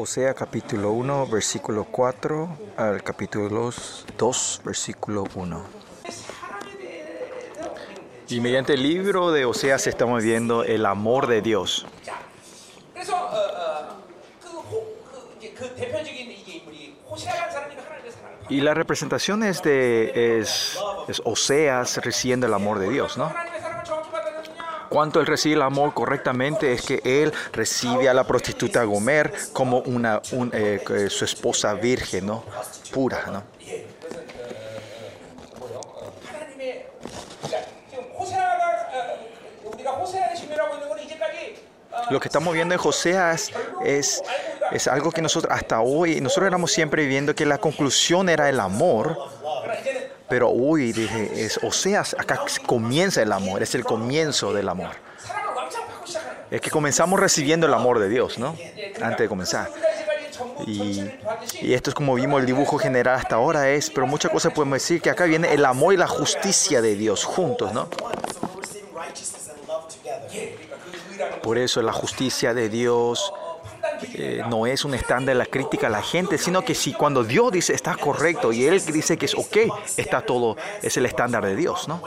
Osea capítulo 1, versículo 4 al capítulo 2, versículo 1. Y mediante el libro de Oseas estamos viendo el amor de Dios. Y la representación es de es, es Oseas recibiendo el amor de Dios, ¿no? cuanto él recibe el amor correctamente es que él recibe a la prostituta Gomer como una, un, eh, su esposa virgen, ¿no? Pura. Lo que estamos viendo en Joseas es, es, es algo que nosotros hasta hoy, nosotros éramos siempre viviendo que la conclusión era el amor, pero uy, dije, es, Oseas, acá comienza el amor, es el comienzo del amor. Es que comenzamos recibiendo el amor de Dios, ¿no? Antes de comenzar. Y, y, esto es como vimos el dibujo general hasta ahora es, pero muchas cosas podemos decir que acá viene el amor y la justicia de Dios juntos, ¿no? Por eso la justicia de Dios, eh, no es un estándar la crítica a la gente, sino que si cuando Dios dice está correcto y Él dice que es ok, está todo, es el estándar de Dios, ¿no?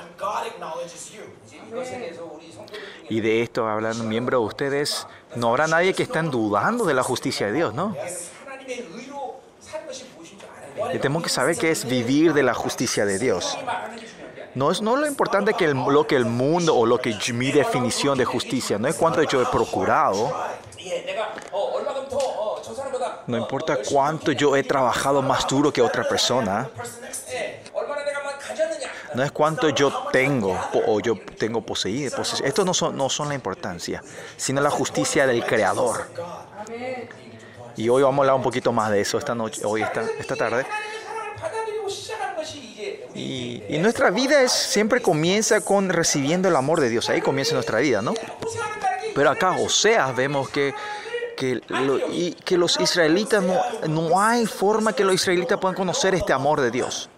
Y de esto hablan miembros de ustedes, no habrá nadie que estén dudando de la justicia de Dios, ¿no? Y tenemos que saber qué es vivir de la justicia de Dios. No es no lo importante que el, lo que el mundo o lo que mi definición de justicia, no es cuánto yo he procurado, no importa cuánto yo he trabajado más duro que otra persona. No es cuánto yo tengo o yo tengo poseído. Pose Estos no son, no son la importancia, sino la justicia del Creador. Y hoy vamos a hablar un poquito más de eso esta noche, hoy esta, esta tarde. Y, y nuestra vida es, siempre comienza con recibiendo el amor de Dios. Ahí comienza nuestra vida, ¿no? Pero acá Oseas vemos que, que, lo, y, que los israelitas no, no hay forma que los israelitas puedan conocer este amor de Dios.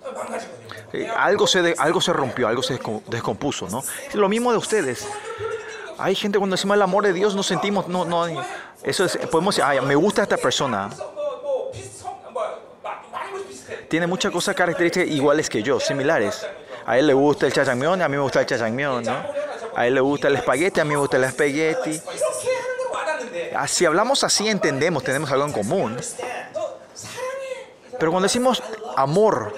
Eh, algo, se de, algo se rompió, algo se descompuso, ¿no? Lo mismo de ustedes. Hay gente cuando decimos el amor de Dios nos sentimos, no, no, eso es, podemos decir, ay, me gusta esta persona. Tiene muchas cosas características iguales que yo, similares. A él le gusta el chachangmión, a mí me gusta el chachangmión, ¿no? A él le gusta el espagueti, a mí me gusta el espagueti. Si hablamos así, entendemos, tenemos algo en común. Pero cuando decimos amor,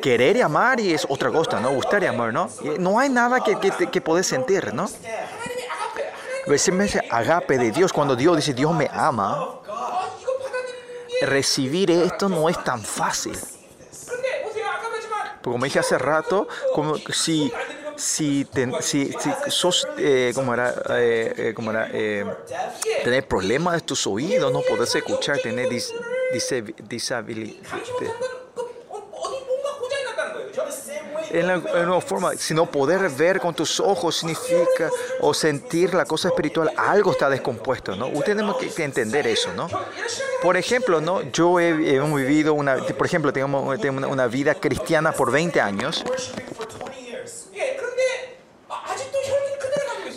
querer y amar y es otra cosa, ¿no? Gustar y amar, ¿no? No hay nada que, que, que podés sentir, ¿no? Ese agape de Dios, cuando Dios dice, Dios me ama, recibir esto no es tan fácil. Como dije hace rato, como si si, ten, si, sos, eh, como era, eh, eh era eh, tener problemas de tus oídos, no podés escuchar, tener dis, disabilidad. En la, una forma, sino poder ver con tus ojos significa o sentir la cosa espiritual, algo está descompuesto, ¿no? Ustedes tenemos que entender eso, ¿no? Por ejemplo, ¿no? Yo he, vivido una, por ejemplo, tengo una vida cristiana por 20 años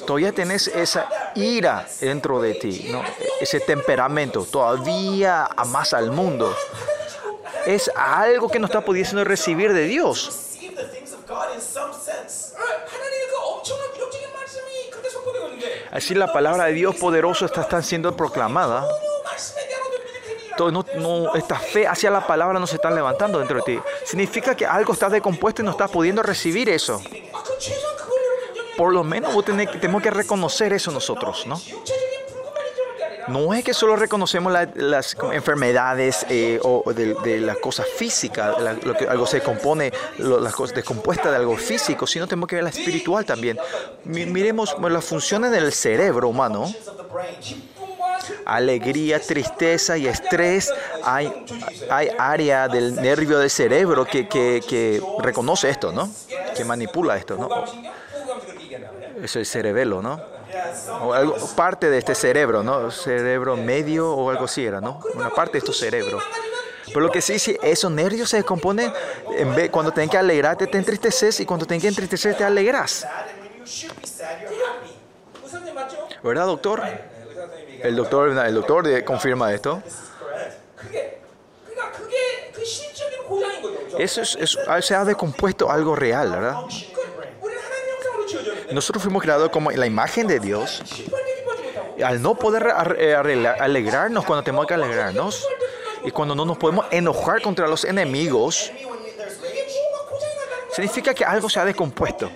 todavía tenés esa ira dentro de ti, ese temperamento, todavía amas al mundo. Es algo que no está pudiendo recibir de Dios. Así la palabra de Dios poderoso está, siendo proclamada. Todo, no, no, esta fe hacia la palabra no se está levantando dentro de ti. Significa que algo está decompuesto y no estás pudiendo recibir eso por lo menos vos tenés, tenemos que reconocer eso nosotros, ¿no? No es que solo reconocemos la, las enfermedades eh, o, de, las cosas físicas, la, lo que algo se descompone, lo, las cosas descompuestas de algo físico, sino tenemos que ver la espiritual también. Miremos las funciones del cerebro humano. Alegría, tristeza y estrés. Hay, hay área del nervio del cerebro que, que reconoce esto, ¿no? Que manipula esto, ¿no? eso es cerebelo, ¿no? O algo, parte de este cerebro, ¿no? Cerebro medio o algo así era, ¿no? Una parte de tu cerebro. Pero lo que sí, sí, esos nervios se descomponen. En vez, cuando tenés que alegrarte, te entristeces. Y cuando tenés que entristecer, te alegras. ¿Verdad, doctor? El doctor, el doctor confirma esto. Eso es, es, se ha descompuesto algo real, ¿verdad? Nosotros fuimos creados como la imagen de Dios. Al no poder eh, alegrarnos cuando tenemos que alegrarnos y cuando no nos podemos enojar contra los enemigos, significa que algo se ha descompuesto.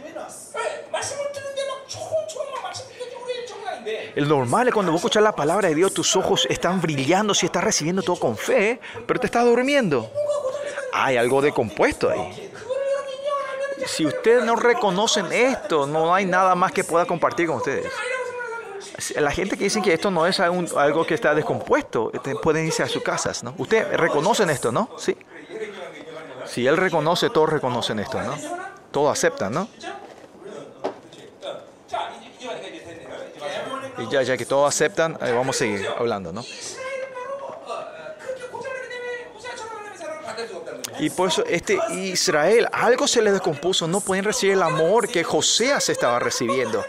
El normal es cuando vos escuchas la palabra de Dios, tus ojos están brillando, si estás recibiendo todo con fe, pero te estás durmiendo. Hay algo de compuesto ahí si ustedes no reconocen esto, no hay nada más que pueda compartir con ustedes. La gente que dice que esto no es algo que está descompuesto, este, pueden irse a sus casas, ¿no? Ustedes reconocen esto, ¿no? Sí. Si él reconoce, todos reconocen esto, ¿no? Todos aceptan, ¿no? Y ya, ya que todos aceptan, eh, vamos a seguir hablando, ¿no? Y por eso este Israel, algo se les descompuso, no pueden recibir el amor que Josías estaba recibiendo.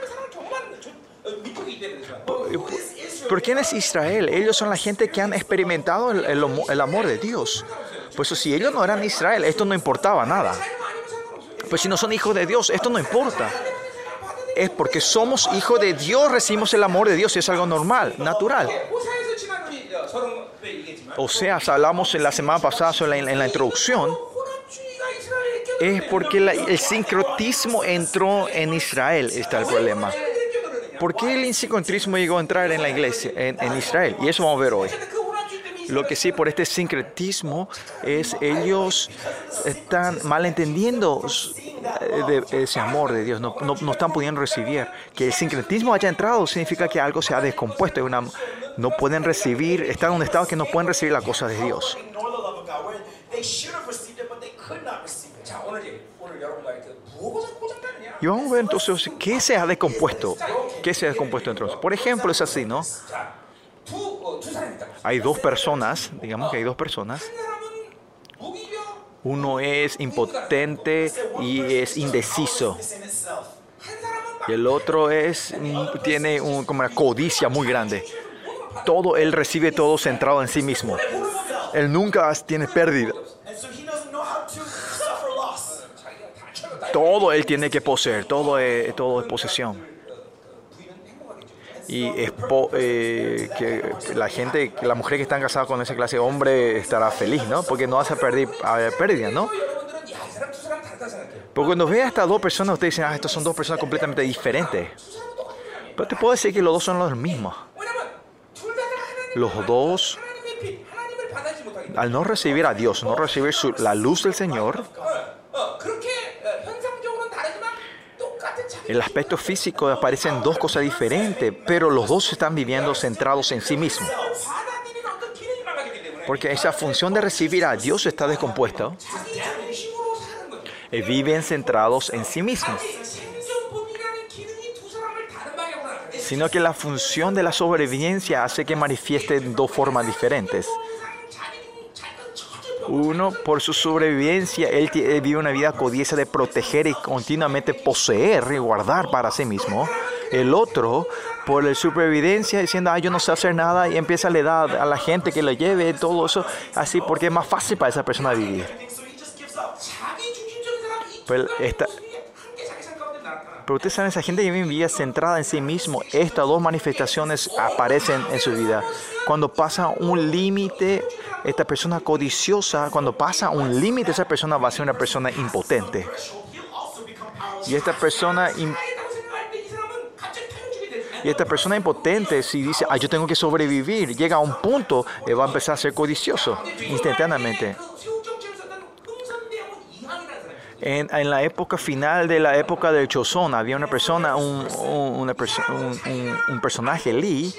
¿Por quién es Israel? Ellos son la gente que han experimentado el, amor de Dios. Por eso si ellos no eran Israel, esto no importaba nada. Pues si no son hijos de Dios, esto no importa. Es porque somos hijos de Dios, recibimos el amor de Dios y es algo normal, natural. O sea, hablamos en la semana pasada en la introducción, es porque la, el sincretismo entró en Israel, está el problema. ¿Por qué el sincretismo llegó a entrar en la iglesia, en, Israel? Y eso vamos a ver hoy. Lo que sí, por este sincretismo, es ellos están malentendiendo eh, de ese amor de Dios, no, no, no, están pudiendo recibir. Que el sincretismo haya entrado significa que algo se ha descompuesto, es una, no pueden recibir, están en un estado que no pueden recibir la cosa de Dios. Y vamos a ver entonces qué se ha descompuesto. ¿Qué se ha descompuesto entonces? Por ejemplo, es así, ¿no? Hay dos personas, digamos que hay dos personas. Uno es impotente y es indeciso. Y el otro es, tiene un, como una codicia muy grande. Todo Él recibe todo centrado en sí mismo. Él nunca tiene pérdida. Todo Él tiene que poseer, todo es, todo es posesión. Y es eh, que la gente, la mujer que están casada con esa clase de hombre estará feliz, ¿no? Porque no hace perder, pérdida, ¿no? Porque cuando ve a estas dos personas, ustedes dicen, ah, estas son dos personas completamente diferentes. Pero te puedo decir que los dos son los mismos. Los dos, al no recibir a Dios, no recibir la luz del Señor, el aspecto físico aparecen dos cosas diferentes, pero los dos están viviendo centrados en sí mismos. Porque esa función de recibir a Dios está descompuesta. Y viven centrados en sí mismos. sino que la función de la sobrevivencia hace que manifiesten dos formas diferentes. Uno, por su sobrevivencia, él eh, vive una vida codiesa de proteger y continuamente poseer y guardar para sí mismo. El otro, por la supervivencia, diciendo, ah, yo no sé hacer nada, y empieza a le dar a la gente que lo lleve, todo eso, así porque es más fácil para esa persona vivir. Pero esta, pero ustedes saben, esa gente que vivía centrada en sí mismo, estas dos manifestaciones aparecen en su vida. Cuando pasa un límite, esta persona codiciosa, cuando pasa un límite, esa persona va a ser una persona impotente. Y esta persona y esta persona impotente, si dice, ah, yo tengo que sobrevivir, llega a un punto, eh, va a empezar a ser codicioso instantáneamente. En, en, la época final de la época del Chozón había una persona, un, un, una perso un, un personaje, Lee,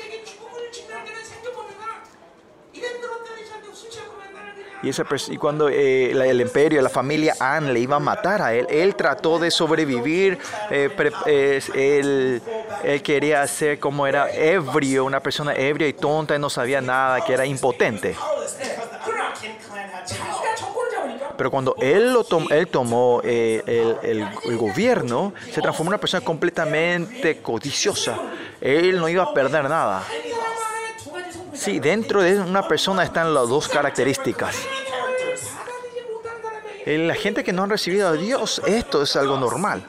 Y, esa y, cuando eh, la, el imperio, la familia Anne le iba a matar a él, él trató de sobrevivir, eh, eh, él, él, quería ser como era ebrio, una persona ebria y tonta y no sabía nada, que era impotente. Pero cuando él, lo tom él tomó eh, el, el, el, gobierno, se transformó en una persona completamente codiciosa. Él no iba a perder nada. Sí, dentro de una persona están las dos características. Eh, la gente que no ha recibido a Dios, esto es algo normal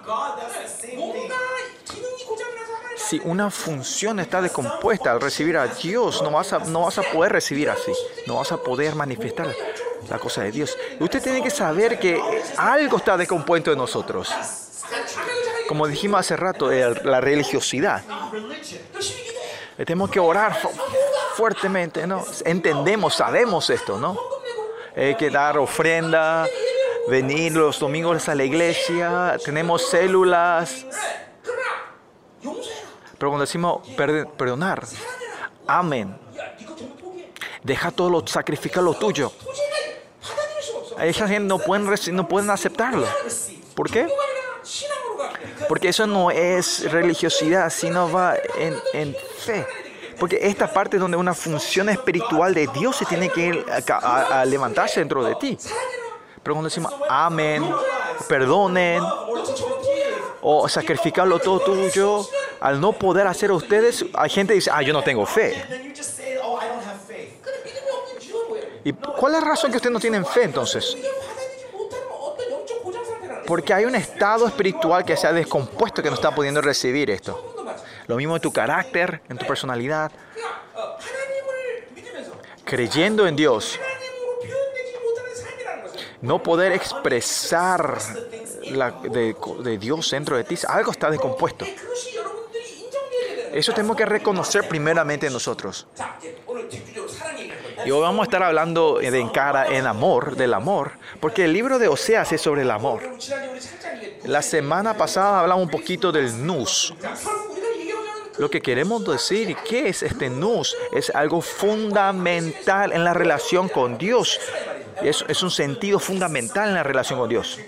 si una función está descompuesta al recibir a Dios, no vas a, no vas a poder recibir así, no vas a poder manifestar la cosa de Dios. Usted tiene que saber que algo está descompuesto en nosotros. Como dijimos hace rato, la religiosidad. Eh, tenemos que orar fuertemente, ¿no? Entendemos, sabemos esto, ¿no? Hay que dar ofrenda, venir los domingos a la iglesia, tenemos células, pero cuando decimos perdonar, amén. Deja todo lo, sacrifica lo tuyo. Esa gente no pueden, no pueden aceptarlo. ¿Por qué? Porque eso no es religiosidad, sino va en, en fe. Porque esta parte es donde una función espiritual de Dios se tiene que a, levantarse dentro de ti. Pero cuando decimos amén, perdonen, o sacrificarlo todo tuyo, al no poder hacer ustedes, hay gente que dice, ah, yo no tengo fe. ¿Y cuál es la razón que ustedes no tienen fe entonces? Porque hay un estado espiritual que se ha descompuesto que no está pudiendo recibir esto. Lo mismo en tu carácter, en tu personalidad. Creyendo en Dios, no poder expresar la, de, de Dios dentro de ti, algo está descompuesto. Eso tenemos que reconocer primeramente nosotros. Y hoy vamos a estar hablando de encara en amor, del amor, porque el libro de Oseas es sobre el amor. La semana pasada hablamos un poquito del nus. Lo que queremos decir, ¿qué es este nus? Es algo fundamental en la relación con Dios. Es, es un sentido fundamental en la relación con Dios.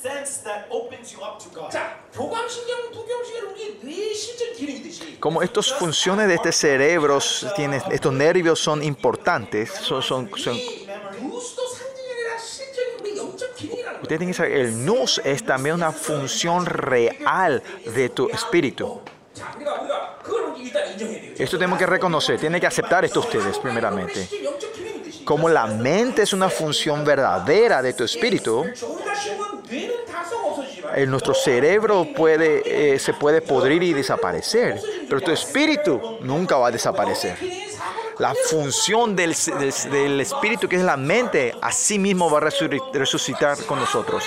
Fundamental sense that opens you up to God. 자, 교감신경, 부경신경 우리 뇌의 실질 기능이듯이 Como estas funciones de este cerebro, tienen, estos nervios son importantes, son, son, son- 이 누수도 상징이 아니라 실질적인 우리 영적 기능이라는 거예요 usted tiene que saber, el nus es también una función real de tu espíritu. 자, 그러니까 우리가 그걸 일단 인정해야 돼요 Esto tenemos que reconocer, tienen que aceptar esto ustedes primeramente. 실질 영적 기능이듯이 Como la mente es una función verdadera de tu espíritu, en nuestro cerebro puede, eh, se puede podrir y desaparecer, pero tu espíritu nunca va a desaparecer. La función del, del, espíritu, que es la mente, a sí mismo va a resucitar con nosotros.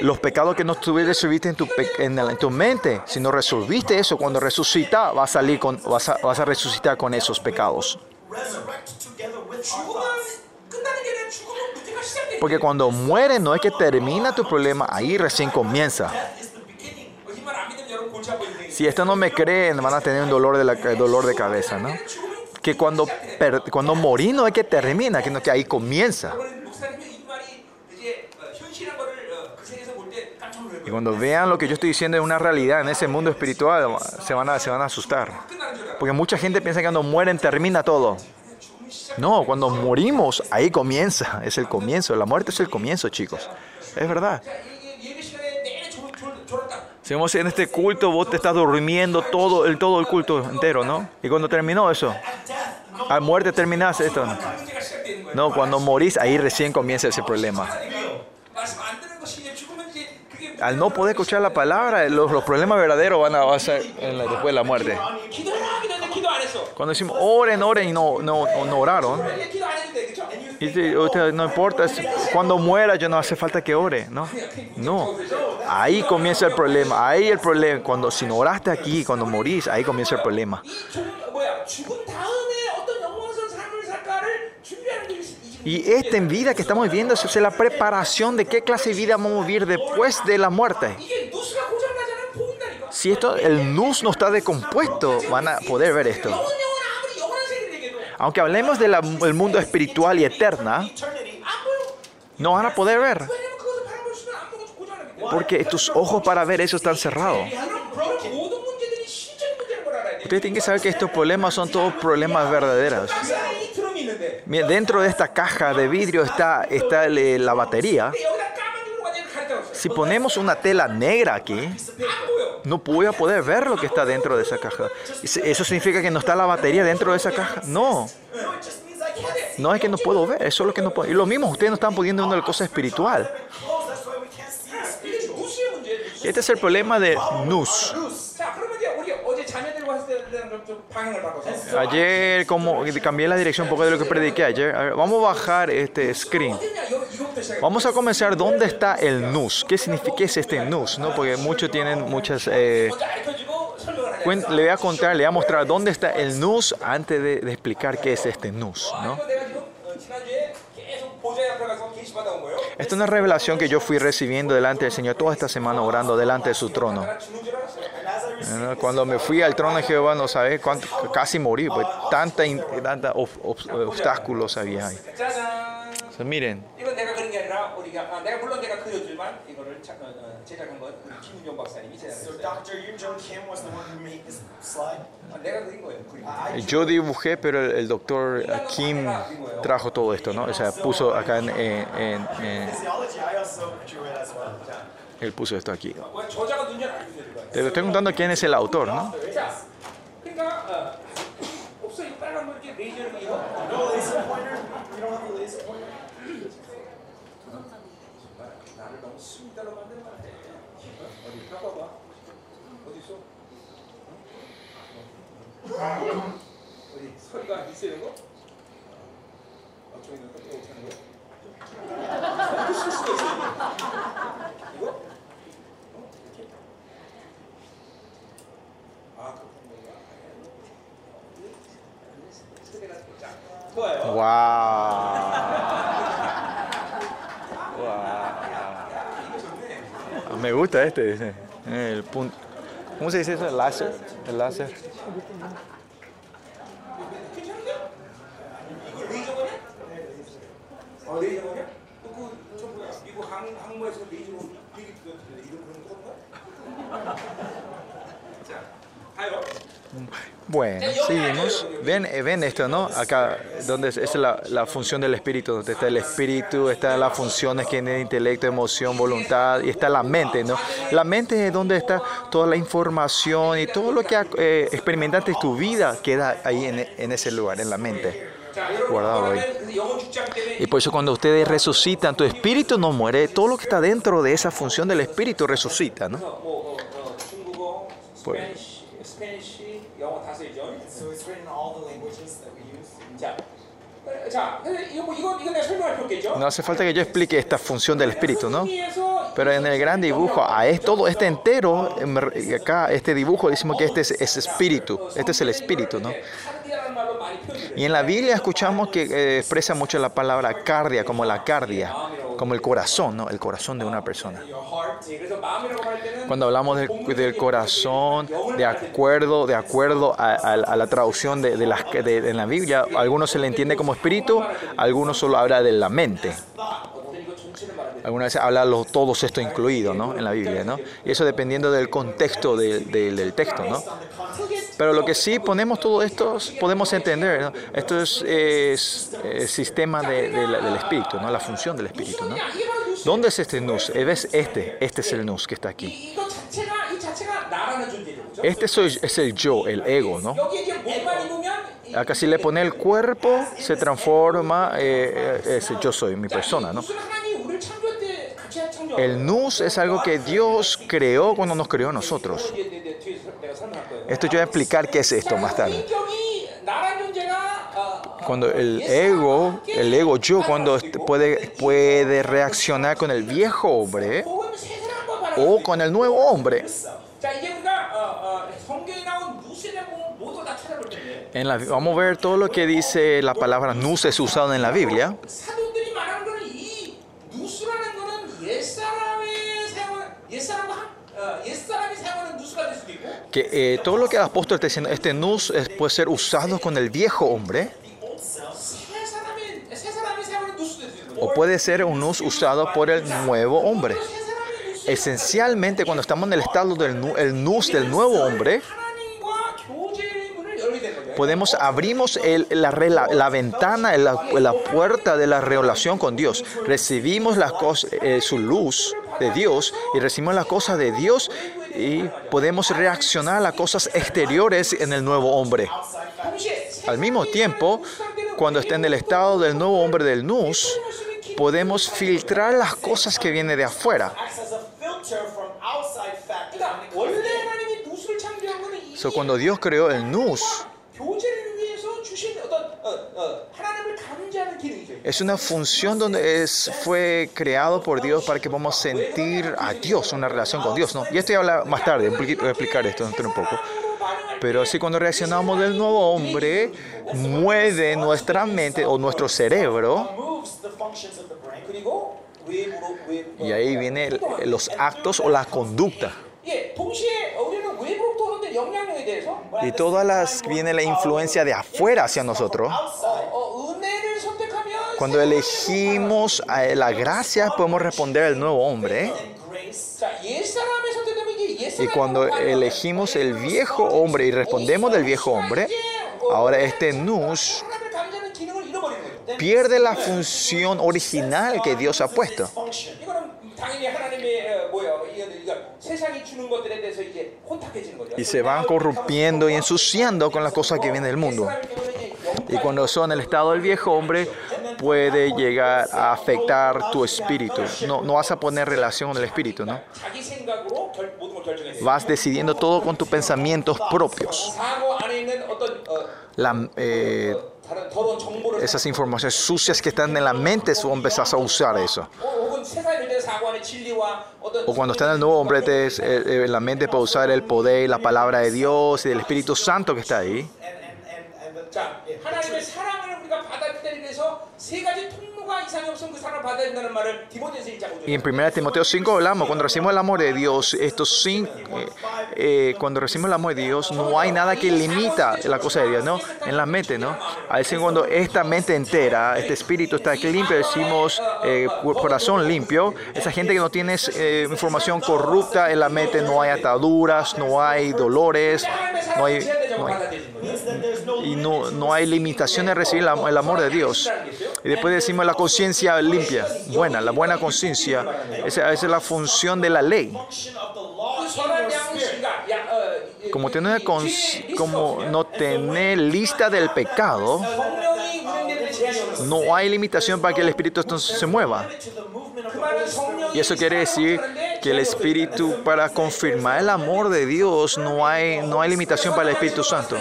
Los pecados que no resolviste en tu, en, tu mente, si no resolviste eso, cuando resucita, vas a, salir con, vas a, vas a resucitar con esos pecados. Porque cuando mueres no es que termina tu problema, ahí recién comienza. Si este no me creen, van a tener un dolor de, la, dolor de cabeza, ¿no? Que cuando, per, cuando morí no es que termina, que, no, que ahí comienza. Y cuando vean lo que yo estoy diciendo es una realidad en ese mundo espiritual, se van a, se van a asustar. Porque mucha gente piensa que cuando mueren termina todo. No, cuando morimos, ahí comienza, es el comienzo, la muerte es el comienzo, chicos. Es verdad. Seguimos en este culto, vos te estás durmiendo todo el, todo el culto entero, ¿no? Y cuando terminó eso, a muerte terminás esto. No, cuando morís, ahí recién comienza ese problema. Al no poder escuchar la palabra, los, los problemas verdaderos van a, ser en la, después de la muerte. Cuando decimos oren, oren y no, no, no oraron. Y no importa, cuando muera ya no hace falta que ore, ¿no? No. Ahí comienza el problema, ahí el problema. Cuando si no oraste aquí, cuando morís, ahí comienza el problema. Y esta en vida que estamos viviendo es la preparación de qué clase de vida vamos a vivir después de la muerte. Si esto, el nus no está decompuesto, van a poder ver esto. Aunque hablemos del de mundo espiritual y eterna, no van a poder ver. Porque tus ojos para ver eso están cerrados. Ustedes tienen que saber que estos problemas son todos problemas verdaderos. Dentro de esta caja de vidrio está, está eh, la batería. Si ponemos una tela negra aquí, no voy a poder ver lo que está dentro de esa caja. ¿Eso significa que no está la batería dentro de esa caja? No. No es que no puedo ver, eso es lo que no puedo. Y lo mismo, ustedes no están poniendo una cosa espiritual. Este es el problema de Nus. Ayer como cambié la dirección un poco de lo que prediqué ayer. A ver, vamos a bajar este screen. Vamos a comenzar. ¿Dónde está el nus? ¿Qué significa es este nus? ¿No? Porque muchos tienen muchas. Eh, le voy a contar, le voy a mostrar dónde está el nus antes de, de explicar qué es este nus. ¿no? Esta es una revelación que yo fui recibiendo delante del Señor toda esta semana orando delante de su trono. Cuando me fui al trono de Jehová, no sabes cuánto, casi morí, pues tantos tanta obstáculos había ahí. Miren. Yo dibujé, pero el, doctor Kim trajo todo esto, ¿no? O sea, puso acá en, en, en, en él puso esto aquí. Te estoy preguntando quién es el autor, ¿no? ¡Wow! ¡Wow! Me gusta este, dice. El punto. ¿Cómo se dice eso? El láser. El láser. Bueno, seguimos. Ven, eh, ven esto, ¿no? Acá, donde es, la, función del espíritu, donde está el espíritu, están las funciones que tiene intelecto, emoción, voluntad, y está la mente, ¿no? La mente es donde está toda la información y todo lo que eh, experimentaste en tu vida queda ahí en, en ese lugar, en la mente guardado ahí. Y por eso cuando ustedes resucitan, tu espíritu no muere, todo lo que está dentro de esa función del espíritu resucita, ¿no? Pues, No hace falta que yo explique esta función del espíritu, ¿no? Pero en el gran dibujo, a es, todo este entero, acá, este dibujo, decimos que este es, es espíritu, este es el espíritu, ¿no? Y en la Biblia escuchamos que eh, expresa mucho la palabra cardia, como la cardia, como el corazón, ¿no? el corazón de una persona. Cuando hablamos del, corazón, de acuerdo, de acuerdo a, la traducción de, las, de, de la Biblia, a algunos se le entiende como espíritu, a algunos solo habla de la mente. Algunas vez habla los, todos esto incluido ¿no? en la Biblia, ¿no? Y eso dependiendo del contexto del, del texto, ¿no? Pero lo que sí ponemos todo esto, podemos entender, esto es, el eh, sistema del espíritu, ¿no? la función del espíritu. ¿no? ¿Dónde es este nus? Eh, ¿Ves este? Este es el nus que está aquí. Este soy, es el yo, el ego, ¿no? Acá si le pone el cuerpo, se transforma, eh, eh ese yo soy mi persona, ¿no? El nus es algo que Dios creó cuando nos creó a nosotros. Esto yo voy a explicar qué es esto más tarde. Cuando el ego, el ego yo, cuando puede, puede reaccionar con el viejo hombre o con el nuevo hombre. En la, vamos a ver todo lo que dice la palabra nus es usada en la Biblia que eh, todo lo que el apóstol está diciendo, este, este nous es, eh, puede ser usado con el viejo hombre, o puede ser un nous usado por el nuevo hombre. Esencialmente, cuando estamos en el estado del nu, el del nuevo hombre, podemos abrimos el, la, la, la, ventana, la, la, puerta de la relación con Dios. Recibimos las cosas, eh, su luz de Dios y recibimos las cosas de Dios y podemos reaccionar a cosas exteriores en el nuevo hombre. Al mismo tiempo, cuando está en el estado del nuevo hombre del nous, podemos filtrar las cosas que vienen de afuera. So, cuando Dios creó el nous, es una función donde es, fue creado por Dios para que podamos sentir a Dios, una relación con Dios. ¿no? Y esto ya habla más tarde, voy a explicar esto dentro un poco. Pero así cuando reaccionamos del nuevo hombre, mueve nuestra mente o nuestro cerebro. Y ahí vienen los actos o la conducta. Y todas las viene la influencia de afuera hacia nosotros. Cuando elegimos la gracia, podemos responder al nuevo hombre. Y cuando elegimos el viejo hombre y respondemos del viejo hombre, ahora este nous pierde la función original que Dios ha puesto. Y se van corrompiendo y ensuciando con las cosas que vienen del mundo. Y cuando son el estado del viejo hombre, puede llegar a afectar tu espíritu. No, no vas a poner relación con el espíritu, ¿no? Vas decidiendo todo con tus pensamientos propios. Eh, esas informaciones sucias que están en la mente, tú empezás a usar eso. O cuando está en el nuevo hombre, te, eh, eh, en la mente para usar el poder, y la palabra de Dios y del Espíritu Santo que está ahí. Y en 1 Timoteo 5 hablamos, cuando recibimos el amor de Dios, estos cinco, eh, eh, cuando recibimos el amor de Dios, no hay nada que limita la cosa de Dios, ¿no? En la mente, ¿no? A veces cuando esta mente entera, este espíritu está aquí limpio, decimos eh, corazón limpio, esa gente que no tiene eh, información corrupta en la mente, no hay ataduras, no hay dolores, no hay, no hay- y no, no hay limitación de recibir el amor de Dios. Y después decimos la conciencia limpia, buena, la buena conciencia. Esa, es la función de la ley. Como, tener como no tener lista del pecado, no hay limitación para que el Espíritu se mueva. Y eso quiere decir que el Espíritu, para confirmar el amor de Dios, no hay, no hay limitación para el Espíritu Santo.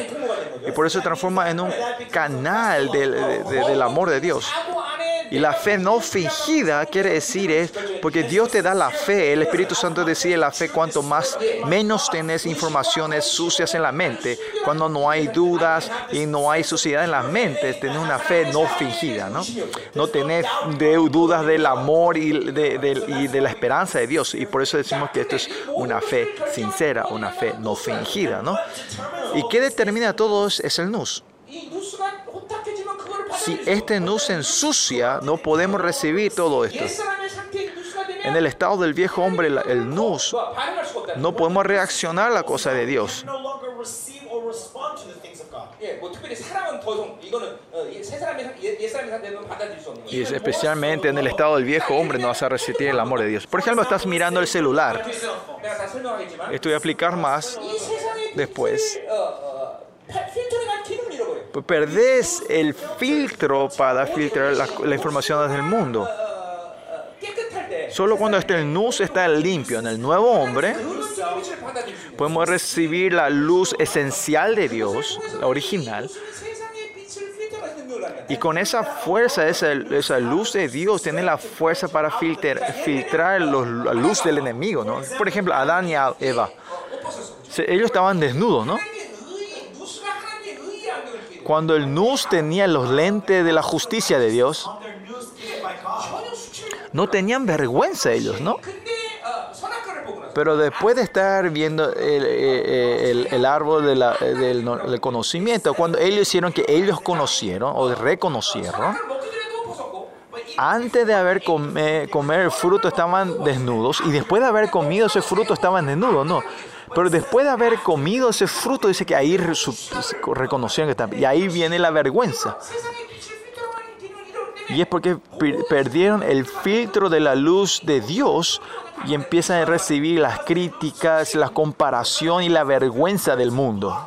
Y por eso se transforma en un canal del, del amor de Dios. Y la fe no fingida quiere decir es porque Dios te da la fe, el Espíritu Santo decide la fe cuanto más menos tenés informaciones sucias en la mente, cuando no hay dudas y no hay suciedad en la mente, tenés una fe no fingida, ¿no? No tenés de dudas del amor y de, de, y de la esperanza de Dios. Y por eso decimos que esto es una fe sincera, una fe no fingida, ¿no? ¿Y qué determina todo? Es el nus. Si este no se ensucia, no podemos recibir todo esto. En el estado del viejo hombre, el nus, no podemos reaccionar a la cosa de Dios. Y especialmente en el estado del viejo hombre no vas a resistir el amor de Dios. Por ejemplo, estás mirando el celular. Esto voy a aplicar más después perdés el filtro para filtrar la, la información del mundo. Solo cuando este luz está limpio en el nuevo hombre, podemos recibir la luz esencial de Dios, la original. Y con esa fuerza, esa, esa luz de Dios, tiene la fuerza para filtrar, filtrar los, la luz del enemigo. ¿no? Por ejemplo, Adán y Eva. Ellos estaban desnudos, ¿no? cuando el Nus tenía los lentes de la justicia de Dios, no tenían vergüenza ellos, ¿no? Pero después de estar viendo el, el, el árbol de la, del, del conocimiento, cuando ellos hicieron que ellos conocieron o reconocieron, antes de haber come, comer el fruto estaban desnudos y después de haber comido ese fruto estaban desnudos, ¿no? Pero después de haber comido ese fruto, dice que ahí reconocieron que. Y ahí viene la vergüenza. Y es porque perdieron el filtro de la luz de Dios y empiezan a recibir las críticas, la comparación y la vergüenza del mundo.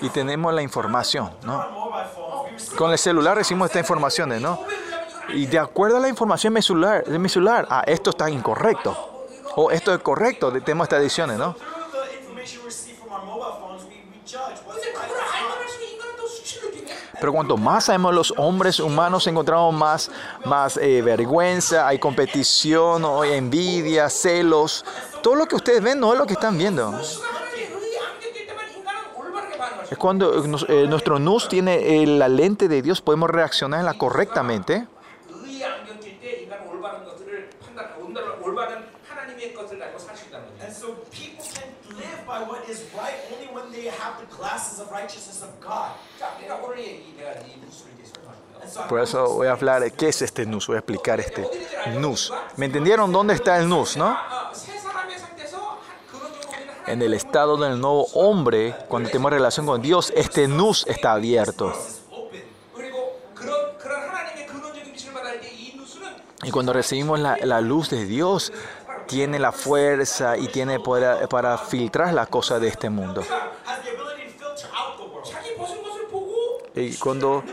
Y tenemos la información, ¿no? Con el celular recibimos estas informaciones, ¿no? Y de acuerdo a la información mesular, de mi celular, ah, esto está incorrecto. O esto es correcto, tenemos estas ediciones, ¿no? Pero cuanto más sabemos los hombres humanos, encontramos más, más eh, vergüenza, hay competición, hay envidia, celos. Todo lo que ustedes ven no es lo que están viendo. Es cuando eh, nuestro nous tiene eh, la lente de Dios, podemos reaccionar correctamente. Por eso voy a hablar de qué es este nus, voy a explicar este nus. ¿Me entendieron dónde está el nus, no? En el estado del nuevo hombre, cuando tenemos relación con Dios, este nus está abierto. Y cuando recibimos la, la luz de Dios, tiene la fuerza y tiene poder para filtrar las cosas de este mundo. Y cuando,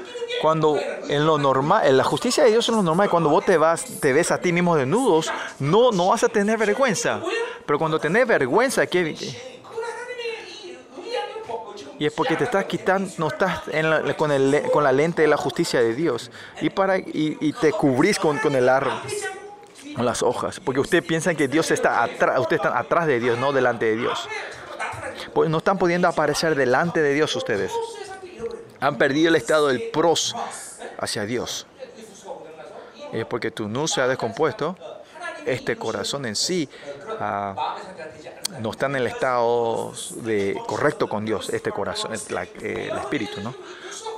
cuando en lo normal, en la justicia de Dios es lo normal, cuando vos te vas, te ves a ti mismo desnudos, no, no vas a tener vergüenza. Pero cuando tenés vergüenza, ¿qué? Y es porque te estás quitando, no estás en la, con, el, con, la lente de la justicia de Dios. Y, para, y, y te cubrís con, con el árbol con las hojas, porque usted piensa que Dios está atrás, ustedes están atrás de Dios, no delante de Dios. Pues no están pudiendo aparecer delante de Dios ustedes han perdido el estado del pros hacia Dios. Es porque tu nu se ha descompuesto. Este corazón en sí ah, no está en el estado de correcto con Dios, este corazón, eh, el espíritu, ¿no?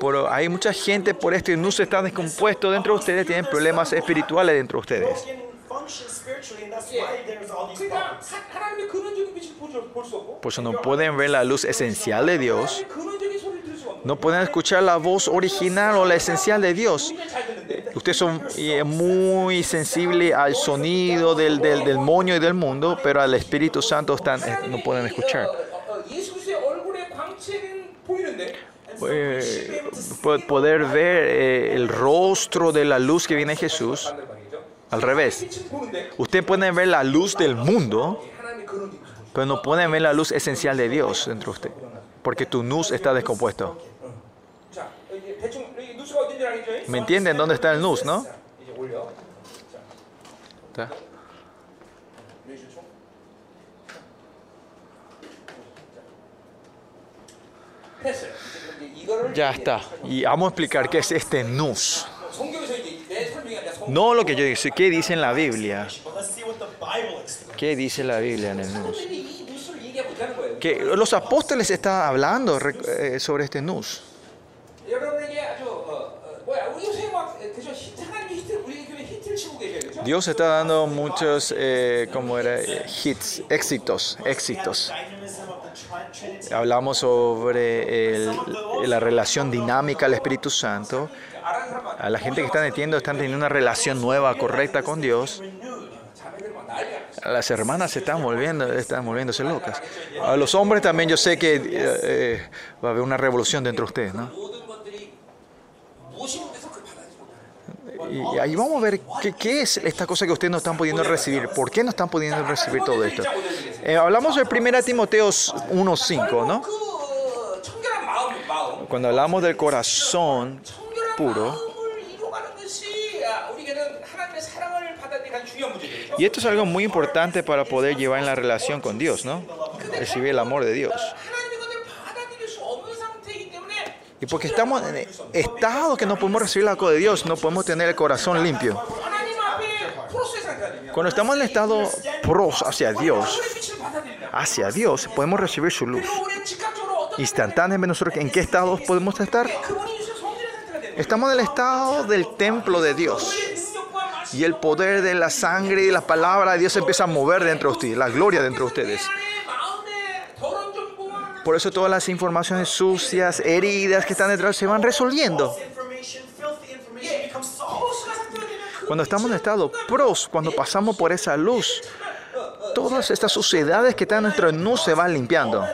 Pero hay mucha gente por este nu se está descompuesto dentro de ustedes, tienen problemas espirituales dentro de ustedes. Por eso no pueden ver la luz esencial de Dios. No pueden escuchar la voz original o la esencial de Dios. Ustedes son eh, muy sensibles al sonido del, del, del moño y del mundo, pero al Espíritu Santo eh, no pueden escuchar. Eh, poder ver el rostro de la luz que viene Jesús. Al revés. Usted puede ver la luz del mundo, pero no pueden ver la luz esencial de Dios dentro de usted, porque tu luz está descompuesto. ¿Me entienden dónde está el nus, no? Ya está. Y vamos a explicar qué es este nus. No lo que yo digo, ¿qué dice en la Biblia? ¿Qué dice la Biblia en el nus? Que los apóstoles están hablando eh, sobre este nus. Dios está dando muchos, como era, hits, éxitos, éxitos. Hablamos sobre la relación dinámica al Espíritu Santo. A la gente que está metiendo, están teniendo una relación nueva, correcta con Dios. Las hermanas se están volviendo, están volviéndose locas. A los hombres también yo sé que eh, eh, va a haber una revolución dentro de ustedes, ¿no? Y ahí vamos a ver qué, es esta cosa que ustedes no están pudiendo recibir. ¿Por qué no están pudiendo recibir todo esto? Eh, hablamos de 1 Timoteo 1.5, ¿no? Cuando hablamos del corazón puro, y esto es algo muy importante para poder llevar en la relación con Dios, ¿no? Recibir el amor de Dios. Y porque estamos eh, en estado que no podemos recibir la cosa de Dios, no podemos tener el corazón limpio. Cuando estamos en el estado pros hacia Dios, hacia Dios, podemos recibir su luz. Instantáneamente nosotros, ¿en qué estado podemos estar? Estamos en el estado del templo de Dios. Y el poder de la sangre y la palabra de Dios empieza a mover dentro de ustedes, la gloria dentro de ustedes. Por eso todas las informaciones sucias, heridas que están detrás se van resolviendo. Cuando estamos en estado pros, cuando pasamos por esa luz, todas estas suciedades que están en nuestro nu se van limpiando.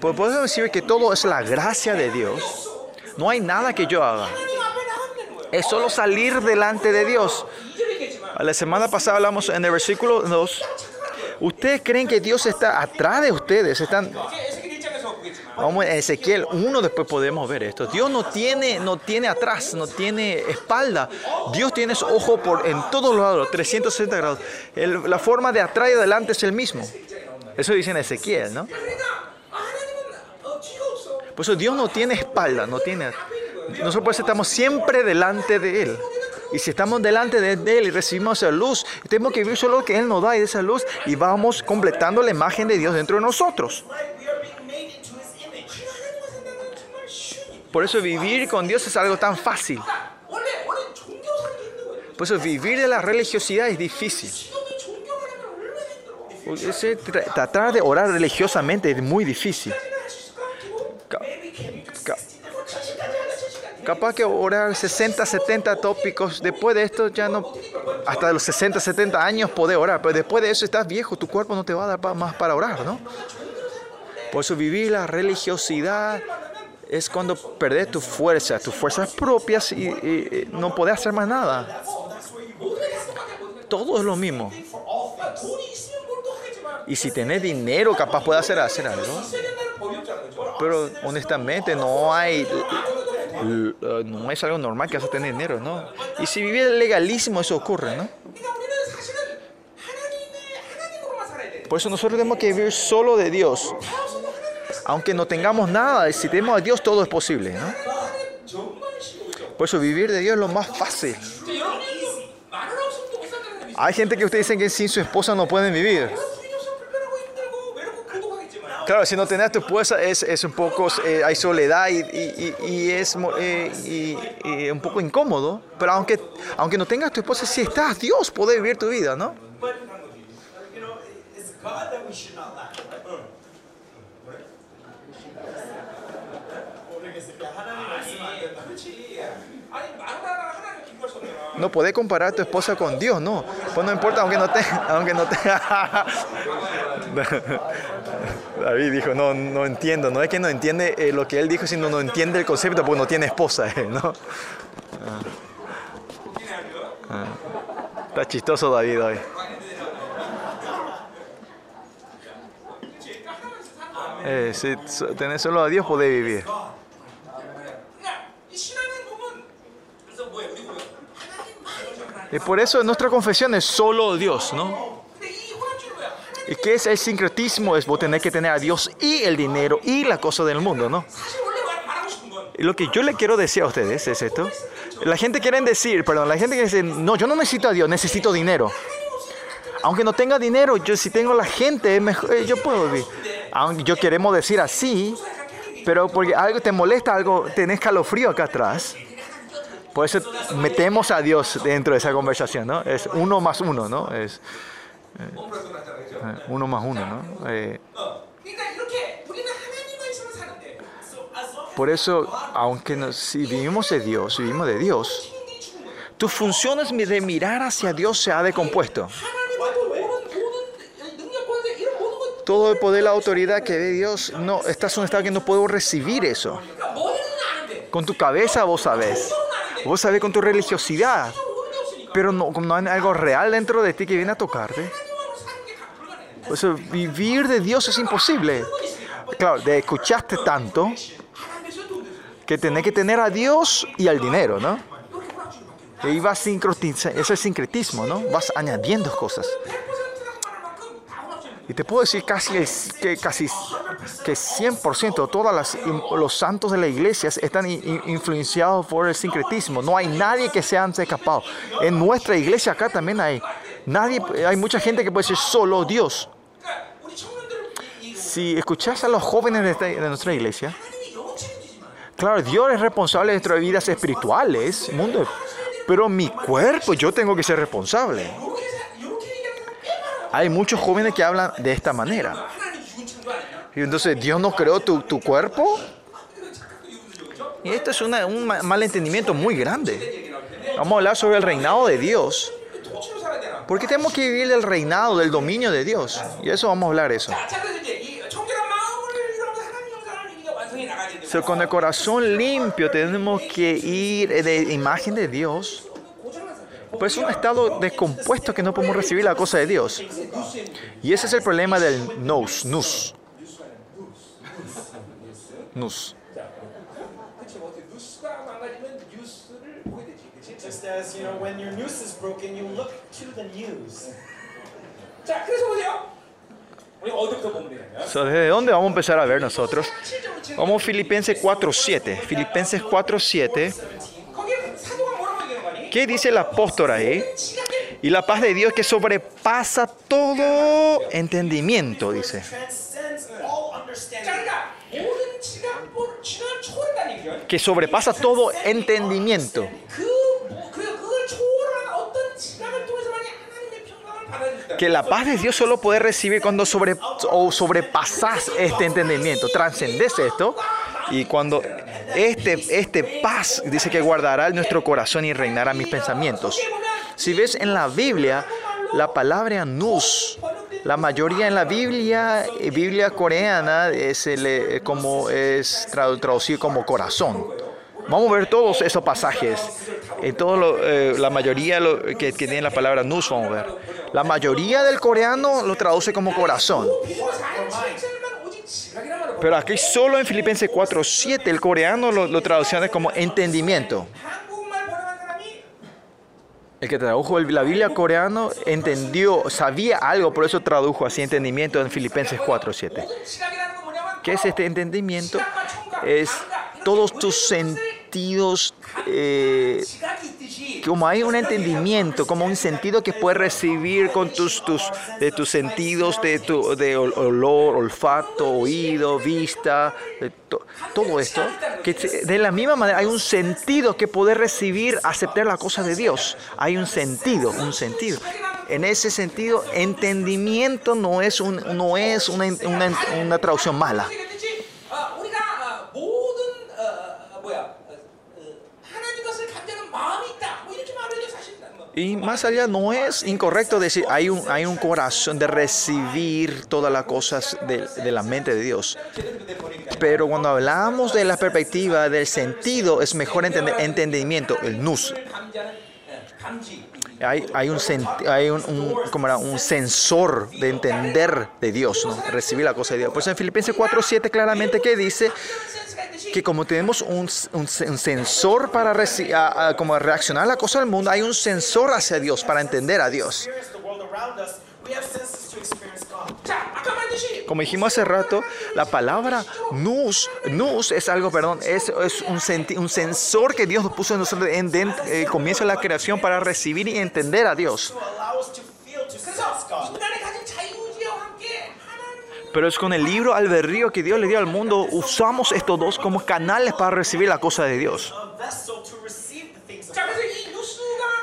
Pues podemos decir que todo es la gracia de Dios. No hay nada que yo haga. Es solo salir delante de Dios. La semana pasada hablamos en el versículo 2 ¿Ustedes creen que Dios está atrás de ustedes? Están... Vamos en Ezequiel 1 después podemos ver esto. Dios no tiene, no tiene atrás, no tiene espalda. Dios tiene ojo por, en todos lados, 360 grados. La forma de atrás y adelante es el mismo. Eso dice en Ezequiel, ¿no? Por eso Dios no tiene espalda, no tiene... Nosotros estamos siempre delante de Él. Y si estamos delante de Él y recibimos esa luz, tenemos que vivir solo que Él nos da esa luz y vamos completando la imagen de Dios dentro de nosotros. Por eso vivir con Dios es algo tan fácil. Por eso vivir de la religiosidad es difícil. Tratar de orar religiosamente es muy difícil. Capaz que orar 60, 70 tópicos, después de esto ya no, hasta los 60, 70 años podés orar, pero después de eso estás viejo, tu cuerpo no te va a dar más para orar, ¿no? Por eso vivir la religiosidad es cuando perdés tu fuerza, tus fuerzas propias y, no podés hacer más nada. Todo es lo mismo. Y si tenés dinero, capaz puedes hacer, hacer algo. Pero honestamente no hay eh, no es algo normal que vas a tener dinero, ¿no? Y si vive el legalismo eso ocurre, ¿no? Por eso nosotros tenemos que vivir solo de Dios. Aunque no tengamos nada, si tenemos a Dios todo es posible, ¿no? Por eso vivir de Dios es lo más fácil. Hay gente que ustedes dicen que sin su esposa no pueden vivir claro, si no tener tu esposa es, es un poco, eh, hay soledad y, y, y es eh, un poco incómodo, pero aunque, aunque no tengas tu esposa, si estás Dios, puede vivir tu vida, ¿no? No podés comparar a tu esposa con Dios, no. Pues no importa, aunque no te... Aunque no David dijo, no, no entiendo, no es que no entiende eh, lo que él dijo, sino no entiende el concepto porque no tiene esposa, eh, ¿no? Ah. ah. Está chistoso David hoy. Eh, si tenés solo a Dios podés vivir. Y por eso en nuestra confesión es solo Dios, ¿no? ¿Qué es el sincretismo? Es vos tenés que tener a Dios y el dinero y la cosa del mundo, ¿no? Lo que yo le quiero decir a ustedes es esto. La gente quiere decir, perdón, la gente quiere decir, no, yo no necesito a Dios, necesito dinero. Aunque no tenga dinero, yo si tengo la gente, mejor, eh, yo puedo vivir. Aunque yo queremos decir así, pero porque algo te molesta, algo tenés calofrío acá atrás. Por eso metemos a Dios dentro de esa conversación, ¿no? Es uno más uno, ¿no? Es, eh uno más uno, ¿no? Eh, por eso, aunque no, si vivimos de Dios, si vivimos de Dios, tus funciones de mirar hacia Dios se ha decompuesto. Todo el poder, la autoridad que ve Dios, no, estás en un estado que no puedo recibir eso. Con tu cabeza vos sabés. Vos sabés con tu religiosidad. Pero no, no hay algo real dentro de ti que viene a tocarte. O sea, vivir de Dios es imposible. Claro, te escuchaste tanto que tenés que tener a Dios y al dinero, ¿no? Y vas sincretizando, ese es sincretismo, ¿no? Vas añadiendo cosas. Y te puedo decir casi que casi que 100% todas las los santos de la iglesia están influenciados por el sincretismo. No hay nadie que se haya escapado. En nuestra iglesia acá también hay Nadie, hay mucha gente que puede decir solo Dios. Si escuchas a los jóvenes de, nuestra iglesia, claro, Dios es responsable de nuestras vidas espirituales, mundo, pero mi cuerpo yo tengo que ser responsable. Hay muchos jóvenes que hablan de esta manera. Y entonces, ¿Dios no creó tu, tu cuerpo? Y esto es una, un malentendimiento muy grande. Vamos a hablar sobre el reinado de Dios. Porque tenemos que vivir del reinado, del dominio de Dios. Y eso vamos a hablar eso. So, con el corazón limpio tenemos que ir de imagen de Dios. Pues es un estado descompuesto que no podemos recibir la cosa de Dios. Y ese es el problema del nous, nus. Nus. Just as, you know, when your noose is broken, you look to the news. 자, 그래서 보세요. 우리 어디부터 보면 되냐면 So, ¿Desde dónde vamos a empezar a ver nosotros? 7절로 지금 Vamos a Filipenses 4.7. Filipenses 4.7. 거기에 사도가 뭐라고 얘기하는 거니? ¿Qué dice el apóstol ahí? 지각에 Y la paz de Dios que sobrepasa todo entendimiento, dice. Transcends all 자, understanding. 그러니까 모든 지각을 지난 초월했다는 얘기예요. Que sobrepasa todo entendimiento. Que la paz de Dios solo puede recibir cuando sobre, o sobrepasas este entendimiento, trascendes esto. Y cuando este, este paz dice que guardará nuestro corazón y reinará mis pensamientos. Si ves en la Biblia, la palabra nus la mayoría en la Biblia, Biblia coreana, es el, eh, como es traducido como corazón. Vamos a ver todos esos pasajes. En todo eh, la mayoría que, tiene la palabra nous, vamos a ver. La mayoría del coreano lo traduce como corazón. Pero aquí solo en Filipenses 4.7 el coreano lo, lo traduce como entendimiento. El que tradujo la Biblia coreano entendió, sabía algo, por eso tradujo así entendimiento en Filipenses 4.7. ¿Qué es este entendimiento? Es todos tus sentidos, eh, como hay un entendimiento, como un sentido que puedes recibir con tus, tus, de tus sentidos, de, tu, de olor, olfato, oído, vista, todo esto, que de la misma manera hay un sentido que poder recibir, aceptar la cosa de Dios. Hay un sentido, un sentido. En ese sentido, entendimiento no es, un, no es una, una, una traducción mala. Y más allá, no es incorrecto decir hay un, hay un corazón de recibir todas las cosas de, de la mente de Dios. Pero cuando hablamos de la perspectiva del sentido, es mejor entender entendimiento, el nous hay, hay, un, hay un, un, como era, un sensor de entender de Dios, ¿no? recibir la cosa de Dios. Por eso en Filipenses 4.7 claramente que dice que como tenemos un, un sensor para reci, a, a, como reaccionar a la cosa del mundo, hay un sensor hacia Dios para entender a Dios. Como dijimos hace rato, la palabra nous, nous es algo, perdón, es, es un, senti, un, sensor que Dios nos puso en nosotros en, en el eh, comienzo de la creación para recibir y entender a Dios. Pero es con el libro alberrío que Dios le dio al mundo, usamos estos dos como canales para recibir la cosa de Dios.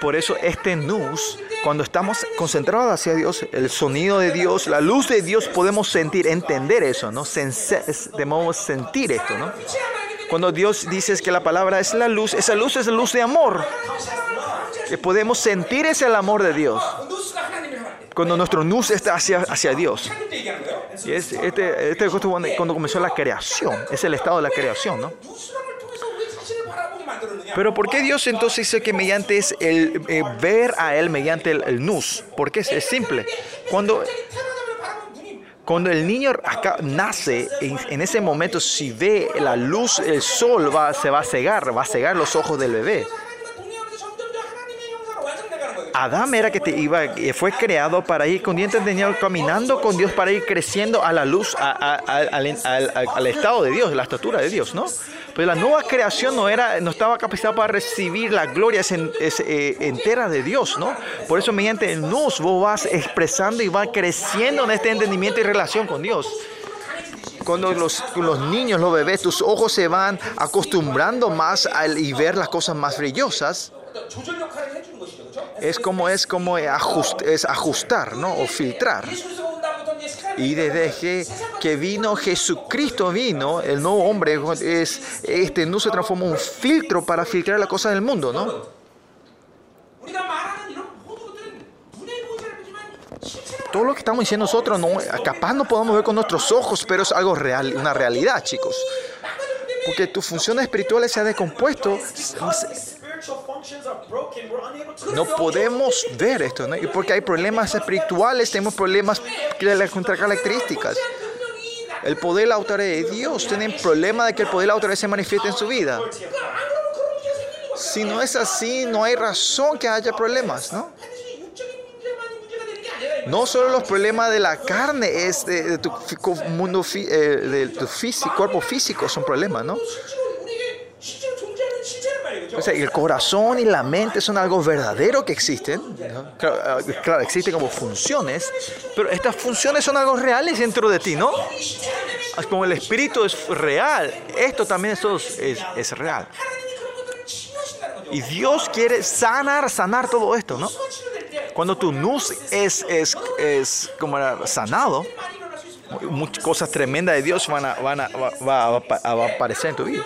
Por eso este nous cuando estamos concentrados hacia Dios, el sonido de Dios, la luz de Dios, podemos sentir, entender eso, ¿no? Debemos sentir esto, ¿no? Cuando Dios dice que la palabra es la luz, esa luz es la luz de amor. Que podemos sentir ese el amor de Dios. Cuando nuestro nus está hacia, hacia Dios. Y es, este, este, cuando comenzó la creación, es el estado de la creación, ¿no? Pero ¿por qué Dios entonces dice que mediante es el eh, ver a Él mediante el, el nus? Porque es, es simple. Cuando cuando el niño acá nace, en, ese momento, si ve la luz, el sol va, se va a cegar, va a cegar los ojos del bebé. Adán era que te iba, fue creado para ir con dientes de niño, caminando con Dios para ir creciendo a la luz, a, a, a, al, al, al, estado de Dios, la estatura de Dios, ¿no? Pero la nueva creación no, era, no estaba capacitada para recibir la gloria eh, entera de Dios, ¿no? Por eso mediante el nos vos vas expresando y vas creciendo en este entendimiento y relación con Dios cuando los, los, niños, los bebés, tus ojos se van acostumbrando más al, y ver las cosas más brillosas. Es como es como es ajustar, ¿no? O filtrar. Y desde que vino Jesucristo, vino el nuevo hombre, es, este no se transformó en un filtro para filtrar la cosa del mundo, ¿no? Todo lo que estamos diciendo nosotros, no, capaz no podemos ver con nuestros ojos, pero es algo real, una realidad, chicos. Porque tus funciones espirituales se han descompuesto, no podemos ver esto, ¿no? Y porque hay problemas espirituales, tenemos problemas de las contracaracterísticas. El poder de de Dios, tiene problema de que el poder de autoridad se manifieste en su vida. Si no es así, no hay razón que haya problemas, ¿no? No solo los problemas de la carne, es de, tu, mundo, eh, físico, cuerpo físico son problemas, ¿no? El corazón y la mente son algo verdadero que existen. Ah, claro, existen como funciones, pero estas funciones son algo reales dentro de ti, ¿no? Ah, como el espíritu es real, esto también es, real. Y Dios quiere sanar, sanar todo esto, ¿no? Cuando tu nus es, es, es como sanado, muchas cosas tremendas de Dios van a, van a aparecer en tu vida.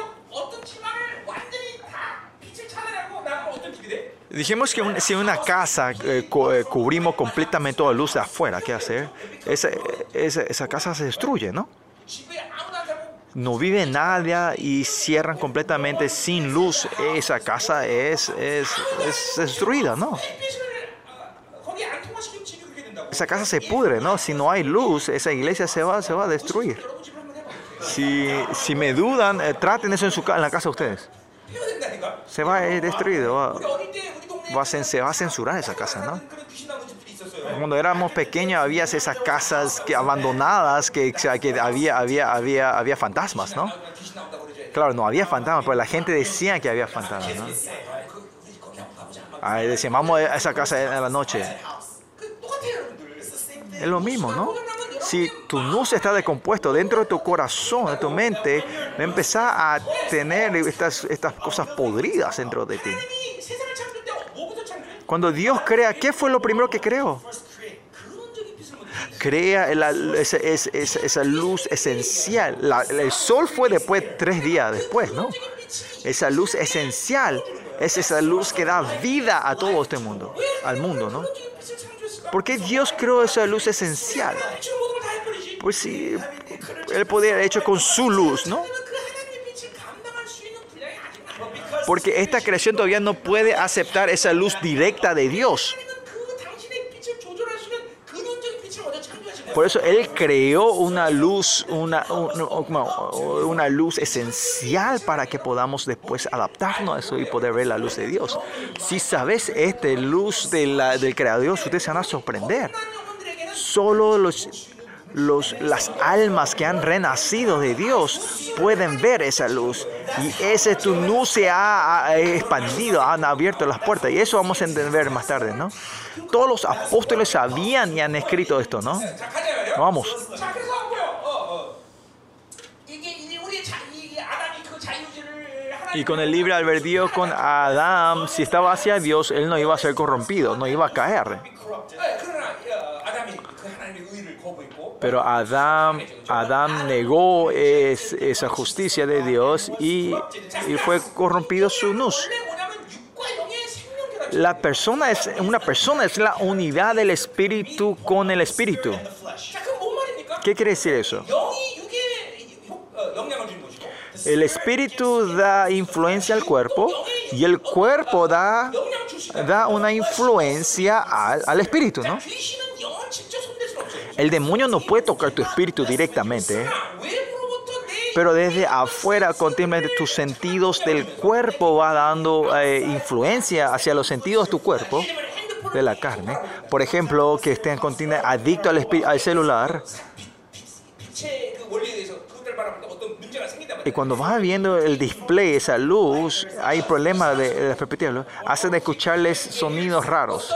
Dijimos que un, si una casa eh, eh, cubrimos completamente toda luz de afuera, ¿qué hacer? Esa, esa, esa casa se destruye, ¿no? No vive nadie y cierran completamente sin luz. Esa casa es, es, es destruida, ¿no? Esa casa se pudre, ¿no? Si no hay luz, esa iglesia se va, se va a destruir. Si, si me dudan, eh, traten eso en, su, en la casa de ustedes se va destruido, va, va, se va a censurar esa casa, ¿no? Cuando éramos pequeños había esas casas que abandonadas que, que había, había, había, había fantasmas, ¿no? Claro, no había fantasmas, pero la gente decía que había fantasmas, ¿no? Decían, vamos a esa casa en la noche. Es lo mismo, ¿no? Si tu no se está descompuesto dentro de tu corazón, de tu mente, va a empezar a tener estas, estas cosas podridas dentro de ti. Cuando Dios crea, ¿qué fue lo primero que creó? Crea esa, esa, luz esencial. El sol fue después, tres días después, ¿no? Esa luz esencial es esa luz que da vida a todo este mundo, al mundo, ¿no? Porque Dios creó esa luz esencial. Pues sí, Él podía haber hecho con su luz, ¿no? Porque esta creación todavía no puede aceptar esa luz directa de Dios. Por eso Él creó una luz, una, una, luz esencial para que podamos después adaptarnos a eso y poder ver la luz de Dios. Si sabes esta luz del Creador, ustedes se van a sorprender. Solo los los, las almas que han renacido de Dios pueden ver esa luz. Y ese tunú se ha expandido, han abierto las puertas. Y eso vamos a entender más tarde, ¿no? Todos los apóstoles sabían y han escrito esto, ¿no? Vamos. Y con el libre albedrío con Adán, si estaba hacia Dios, él no iba a ser corrompido, no iba a caer. Pero Adán, Adán negó es, esa justicia de Dios y, fue corrompido su luz. La persona es una persona, es la unidad del espíritu con el espíritu. ¿Qué quiere decir eso? El espíritu da influencia al cuerpo y el cuerpo da, una influencia al espíritu, ¿no? El demonio no puede tocar tu espíritu directamente, ¿eh? pero desde afuera continuamente tus sentidos del cuerpo va dando eh, influencia hacia los sentidos de tu cuerpo, de la carne. Por ejemplo, que estén continuamente adicto al, al celular. Y cuando vas viendo el display, esa luz, hay problemas de, de hacen escucharles sonidos raros.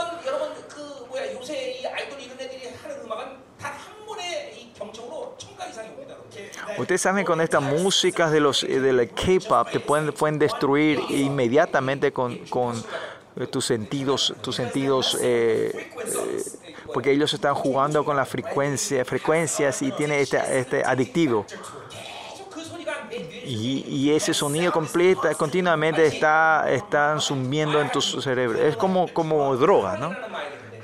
Ustedes saben con estas músicas de los eh, del K-pop te pueden, pueden destruir inmediatamente con, con eh, tus sentidos, tus sentidos, eh, eh, porque ellos están jugando con las frecuencia, frecuencias y tiene este, este adictivo. Y, y, ese sonido completa, continuamente está están sumiendo en tu cerebro. Es como, como droga, ¿no?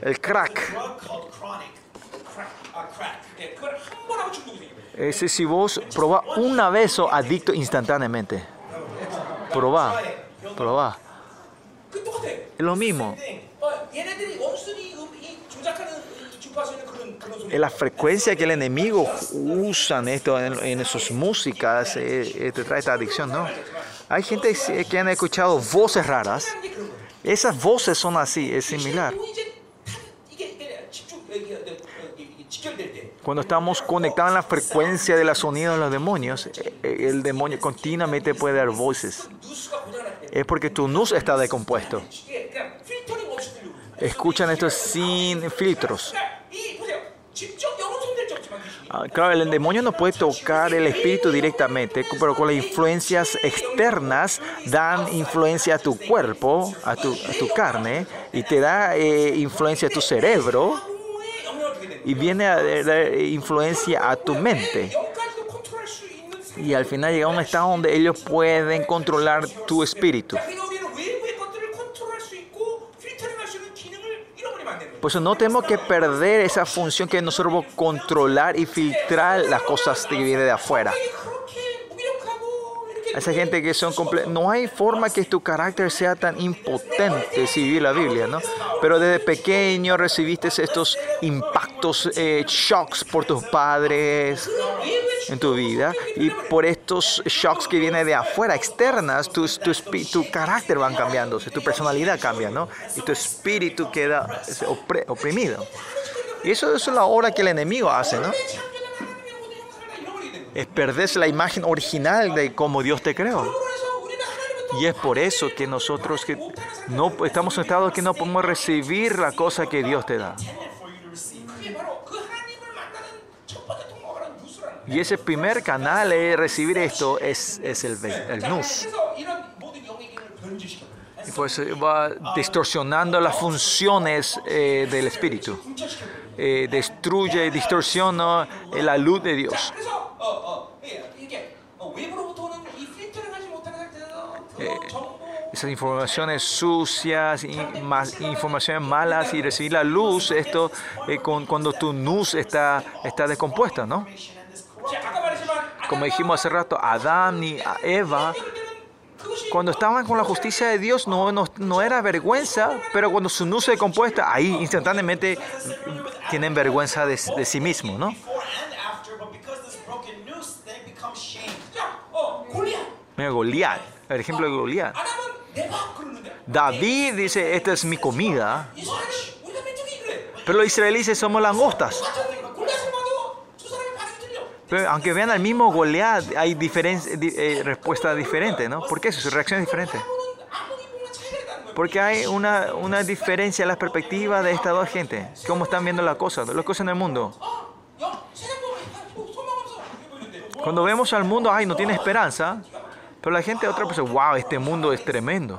El crack Ese si vos probás una vez, sos adicto instantáneamente. Probá, probá. Es lo mismo. Es la frecuencia que el enemigo usa en, esto, en, en sus músicas eh, eh, te trae esta adicción, ¿no? Hay gente que han escuchado voces raras. Esas voces son así, es similar. Cuando estamos conectados en la frecuencia de los sonidos de los demonios, eh, eh, el demonio continuamente puede dar voces. Es porque tu nus está descompuesto. Escuchan esto sin filtros. Ah, claro, el demonio no puede tocar el espíritu directamente, pero con las influencias externas dan influencia a tu cuerpo, a tu, a tu carne, y te da eh, influencia a tu cerebro y viene a dar influencia a tu mente. Y al final llega a un estado donde ellos pueden controlar tu espíritu. Por eso no tenemos que perder esa función que nosotros controlar y filtrar las cosas que vienen de afuera. Esa gente que son comple No hay forma que tu carácter sea tan impotente si vi la Biblia, ¿no? Pero desde pequeño recibiste estos impactos, eh, shocks por tus padres en tu vida y por estos shocks que vienen de afuera, externas, tu, tu, tu carácter van cambiándose, tu personalidad cambia, ¿no? Y tu espíritu queda oprimido. Y eso es la obra que el enemigo hace, ¿no? es perdés la imagen original de cómo Dios te creó. Y es por eso que nosotros que no estamos en estado que no podemos recibir la cosa que Dios te da. Y ese primer canal de recibir esto es, es el, el nus. Y pues va distorsionando las funciones eh, del espíritu eh, destruye, distorsiona eh, la luz de Dios. Esas informaciones sucias, in, más, informaciones malas y recibir la luz, esto eh, con, cuando tu luz está, está descompuesta, ¿no? Como dijimos hace rato, Adán y Eva cuando estaban con la justicia de Dios no, no, no era vergüenza, pero cuando su nu se compuesta, ahí instantáneamente tienen vergüenza de, de sí mismo, ¿no? Mira, Goliat, el ejemplo de Goliat. David dice, esta es mi comida. Pero los israelíes somos langostas. Pero aunque vean al mismo Goliat, hay diferen eh, respuestas diferentes, ¿no? ¿Por qué eso? Su reacción es diferente. Porque hay una, una diferencia en las perspectivas de estas dos gentes. Cómo están viendo las cosas, las cosas en el mundo. Cuando vemos al mundo, ay, no tiene esperanza. Pero la gente otra persona, wow, este mundo es tremendo.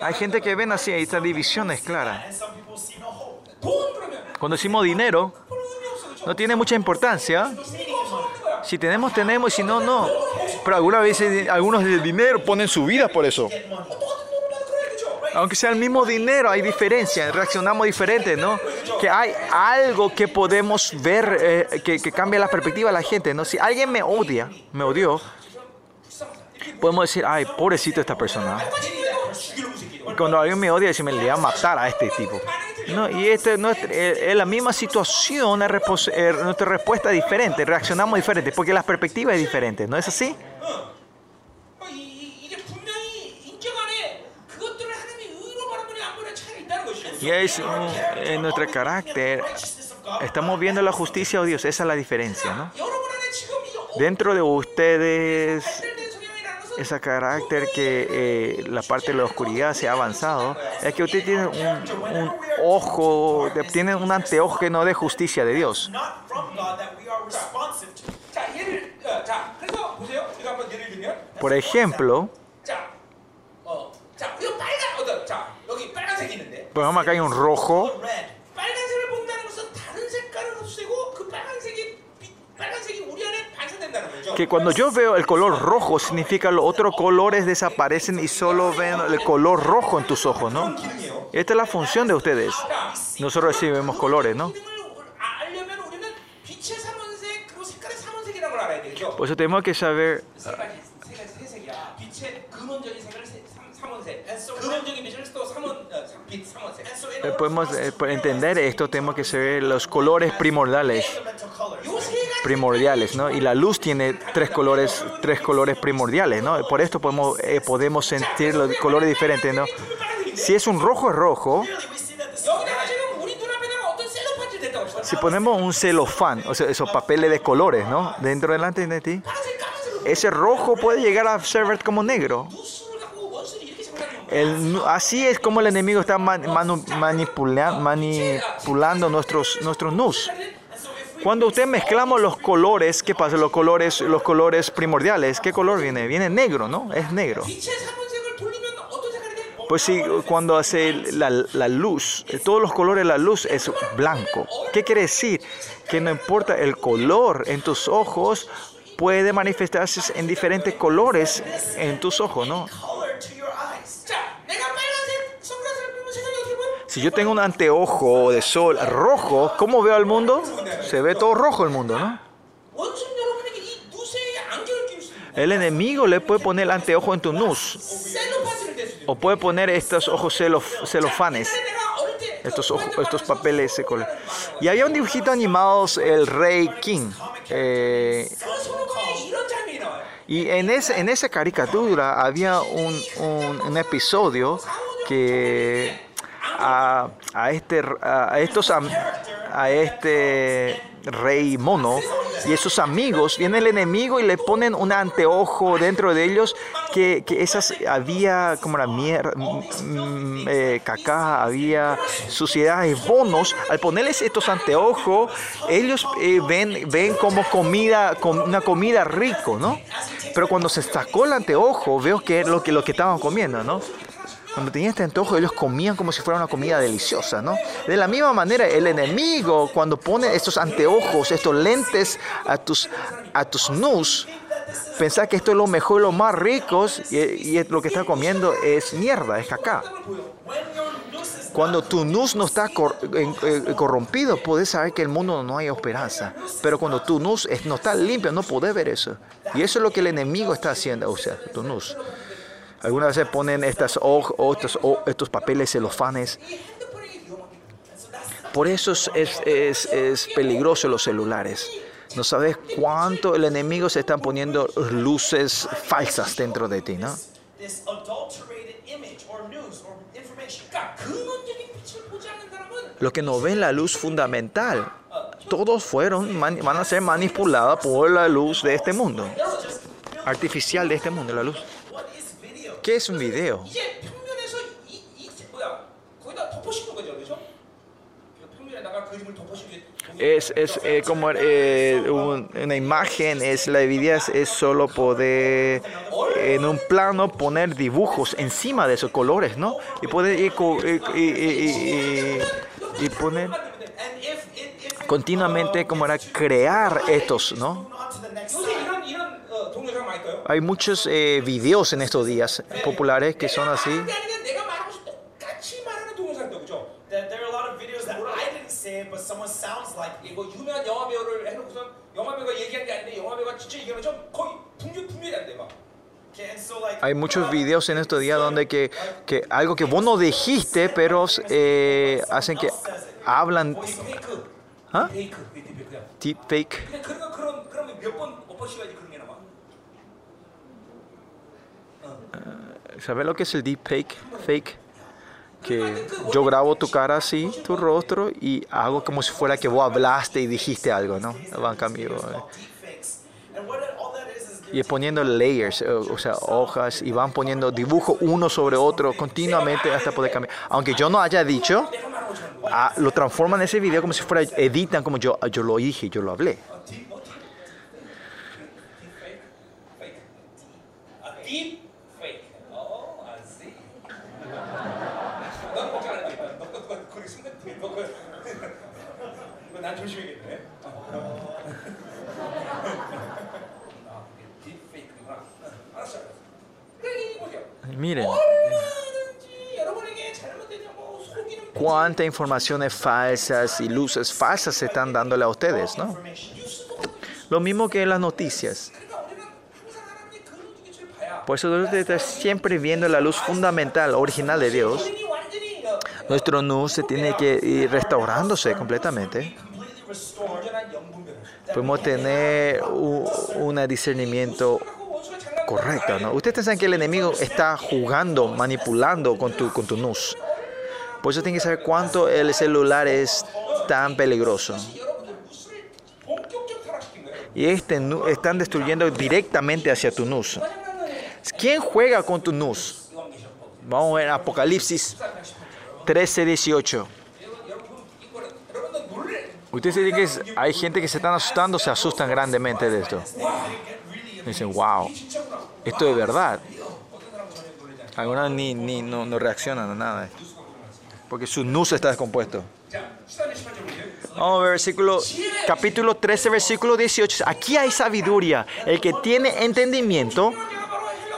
Hay gente que ven así, esta división es clara. Cuando decimos dinero, no tiene mucha importancia. Si tenemos, tenemos, y si no, no. Pero algunas veces algunos del dinero ponen su vida por eso. Aunque sea el mismo dinero, hay diferencia, reaccionamos diferente, ¿no? Que hay algo que podemos ver eh, que, que, cambia la perspectiva de la gente, ¿no? Si alguien me odia, me odió, podemos decir, ay, pobrecito esta persona. Y cuando alguien me odia, decirme, le voy a matar a este tipo. No, y esta no, eh, es la misma situación, eh, nuestra respuesta es diferente, reaccionamos diferente, porque las perspectivas es diferente, ¿no es así? Y es nuestro carácter, estamos viendo la justicia o Dios, esa es la diferencia, ¿no? Dentro de ustedes ese carácter que eh, la parte de la oscuridad se ha avanzado, es que usted tiene un, un ojo, tiene un anteojo que no de justicia de Dios. Not from God that we are responsive to. que cuando yo veo el color rojo significa los otros colores desaparecen y solo ven el color rojo en tus ojos, ¿no? Esta es la función de ustedes. Nosotros sí colores, ¿no? Por eso tenemos que saber Podemos eh, entender esto, tenemos que ver los colores primordiales. Primordiales, ¿no? Y la luz tiene tres colores, tres colores primordiales, ¿no? Por esto podemos, eh, podemos sentir los colores diferentes, ¿no? Si es un rojo, es rojo. Si ponemos un celofán, o sea, esos papeles de colores, ¿no? Dentro delante de ti. Ese rojo puede llegar a ser como negro. El, así es como el enemigo está man, manipula, manipulando nuestros, nuestros nus. Cuando usted mezclamos los colores, ¿qué pasa? Los colores, los colores primordiales, ¿qué color viene? Viene negro, ¿no? Es negro. Pues sí, cuando hace la, la luz, eh, todos los colores de la luz es blanco. ¿Qué quiere decir? Que no importa el color en tus ojos, puede manifestarse en diferentes colores en tus ojos, ¿no? Si yo tengo un anteojo de sol rojo, ¿cómo veo al mundo? Se ve todo rojo el mundo, ¿no? El enemigo le puede poner el anteojo en tu nuz. O puede poner estos ojos celofanes. Estos, ojos, estos papeles color. Y había un dibujito animado, el Rey King. Eh, y en, ese, en esa caricatura había un, un episodio que a, a este, a, estos, am- a este rey mono y esos amigos, viene el enemigo y le ponen un anteojo dentro de ellos que, que esas había como la mierda, caca, había suciedad y bonos. Al ponerles estos anteojos, ellos eh, ven, ven como comida, com- una comida rico, ¿no? Pero cuando se sacó el anteojo, veo que lo que, lo que estaban comiendo, ¿no? Cuando tenían este antojo, ellos comían como si fuera una comida deliciosa, ¿no? De la misma manera, el enemigo, cuando pone estos anteojos, estos lentes a tus, a tus nus, pensar que esto es lo mejor, lo más rico, y, lo que está comiendo es mierda, es caca. Cuando tu nus no está eh, corrompido, puedes saber que el mundo no hay esperanza. Pero cuando tu nus no está limpio, no puedes ver eso. Y eso es lo que el enemigo está haciendo, o sea, tu nus. Algunas veces ponen estas o, o, estos, o, estos, papeles celofanes. Por eso es, es, es peligroso los celulares. No sabes cuánto el enemigo se está poniendo luces falsas dentro de ti, ¿no? Los que no ven la luz fundamental, todos fueron, van a ser manipulados por la luz de este mundo, artificial de este mundo, la luz. What is video? ¿Qué es un video? 이제 평면에서 이, 이 뭐야 거기다 덮어씌운 거죠, 그렇죠? 평면에다가 그림을 덮어씌우게. Es, es eh, como eh, un- una imagen, es la evidencia es solo poder en un plano poner dibujos encima de esos colores, ¿no? Y poder y, co- y- y- y- y- y poner And if it, if continuamente como era crear estos, ¿no? Hay muchos eh, videos en estos días populares que son así. Hay muchos videos en estos días donde que, que algo que vos no dijiste, pero eh, hacen que hablan. ¿Ah? Deep fake. Eh, ¿Sabes lo que es el deep fake? Fake. Que yo grabo tu cara así, tu rostro, y hago como si fuera que vos hablaste y dijiste algo, ¿no? Van cambiando. Eh. Y poniendo layers, eh, o sea, hojas, y van poniendo dibujo uno sobre otro continuamente hasta poder cambiar. Aunque yo no haya dicho, ah, lo transforman ese video como si fuera, editan como yo, ah, yo lo dije, yo lo hablé. Miren cuánta informaciones falsas y luces falsas se están dándole a ustedes, ¿no? Lo mismo que en las noticias. Por eso debemos estar siempre viendo la luz fundamental, original de Dios. Nuestro nu se tiene que ir restaurándose completamente. Podemos tener un discernimiento correcta. ¿no? Ustedes piensan que el enemigo está jugando, manipulando con tu, con tu NUS. Pues Por eso tienen que saber cuánto el celular es tan peligroso. Y este están destruyendo directamente hacia tu NUS. ¿Quién juega con tu NUS? Vamos a ver Apocalipsis 13, 18. Ustedes dicen que hay gente que se están asustando, se asustan grandemente de esto. Dicen, wow, esto es verdad. Algunos ni, ni no, reaccionan a nada. Porque su nus está descompuesto. Vamos a versículo, capítulo 13, versículo 18. Aquí hay sabiduría. El que tiene entendimiento,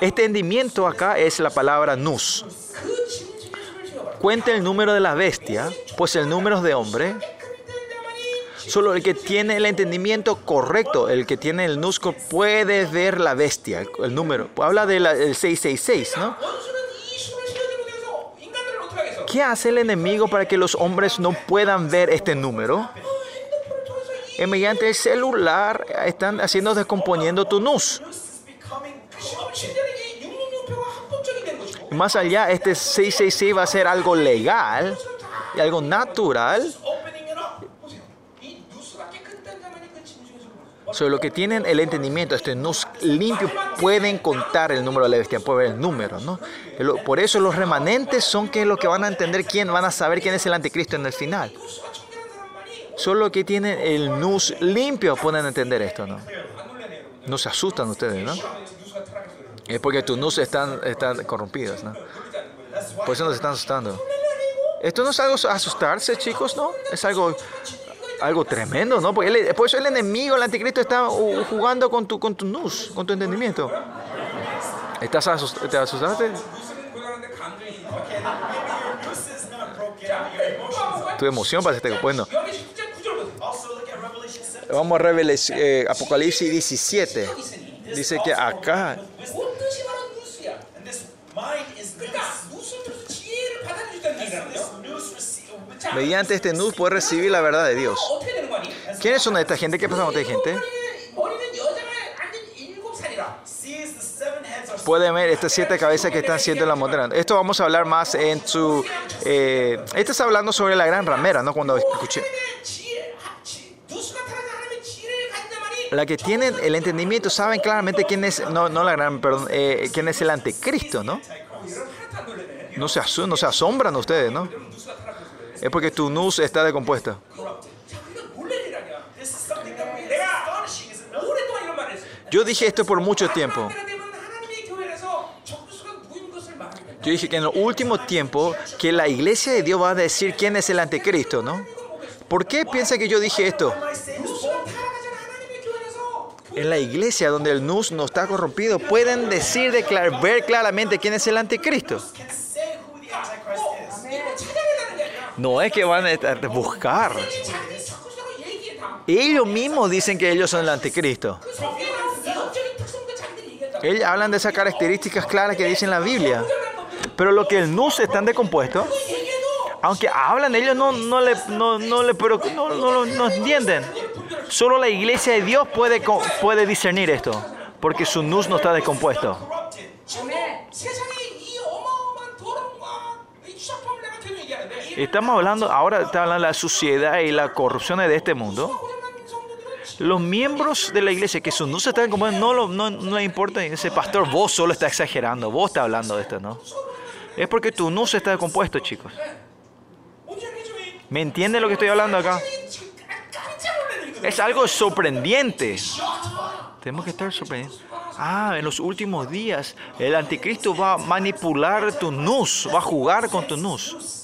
este entendimiento acá es la palabra nus. Cuenta el número de la bestia, pues el número es de hombre, Solo el que tiene el entendimiento correcto, el que tiene el nusco, puede ver la bestia, el número. Habla del de 666, ¿no? ¿Qué hace el enemigo para que los hombres no puedan ver este número? Y mediante el celular están haciendo descomponiendo tu nus. Más allá, este 666 va a ser algo legal y algo natural Sobre lo que tienen el entendimiento, este nos limpio, pueden contar el número de la bestia, pueden ver el número, ¿no? Por eso los remanentes son que los que van a entender quién, van a saber quién es el anticristo en el final. Solo que tienen el nus limpio pueden entender esto, ¿no? No se asustan ustedes, ¿no? Es porque tus nus están, están corrompidas, ¿no? Por eso nos están asustando. Esto no es algo asustarse, chicos, ¿no? Es algo algo tremendo, ¿no? Porque él, por el enemigo, el anticristo, está uh, jugando con tu, con tu nus, con tu entendimiento. ¿Estás asust ¿Te asustaste? Tu emoción pasaste bueno. Vamos a Reveles, eh, Apocalipsis 17. Dice que acá Mediante este nud puedes recibir la verdad de Dios. ¿Quiénes son esta gente? ¿Qué pasa con esta gente? Pueden ver estas siete cabezas que están siendo la montaña. Esto vamos a hablar más en su... Eh, estás hablando sobre la gran ramera, ¿no? Cuando escuché. La que tienen el entendimiento saben claramente quién es, no, no la gran, perdón, eh, quién es el anticristo, ¿no? No se, no se asombran ustedes, ¿no? Es porque tu nus está decompuesta. Yo dije esto por mucho tiempo. Yo dije que en el último tiempo que la iglesia de Dios va a decir quién es el anticristo, ¿no? ¿Por qué piensa que yo dije esto? En la iglesia donde el nus no está corrompido, pueden decir, declarar, ver claramente quién es el anticristo. No es que van a buscar. Ellos mismos dicen que ellos son el anticristo. Ellos hablan de esas características claras que dice en la Biblia. Pero lo que el NUS están decompuestos, aunque hablan, ellos no, no, le, no, no, le, pero no, no entienden. Solo la iglesia de Dios puede, puede discernir esto, porque su NUS no está descompuesto. Estamos hablando, ahora está hablando de la suciedad y la corrupción de este mundo. Los miembros de la iglesia que sus no se están como no, lo, no, no le importa, dice, pastor, vos solo estás exagerando, vos estás hablando de esto, ¿no? Es porque tu nus está compuesto, chicos. ¿Me entienden lo que estoy hablando acá? Es algo sorprendente. Tenemos que estar sorprendidos. Ah, en los últimos días el anticristo va a manipular tu nus, va a jugar con tu nus.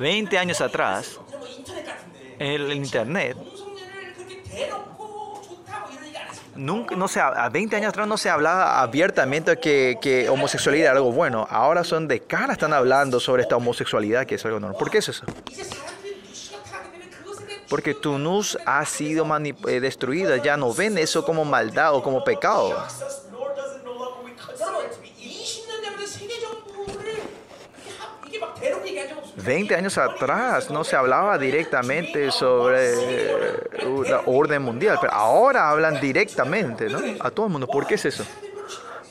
20 años atrás, el Internet nunca, no se, a 20 años atrás no se hablaba abiertamente que, que, homosexualidad era algo bueno. Ahora son de cara, están hablando sobre esta homosexualidad que es algo normal. ¿Por qué es eso? Porque Tunus ha sido eh, destruida, ya no ven eso como maldad o como pecado. 20 años atrás no se hablaba directamente sobre eh, la orden mundial, pero ahora hablan directamente ¿no? a todo el mundo. ¿Por qué es eso?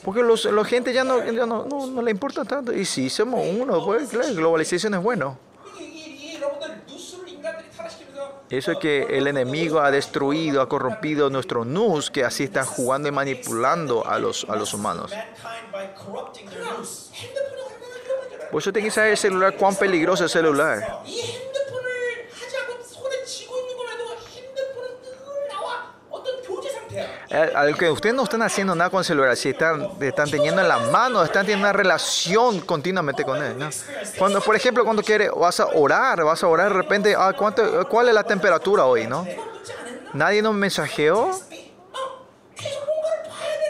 Porque los, la gente ya, no, ya no, no, le importa tanto. Y si somos uno, pues claro, globalización es bueno. Eso es que el enemigo ha destruido, ha corrompido nuestro nus, que así están jugando y manipulando a los, a los humanos. Por tengo que saber el celular, cuán peligroso es el celular. Al que ustedes no están haciendo nada con el celular, si están, están teniendo en la mano, están teniendo una relación continuamente con él. ¿no? Cuando, por ejemplo, cuando quieres, vas a orar, vas a orar de repente, ah, ¿cuánto, ¿cuál es la temperatura hoy? ¿no? ¿Nadie nos mensajeó?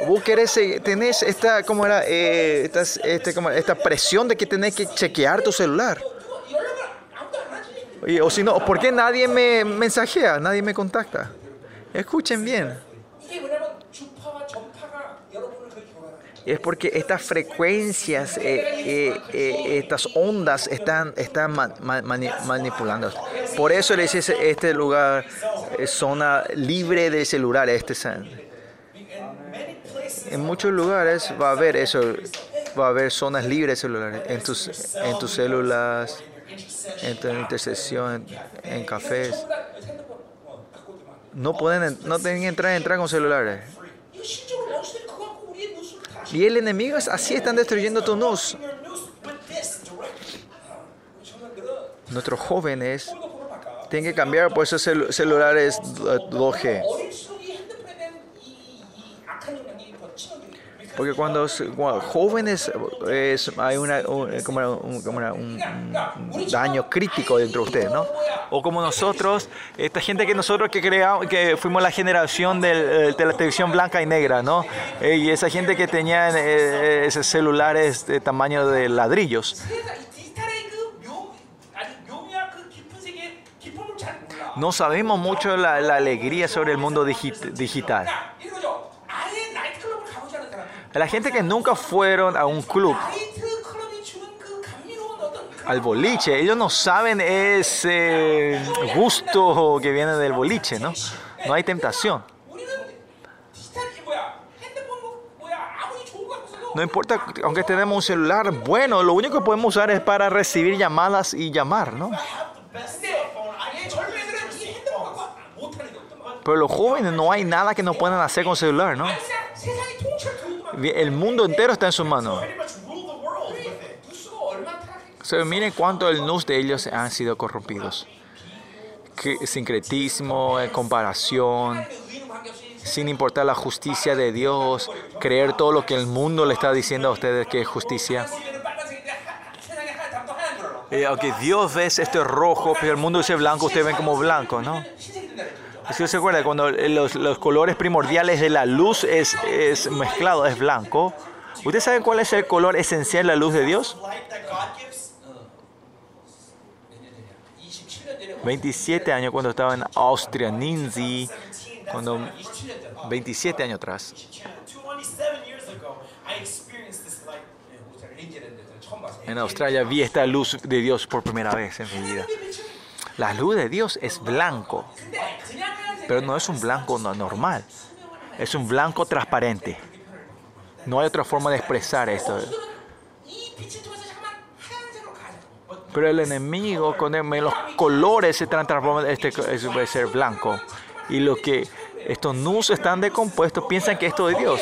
vos querés, tenés esta, ¿cómo era? Eh, esta, este, esta presión de que tenés que chequear tu celular. Y, o si no, ¿por qué nadie me mensajea? Nadie me contacta. Escuchen bien. Es porque estas frecuencias, eh, eh, eh, estas ondas están, están man, mani, manipulando. Por eso le dice este lugar eh, zona libre de celulares, este en muchos lugares va a haber eso, va a haber zonas libres celulares, en tus, en tus células, en tu intercesión, en, cafés. No pueden, no tienen que entrar, entrar con celulares. Y el enemigo es así, están destruyendo tu nus. Nuestros jóvenes tienen que cambiar por esos celulares 2G. Porque cuando, jóvenes hay una, un, daño crítico dentro de ustedes, ¿no? O como nosotros, esta gente que nosotros que creamos, que fuimos la generación eh, de la televisión blanca y negra, ¿no? Y esa gente que tenía eh, eh, esos celulares de tamaño de ladrillos. No sabemos mucho la, alegría sobre el mundo digital. La gente que nunca fueron a un club, al boliche, ellos no saben ese gusto que viene del boliche, ¿no? No hay tentación. No importa, aunque tenemos un celular bueno, lo único que podemos usar es para recibir llamadas y llamar, ¿no? Pero los jóvenes no hay nada que no puedan hacer con celular, ¿no? El mundo entero está en sus manos. Miren cuánto el nus de ellos han sido corrompidos. Sincretismo, eh, comparación, sin importar la justicia de Dios, creer todo lo que el mundo le está diciendo a ustedes que es justicia. Aunque Dios ve este rojo, pero el mundo dice blanco, ustedes ven como blanco, ¿no? Si se acuerda, cuando los, los, colores primordiales de la luz es, es mezclado, es blanco. ¿Usted sabe cuál es el color esencial de la luz de Dios? 27 años cuando estaba en Austria, Ninzi, cuando 27 años atrás. En Australia vi esta luz de Dios por primera vez en mi vida. La luz de Dios es blanco pero no es un blanco normal, es un blanco transparente. No hay otra forma de expresar esto. Pero el enemigo con los colores se transforma este es ser blanco y lo que estos nus están decompuestos piensan que esto es Dios.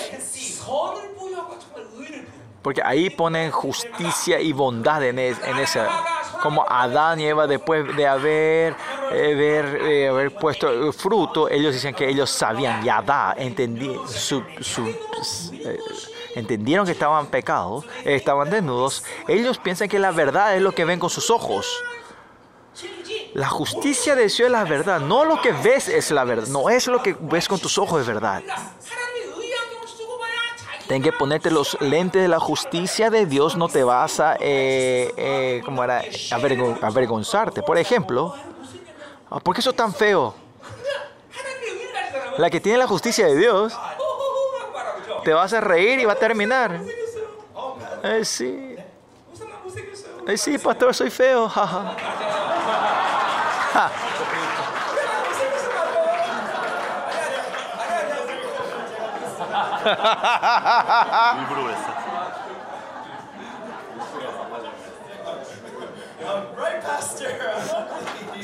Porque ahí ponen justicia y bondad en esa como Adán y Eva después de haber, eh, eh, haber, puesto fruto, ellos dicen que ellos sabían, Yadá, entendí, eh, entendieron que estaban pecados, estaban desnudos. Ellos piensan que la verdad es lo que ven con sus ojos. La justicia de Dios es la verdad, no lo que ves es la verdad, no es lo que ves con tus ojos es verdad. Ten que ponerte los lentes de la justicia de Dios, no te vas a, eh, eh era? Avergonzarte. Por ejemplo, ah, ¿por qué eso tan feo? La que tiene la justicia de Dios, te vas a reír y va a terminar. Eh, sí. Eh, sí, pastor, soy feo. 일부러 그랬어. Right, Pastor?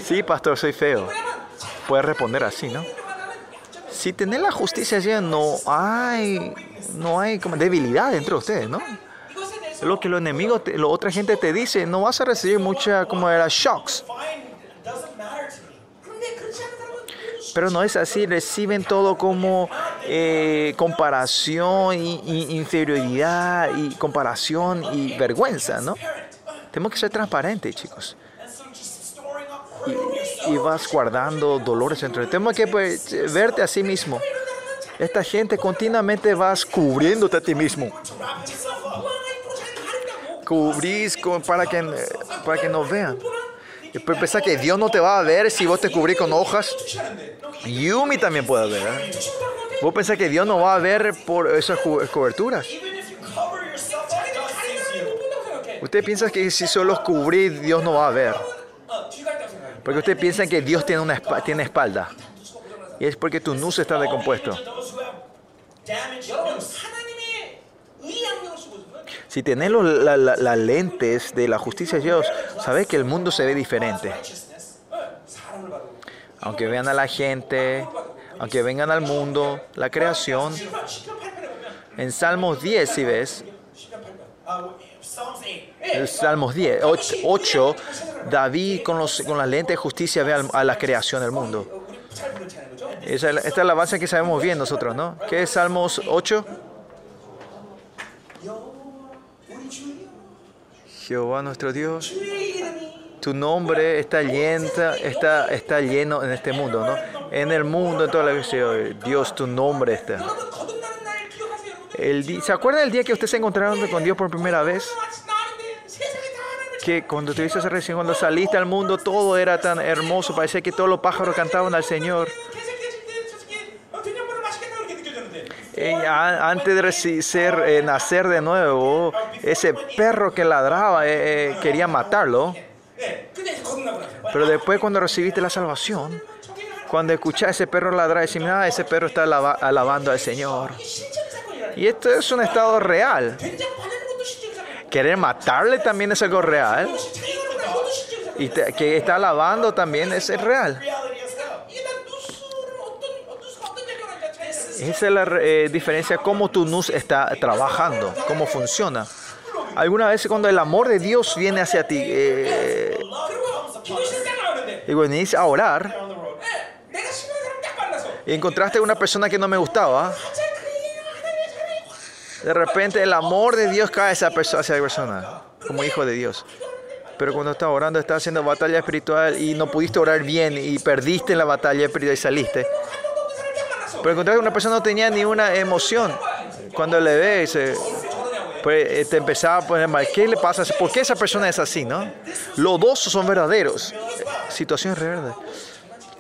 Sí, pastor, soy feo. Puedes responder así, ¿no? Si tenés la justicia allí, no hay, no hay como debilidad entre ustedes, ¿no? 이것에 대해서 Lo que los enemigos, te- lo otra gente te dice, no vas a recibir mucha, como era, shocks. Fine doesn't matter to me. 근데 그렇지 않은 사람은 모두 Pero no es así, reciben todo como eh, comparación y, y, inferioridad y comparación y vergüenza, ¿no? Tenemos que ser transparentes, chicos. Y, y vas guardando dolores entre Tenemos que pues, verte a sí mismo. Esta gente continuamente vas cubriéndote a ti mismo. Cubrís con, para que, para que nos vean. Después pensar que Dios no te va a ver si vos te cubrís con hojas. Yumi también puede ver. ¿eh? Vos pensás que Dios no va a ver por esas coberturas. Usted piensa que si solo cubrir, Dios no va a ver. Porque usted piensa que Dios tiene, una espalda, tiene espalda. Y es porque tu nus está decompuesto. Si tenés la, la, las lentes de la justicia de Dios, sabés que el mundo se ve diferente. Aunque vean a la gente, a que vengan al mundo la creación. En Salmos 10, si ves, Salmos 10, 8, 8 David con, los, con las lentes de justicia ve a la creación del mundo. Esa, esta es la base que sabemos bien nosotros, ¿no? ¿Qué es Salmos 8? Jehová nuestro Dios tu nombre está lleno, está, está lleno en este mundo, ¿no? En el mundo, en toda la vida, Dios, tu nombre está. El ¿Se acuerdan el día que ustedes se encontraron con Dios por primera vez? Que cuando tuviste esa recién, cuando saliste al mundo, todo era tan hermoso, parecía que todos los pájaros cantaban al Señor. antes de ser, eh, nacer de nuevo, ese perro que ladraba eh, eh, quería matarlo. Pero después cuando recibiste la salvación, cuando escuchás a ese perro ladrar, decís, ah, ese perro está alabando al Señor. Y esto es un estado real. Querer matarle también es algo real. Y que está alabando también es real. Esa es la eh, diferencia cómo tu NUS está trabajando, cómo funciona. Alguna vez cuando el amor de Dios viene hacia ti eh, y venís a orar y encontraste una persona que no me gustaba, de repente el amor de Dios cae hacia esa persona, como hijo de Dios. Pero cuando estás orando, estás haciendo batalla espiritual y no pudiste orar bien y perdiste en la batalla espiritual y saliste. Pero encontraste una persona no tenía ni una emoción. Cuando le ves, eh, pues eh, te empezaba a poner mal ¿qué le pasa? ¿Por qué esa persona es así, no? Los dos son verdaderos. Eh, Situación real.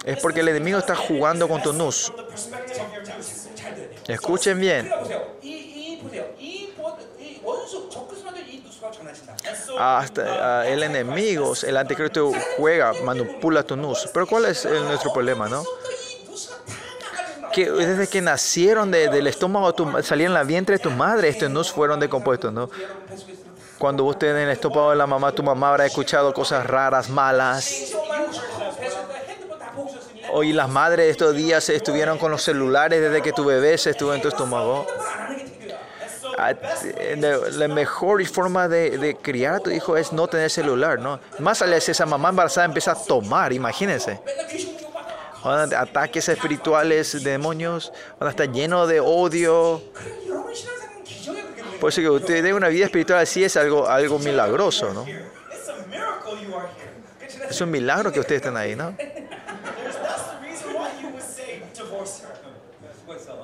Es porque el enemigo está jugando con tu nus. Escuchen bien. Hasta uh, el enemigo, el anticristo juega, manipula tu nus. Pero ¿cuál es el, nuestro problema, no? que desde que nacieron de, del estómago, tu, la vientre de tu madre, estos no fueron decompuestos, ¿no? Cuando vos tenés el estómago de la mamá, tu mamá habrá escuchado cosas raras, malas. Hoy las madres de estos días estuvieron con los celulares desde que tu bebé se estuvo en tu estómago. Ah, la mejor forma de, de criar a tu hijo es no tener celular, ¿no? Más allá es esa mamá embarazada empieza a tomar, imagínense van a ataques espirituales de demonios, van a estar llenos de odio. Por eso que usted tenga una vida espiritual así es algo, algo milagroso, ¿no? Es un milagro que ustedes estén ahí, ¿no?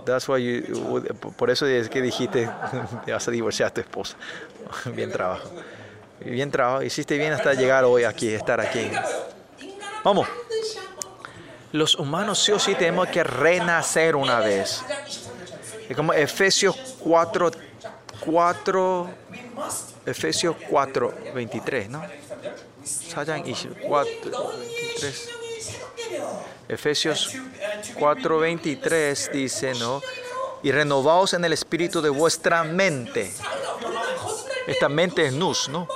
That's why you, por eso es que dijiste, te vas a divorciar a tu esposa. Bien trabajo. Bien trabajo. Hiciste bien hasta llegar hoy aquí, estar aquí. Vamos. Los humanos sí o sí tenemos que renacer una vez. Es como Efesios 4, 4, We must. Efesios 4, 23, ¿no? 사장 24, 23. Efesios 4, 23 dice, ¿no? Y renovaos en el espíritu de vuestra mente. Esta mente es nus, ¿no?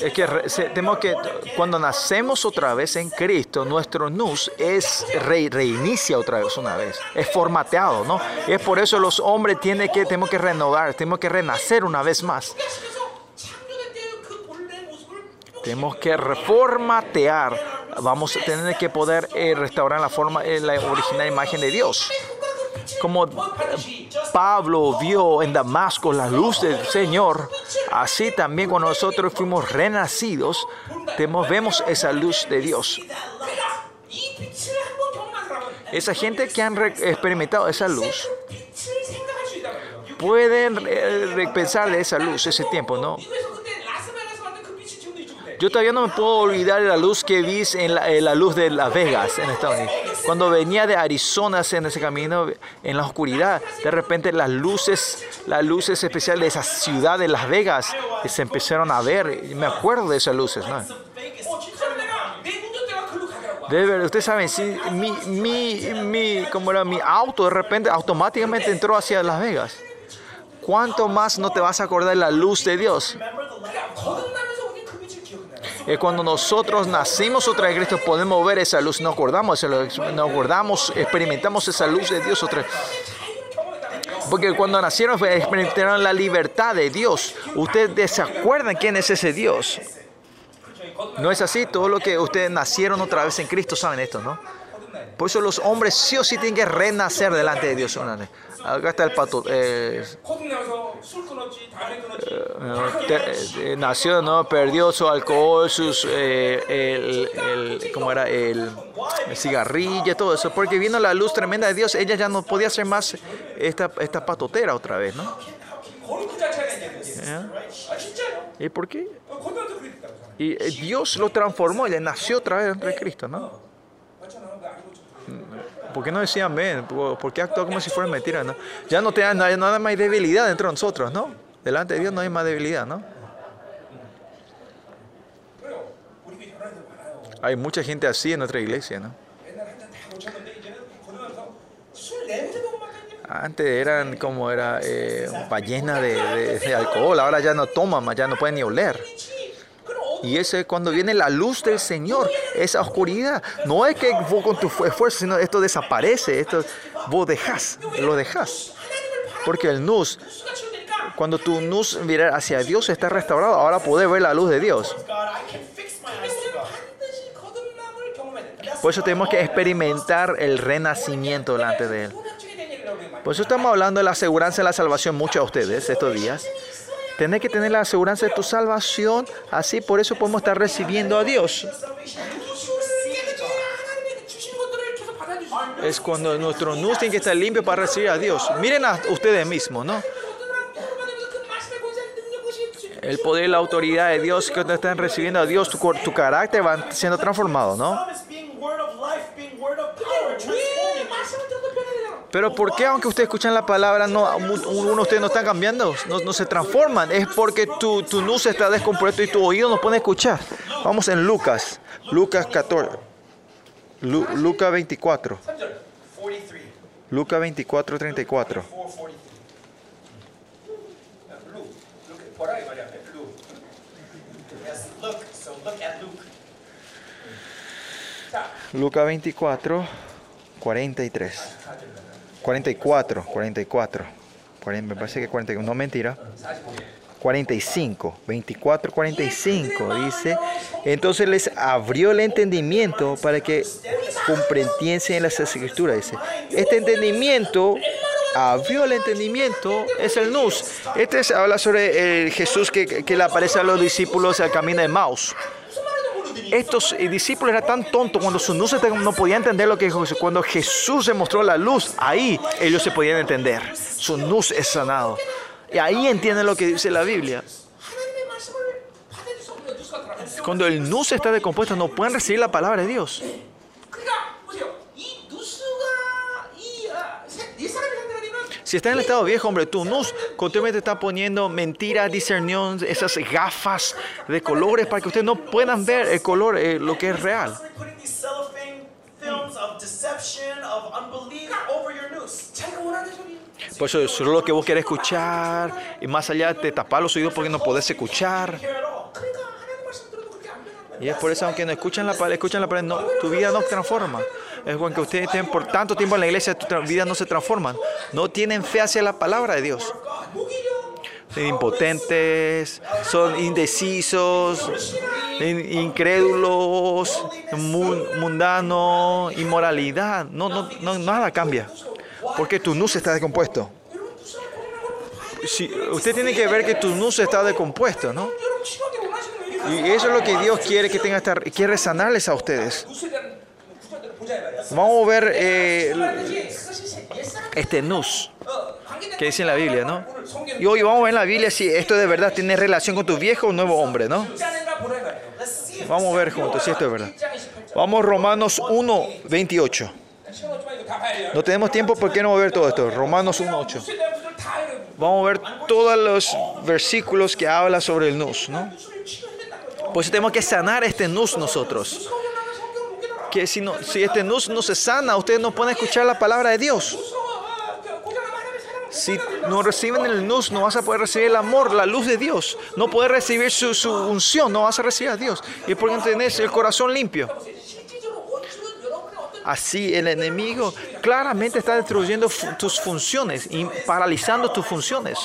Es que tenemos que, cuando nacemos otra vez en Cristo, nuestro nus es re- reinicia otra vez una vez, es formateado, ¿no? Es por eso los hombres tienen que, tenemos que renovar, tenemos que renacer una vez más. Tenemos que reformatear, vamos a tener que poder eh, restaurar la forma, eh, la original imagen de Dios. Como Pablo vio en Damasco la luz del Señor, así también cuando nosotros fuimos renacidos, vemos esa luz de Dios. Esa gente que han experimentado esa luz pueden eh, pensar de esa luz ese tiempo, ¿no? Yo todavía no me puedo olvidar de la luz que vi en la, en la, luz de Las Vegas, en Estados Unidos. Cuando venía de Arizona en ese camino, en la oscuridad, de repente las luces, las luces especiales de esa ciudad de Las Vegas eh, se empezaron a ver. Me acuerdo de esas luces, ¿no? De verdad, ustedes saben, mi, mi, mi, como era mi auto, de repente automáticamente entró hacia Las Vegas. ¿Cuánto más no te vas a acordar de la luz de Dios? Eh, cuando nosotros nacimos otra vez Cristo, podemos ver esa luz, nos acordamos, nos acordamos, experimentamos esa luz de Dios otra vez. Porque cuando nacieron experimentaron la libertad de Dios. Ustedes se acuerdan quién es ese Dios. No es así, todo lo que ustedes nacieron otra vez en Cristo saben esto, ¿no? Por eso los hombres sí o sí tienen que renacer delante de Dios. ¿no? Acá está el pato. Eh eh, eh, eh, nació, ¿no? Perdió su alcohol, sus. Eh, el, el, ¿Cómo era? El, el, cigarrillo, todo eso. Porque vino la luz tremenda de Dios. Ella ya no podía ser más esta, esta patotera otra vez, ¿no? ¿Y por qué? Y Dios lo transformó, ella nació otra vez dentro de Cristo, ¿no? ¿Por qué no decía amén? ¿Por qué actúa como si fuera mentira? ¿no? Ya no, te, ya no hay más debilidad dentro de nosotros, ¿no? Delante de Dios no hay más debilidad, ¿no? Hay mucha gente así en nuestra iglesia, ¿no? Antes eran como era eh, ballena de, de, alcohol, ahora ya no toman, ya no pueden ni oler. Y eso es cuando viene la luz del Señor, esa oscuridad. No es que vos con tu esfuerzo, sino esto desaparece, esto vos dejás, lo dejás. Porque el nus, cuando tu nus mirar hacia Dios está restaurado, ahora podés ver la luz de Dios. Por eso tenemos que experimentar el renacimiento delante de Él. Por eso estamos hablando de la aseguranza de la salvación mucho a ustedes estos días. Tenés que tener la aseguranza de tu salvación, así por eso podemos estar recibiendo a Dios. Es cuando nuestro nus tiene que estar limpio para recibir a Dios. Miren a ustedes mismos, ¿no? El poder y la autoridad de Dios que están recibiendo a Dios, tu, tu carácter va siendo transformado, ¿no? Pero ¿por qué aunque ustedes escuchan la palabra, no, uno de ustedes no están cambiando, no, no, se transforman? Es porque tu, tu luz está descompuesto y tu oído no puede escuchar. Vamos en Lucas, Lucas 14, Lu, Lucas 24. Lucas 24, 34. Lucas 24, 43. 44, 44. Cuaren- Me parece que 41, no mentira. 45, 24, 45 dice, entonces les abrió el entendimiento para que comprendiesen las escrituras. Dice, este entendimiento, abrió el entendimiento, es el nus. Este es- habla sobre el Jesús que, que le aparece a los discípulos al camino de Maus estos eh, discípulos eran tan tontos cuando su luz no podía entender lo que Jesús. Cuando Jesús se mostró la luz, ahí ellos se podían entender. Su luz es sanado. Y ahí entienden lo que dice la Biblia. Cuando el nus está descompuesto, no pueden recibir la palabra de Dios. Si está en el estado viejo, hombre, tu nus continuamente está poniendo mentiras, discernión, esas gafas de colores para que ustedes no puedan ver el color, eh, lo que es real. Por eso es lo que vos querés escuchar y más allá te tapar los oídos porque no podés escuchar. Y es por eso, aunque no escuchan la palabra, escuchan la palabra, no, tu vida no transforma. Es cuando ustedes estén por tanto tiempo en la iglesia, tu vida no se transforma. No tienen fe hacia la palabra de Dios. Son impotentes, son indecisos, incrédulos, mundanos, inmoralidad. No, no, no, nada cambia. Porque tu nus está descompuesto. Si, usted tiene que ver que tu nus está descompuesto, ¿no? Y eso es lo que Dios quiere que tenga, esta, quiere sanarles a ustedes. Vamos a ver eh, este nus que dice en la Biblia, ¿no? Y hoy vamos a ver en la Biblia si esto de verdad tiene relación con tu viejo o nuevo hombre, ¿no? Vamos a ver juntos si esto es verdad. Vamos Romanos 1, 28. No tenemos tiempo, ¿por qué no ver todo esto? Romanos 1, 8. Vamos a ver todos los versículos que habla sobre el nus, ¿no? Por eso tenemos que sanar este nus nosotros. Que si, no, si este nus no se sana, ustedes no pueden escuchar la palabra de Dios. Si no reciben el nus, no vas a poder recibir el amor, la luz de Dios. No puedes recibir su, su unción, no vas a recibir a Dios. Y es porque tenés el corazón limpio. Así el enemigo claramente está destruyendo tus funciones y paralizando tus funciones.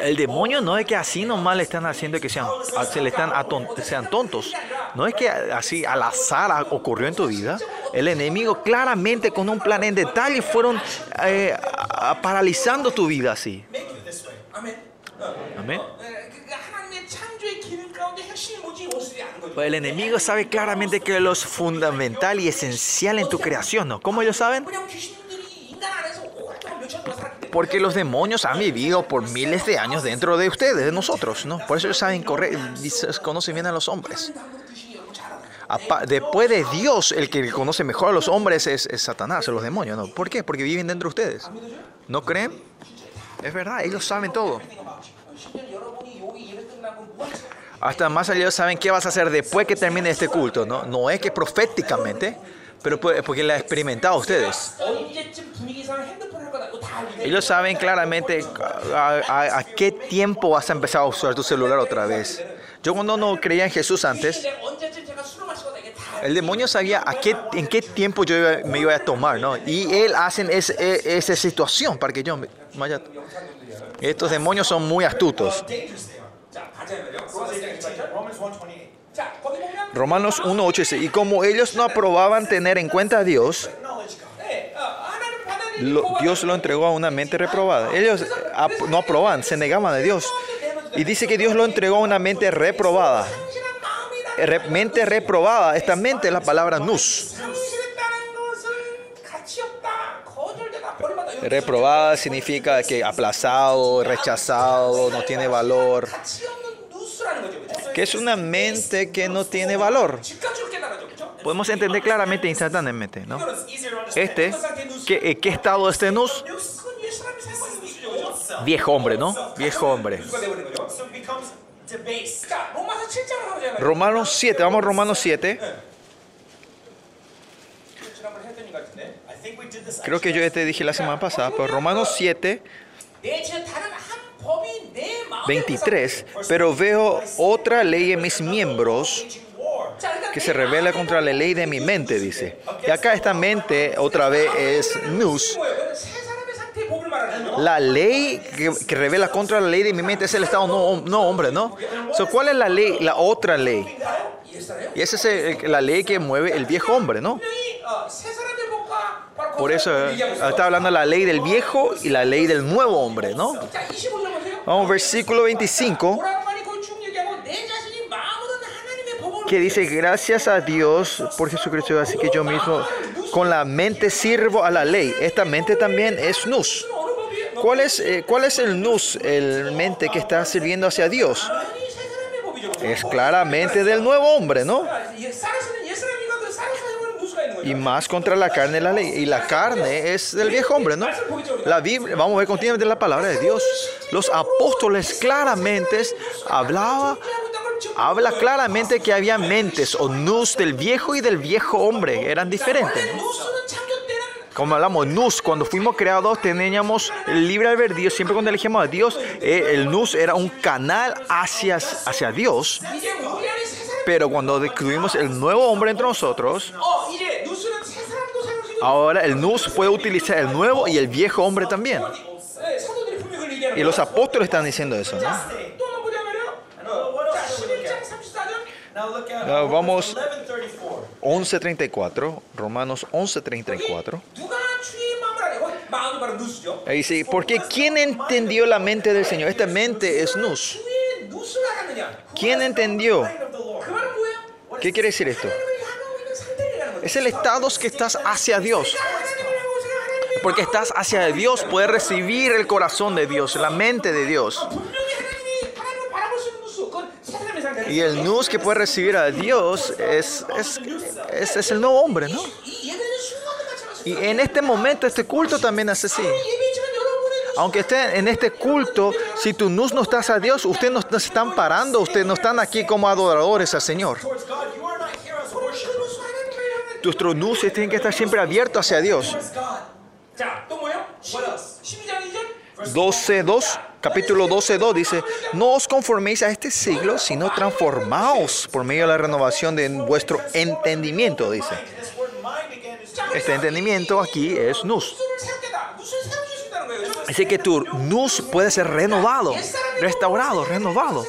El demonio no es que así nomás le están haciendo que sean, se le están sean tontos. No es que así al azar ocurrió en tu vida. El enemigo claramente con un plan en detalle fueron eh, paralizando tu vida así. Amén. Pues el enemigo sabe claramente que lo fundamental y esencial en tu creación, ¿no? ¿Cómo ellos saben? Porque los demonios han vivido por miles de años dentro de ustedes, de nosotros, ¿no? Por eso ellos saben correr, conocen bien a los hombres. Después de Dios, el que conoce mejor a los hombres es, es Satanás, los demonios, ¿no? ¿Por qué? Porque viven dentro de ustedes. ¿No creen? Es verdad, ellos saben todo. Hasta más allá saben qué vas a hacer después que termine este culto, ¿no? No es que proféticamente pero pues, porque la han experimentado ustedes. Ellos saben claramente a, a, a, qué tiempo vas a empezar a usar tu celular otra vez. Yo cuando no creía en Jesús antes, el demonio sabía a qué, en qué tiempo yo iba, me iba a tomar, ¿no? Y él hacen e, esa situación para que yo me vaya. Estos demonios son muy astutos. Romanos 1.8 y como ellos no aprobaban tener en cuenta a Dios, Dios lo entregó a una mente reprobada. Ellos no aprobaban, se negaban a Dios. Y dice que Dios lo entregó a una mente reprobada. Eh, mente reprobada, esta mente es la palabra nus. Reprobada significa que aplazado, rechazado, no tiene valor que es una mente que no tiene valor. Podemos entender claramente e instantáneamente, ¿no? Este, ¿qué, eh, qué estado es Tenus? Viejo hombre, ¿no? Viejo hombre. Romanos 7, vamos a Romanos 7. Creo que yo ya te dije la semana pasada, pero Romanos 7. 23, pero veo otra ley en mis miembros que se revela contra la ley de mi mente, dice. Y acá esta mente otra vez es nous. La ley que, revela contra la ley de mi mente es el estado no, hombre, ¿no? So, ¿Cuál es la ley, la otra ley? Y esa es la ley que mueve el viejo hombre, ¿no? Por eso eh, está hablando la ley del viejo y la ley del nuevo hombre, ¿no? Vamos, versículo 25. Que dice, gracias a Dios por Jesucristo, así que yo mismo con la mente sirvo a la ley. Esta mente también es nus. ¿Cuál es, eh, cuál es el nus, el mente que está sirviendo hacia Dios? Es claramente del nuevo hombre, ¿no? y más contra la carne la ley. Y la carne es del viejo hombre, ¿no? La Biblia, vamos a ver continuamente la palabra de Dios. Los apóstoles claramente hablaba, habla claramente que había mentes o nus del viejo y del viejo hombre. Eran diferentes. como hablamos, nus, cuando fuimos creados teníamos el libre albedrío, siempre cuando elegimos a Dios, eh, el nus era un canal hacia, hacia Dios. Pero cuando descubrimos el nuevo hombre entre nosotros, Ahora el Nus puede utilizar el nuevo y el viejo hombre también. Y los apóstoles están diciendo eso, ¿no? Vamos 11.34, Romanos 11.34. Ahí dice, porque ¿quién entendió la mente del Señor? Esta mente es nous. ¿Quién entendió? ¿Qué quiere decir esto? Es el estado que estás hacia Dios. Porque estás hacia Dios, puedes recibir el corazón de Dios, la mente de Dios. Y el nus que puede recibir a Dios es, es, es, el nuevo hombre, ¿no? Y en este momento, este culto también hace así. Aunque estén en este culto, si tu nus no estás a Dios, ustedes no, no se están parando, ustedes no están aquí como adoradores al Señor. Nuestros nucios tienen que estar siempre abiertos hacia Dios. 12.2, capítulo 12.2 dice, no os conforméis a este siglo, sino transformaos por medio de la renovación de vuestro entendimiento, dice. Este entendimiento aquí es nus. Así que tu nus puede ser renovado, restaurado, renovado.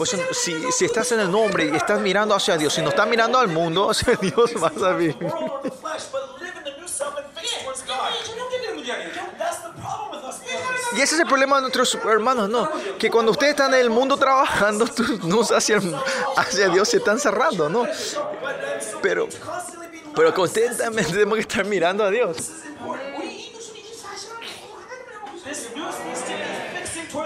Pues si, si, estás en el nombre y estás mirando hacia Dios, si no estás mirando al mundo, hacia Dios vas a vivir. Y ese es el problema de nuestros hermanos, ¿no? Que cuando ustedes están en el mundo trabajando, tus luz hacia, el, hacia Dios se están cerrando, ¿no? Pero, pero constantemente tenemos que estar mirando a Dios.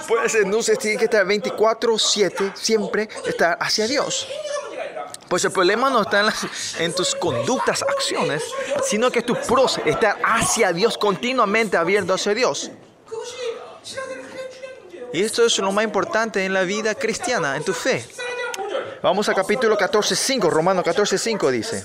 Pues entonces tiene que estar 24/7, siempre estar hacia Dios. Pues el problema no está en, las, en, tus conductas, acciones, sino que es tu pros, estar hacia Dios, continuamente abierto hacia Dios. Y esto es lo más importante en la vida cristiana, en tu fe. Vamos al capítulo 14.5, Romano 14.5 dice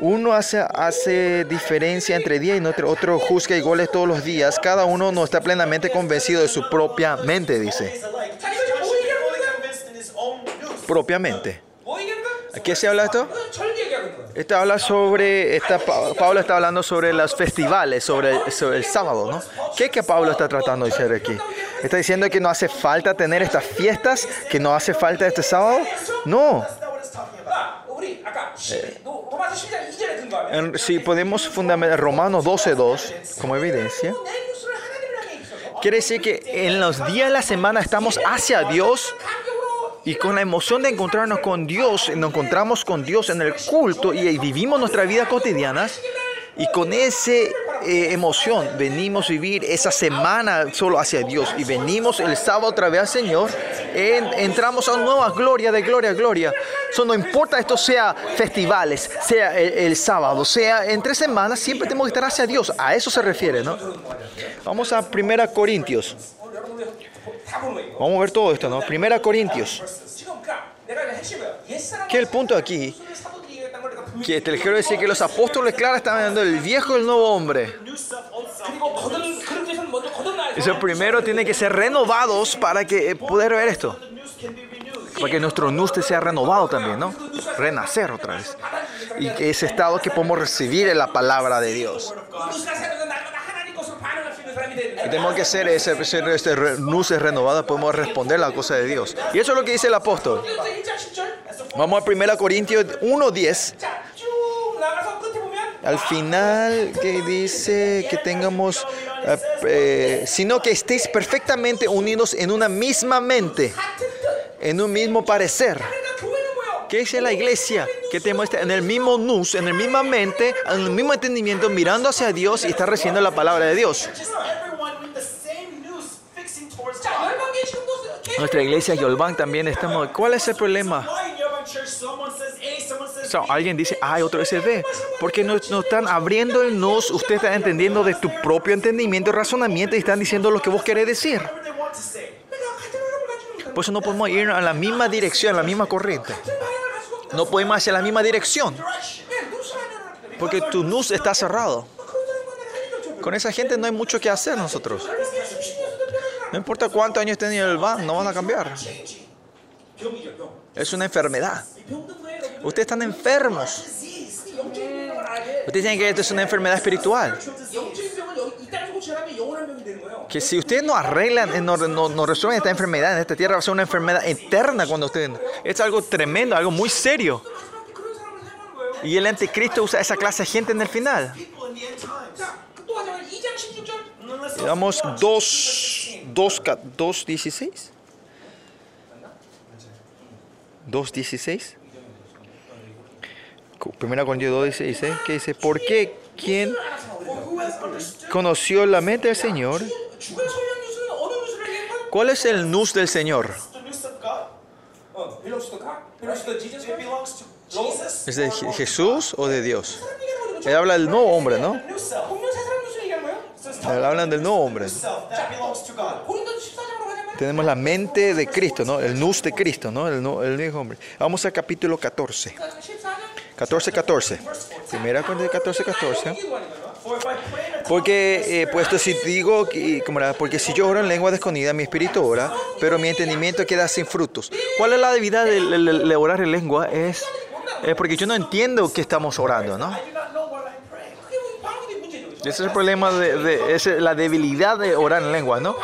uno hace, hace diferencia entre día y otro, otro juzga y goles todos los días. Cada uno no está plenamente convencido de su propia mente, dice. Propiamente. ¿A qué se habla esto? Este habla sobre, esta, Pablo está hablando sobre los festivales, sobre, sobre el sábado, ¿no? ¿Qué es que Pablo está tratando de decir aquí? ¿Está diciendo que no hace falta tener estas fiestas? ¿Que no hace falta este sábado? No. Si podemos fundamentar Romanos 12.2 como evidencia, quiere decir que en los días de la semana estamos hacia Dios y con la emoción de encontrarnos con Dios, nos encontramos con Dios en el culto y vivimos nuestra vida cotidiana. Y con esa eh, emoción venimos a vivir esa semana solo hacia Dios. Y venimos el sábado otra vez al Señor. En, entramos a nueva gloria de gloria a gloria. So, no importa esto sea festivales, sea el, el, sábado, sea entre semanas, siempre tenemos que estar hacia Dios. A eso se refiere, ¿no? Vamos a 1 Corintios. Vamos a ver todo esto, ¿no? 1 Corintios. Que el punto aquí que te quiero decir que los apóstoles, claro, estaban hablando del viejo y el nuevo hombre. Eso primero tiene que ser renovados para que eh, poder ver esto. Para que nuestro nuste sea renovado también, ¿no? Renacer otra vez. Y que ese estado que podemos recibir en la palabra de Dios. Y tenemos que ser ese, ese, ese luces podemos responder la cosa de Dios. Y eso es lo que dice el apóstol. Vamos a 1 Corintios 1.10 al final que dice que tengamos, eh, eh, sino que estéis perfectamente unidos en una misma mente, en un mismo parecer. ¿Qué es la iglesia? Que te en el mismo nus, en la misma mente, en el mismo entendimiento, mirando hacia Dios y está recibiendo la palabra de Dios. Nuestra iglesia Yolban también estamos. ¿Cuál es el problema? Alguien dice, hay otro SD. Porque nos, están abriendo el nos, usted está entendiendo de tu propio entendimiento y razonamiento y están diciendo lo que vos querés decir. Por eso no podemos ir a la misma dirección, a la misma corriente. No podemos hacia la misma dirección. Porque tu nus está cerrado. Con esa gente no hay mucho que hacer nosotros. No importa cuántos años estén en el van, no van a cambiar. Es una enfermedad. Ustedes están enfermos. Ustedes tienen que esto es una enfermedad espiritual. Que si ustedes no arreglan, eh, no, no, no resuelven esta enfermedad en esta tierra, va a ser una enfermedad eterna cuando ustedes... Es algo tremendo, algo muy serio. Y el anticristo usa esa clase de gente en el final. Digamos 2, 2, 2, 16. 2, 16. Primera Corintios 2 dice, dice, que dice, ¿por qué quien conoció la mente del Señor? ¿Cuál es el nus del Señor? ¿Es de Jesús o de Dios? Él habla del no hombre, ¿no? Él habla del nuevo hombre. Tenemos la mente de Cristo, ¿no? El nus de Cristo, ¿no? El, no, el viejo hombre. Vamos al capítulo 14. 14-14. Primera cuenta de 14-14. Porque eh, pues, puesto si digo, que, porque si yo oro en lengua desconocida, mi espíritu ora, pero mi entendimiento queda sin frutos. ¿Cuál es la debilidad de, orar en lengua? Es, es, porque yo no entiendo que estamos orando, ¿no? Ese es el problema de, es la debilidad de orar en lengua, ¿no?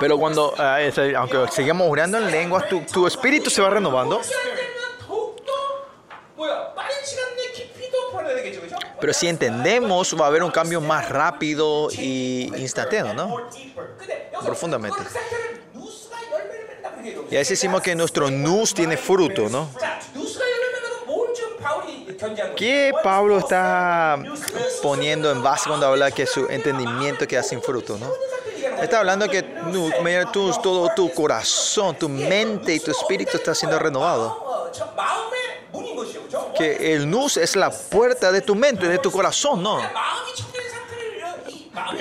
Pero cuando, ah, aunque sigamos orando en lengua, tu, tu espíritu se va renovando. Pero si entendemos, va a haber un cambio más rápido y instantáneo, ¿no? Profundamente. Y ahí decimos que nuestro nus tiene fruto, ¿no? ¿Qué Pablo está poniendo en base cuando habla que su entendimiento queda sin fruto, no? Está hablando que todo tu corazón, tu mente y tu espíritu está siendo renovado. Que el nus es la puerta de tu mente, de tu corazón, ¿no?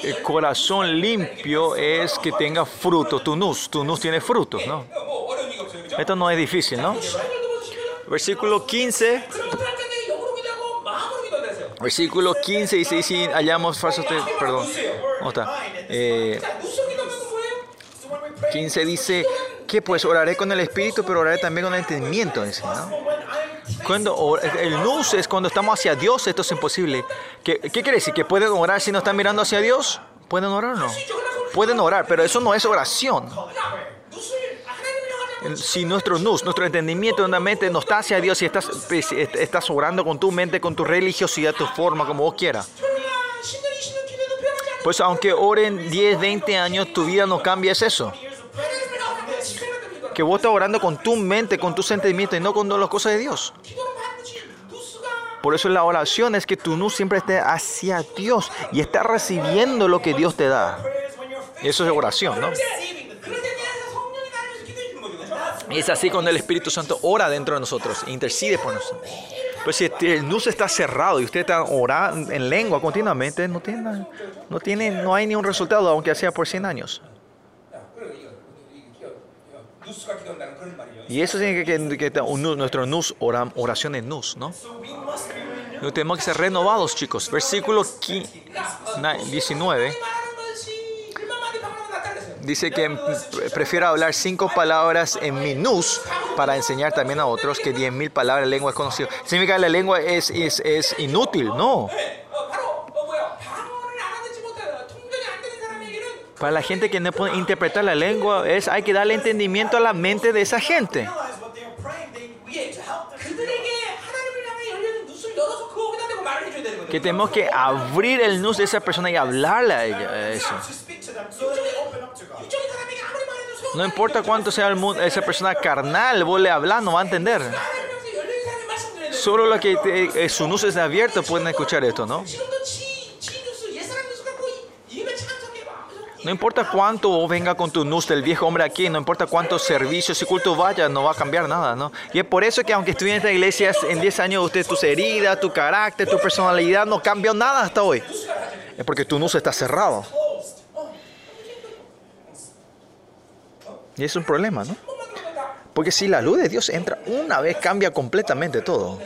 El corazón limpio es que tenga fruto, tu nus, tu nus tiene frutos, ¿no? Esto no es difícil, ¿no? Versículo 15. Versículo 15 dice, y si hallamos falsos perdón, ¿cómo está? Eh, 15 dice que pues oraré con el espíritu, pero oraré también con el entendimiento, dice, ¿no? Cuando el nus es cuando estamos hacia Dios, esto es imposible. ¿Qué, ¿Qué quiere decir? ¿Que pueden orar si no están mirando hacia Dios? ¿Pueden orar o no? Pueden orar, pero eso no es oración. Si nuestro nus, nuestro entendimiento en la mente no está hacia Dios, si estás, pues, estás orando con tu mente, con tu religiosidad, tu forma, como vos quieras. Pues aunque oren 10, 20 años, tu vida no cambia, es eso que vos estás orando con tu mente, con tus sentimientos y no con las cosas de Dios. Por eso la oración es que tu nu siempre esté hacia Dios y está recibiendo lo que Dios te da. Eso es oración, ¿no? Y es así cuando el Espíritu Santo ora dentro de nosotros, intercede por nosotros. Pues si este, el nus está cerrado y usted está orando en lengua continuamente, no tiene, no tiene, no hay ni un resultado, aunque sea por 100 años. Y eso significa que, que nuestro nus, oración es nus, ¿no? No tenemos que ser renovados, chicos. Versículo 19 dice que prefiero hablar cinco palabras en mi nus para enseñar también a otros que diez mil palabras de lengua es conocido. Significa que la lengua es, es, es inútil, no. Para la gente que no puede interpretar la lengua, es hay que darle entendimiento a la mente de esa gente. Que tenemos que abrir el nus de esa persona y hablarle a ella. Eh, eso. No importa cuánto sea el mundo, esa persona carnal, vos le hablas, no va a entender. Solo los que te, eh, su nus es abierto pueden escuchar esto, ¿no? No importa cuánto venga con tu nus del viejo hombre aquí, no importa cuántos servicios y culto vaya, no va a cambiar nada, ¿no? Y es por eso que aunque estuviera en esta iglesia en 10 años, usted, tus heridas, tu carácter, tu personalidad no cambió nada hasta hoy. Es porque tu nus está cerrado. Y es un problema, ¿no? Porque si la luz de Dios entra una vez, cambia completamente todo.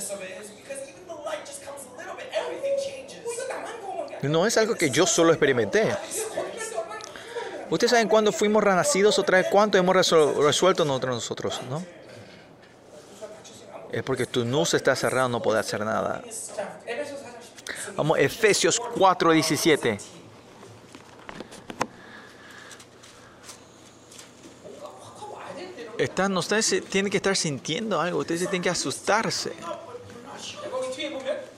No es algo que yo solo experimenté. Ustedes saben cuándo fuimos renacidos otra vez, cuánto hemos resuelto nosotros, nosotros, ¿no? Es porque tu nus está cerrado, no puede hacer nada. Vamos, Efesios 4, 17. Están, ustedes tienen que estar sintiendo algo, ustedes tienen que asustarse.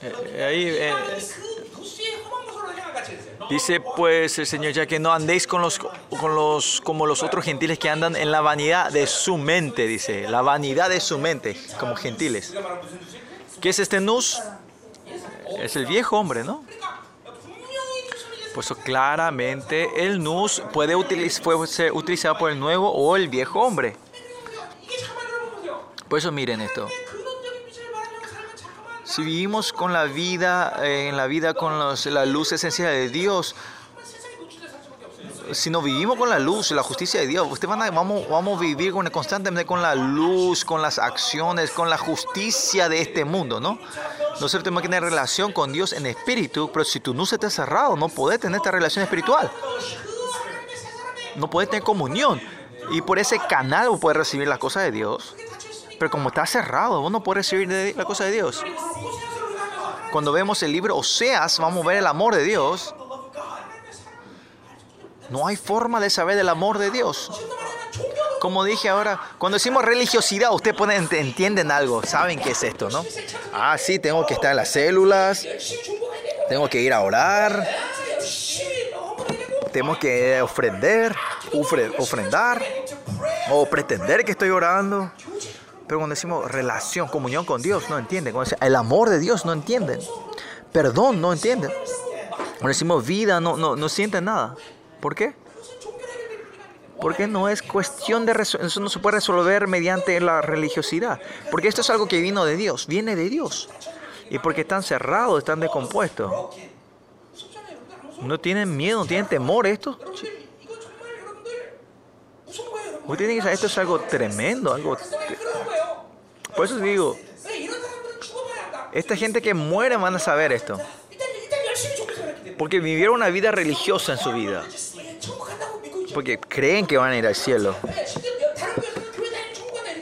Eh, eh, ahí, eh, Dice pues el Señor, ya que no andéis con los, con los, como los otros gentiles que andan en la vanidad de su mente, dice, la vanidad de su mente, como gentiles. ¿Qué es este nus? Es el viejo hombre, ¿no? pues claramente el nus puede utiliz puede ser utilizado por el nuevo o el viejo hombre. Por eso miren esto. Si vivimos con la vida, eh, en la vida con los, la luz esencial de Dios, si no vivimos con la luz, la justicia de Dios, usted van a, vamos, vamos a vivir con, constantemente con la luz, con las acciones, con la justicia de este mundo, ¿no? No Nosotros tenemos que tener relación con Dios en espíritu, pero si tu luz está cerrado, no podés tener esta relación espiritual. No podés tener comunión. Y por ese canal puedes recibir las cosas de Dios. Pero como está cerrado, vos no puedes recibir la cosa de Dios. Cuando vemos el libro Oseas, vamos a ver el amor de Dios. No hay forma de saber del amor de Dios. Como dije ahora, cuando decimos religiosidad, ustedes pueden, entienden algo, saben qué es esto, ¿no? Ah, sí, tengo que estar en las células, tengo que ir a orar, tengo que ofrender, ofrendar o pretender que estoy orando. Pero cuando decimos relación, comunión con Dios, no entienden. Cuando decimos el amor de Dios, no entienden. Perdón, no entienden. Cuando decimos vida, no, no, no sienten nada. ¿Por qué? Porque no es cuestión de eso no se puede resolver mediante la religiosidad. Porque esto es algo que vino de Dios, viene de Dios. Y porque están cerrados, están descompuestos. No tienen miedo, no tienen temor esto. Usted tiene que saber, esto es algo tremendo, algo... Por eso digo, esta gente que muere van a saber esto. Porque vivieron una vida religiosa en su vida. Porque creen que van a ir al cielo.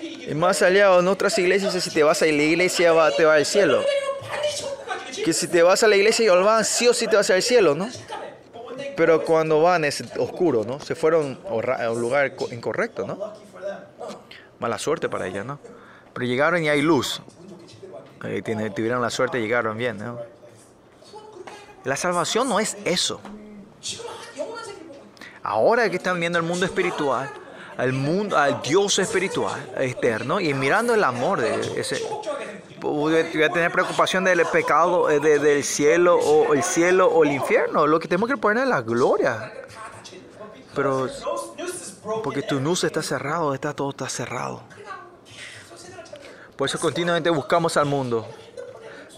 Y más allá, en otras iglesias, si te vas a la iglesia, te va al cielo. Que si te vas a la iglesia, sí o sí te vas al cielo, ¿no? Pero cuando van es oscuro, ¿no? Se fueron a un lugar incorrecto, ¿no? Mala suerte para ellos, ¿no? Pero llegaron y hay luz. Eh, tuvieron la suerte y llegaron bien, ¿no? La salvación no es eso. Ahora que están viendo el mundo espiritual, al mundo, al Dios espiritual externo y mirando el amor de ese. Voy a tener preocupación del pecado eh, del cielo o el cielo o el infierno. Lo que tenemos que poner es la gloria. Pero porque tu nus está cerrado, está todo está cerrado. Por eso continuamente buscamos al mundo.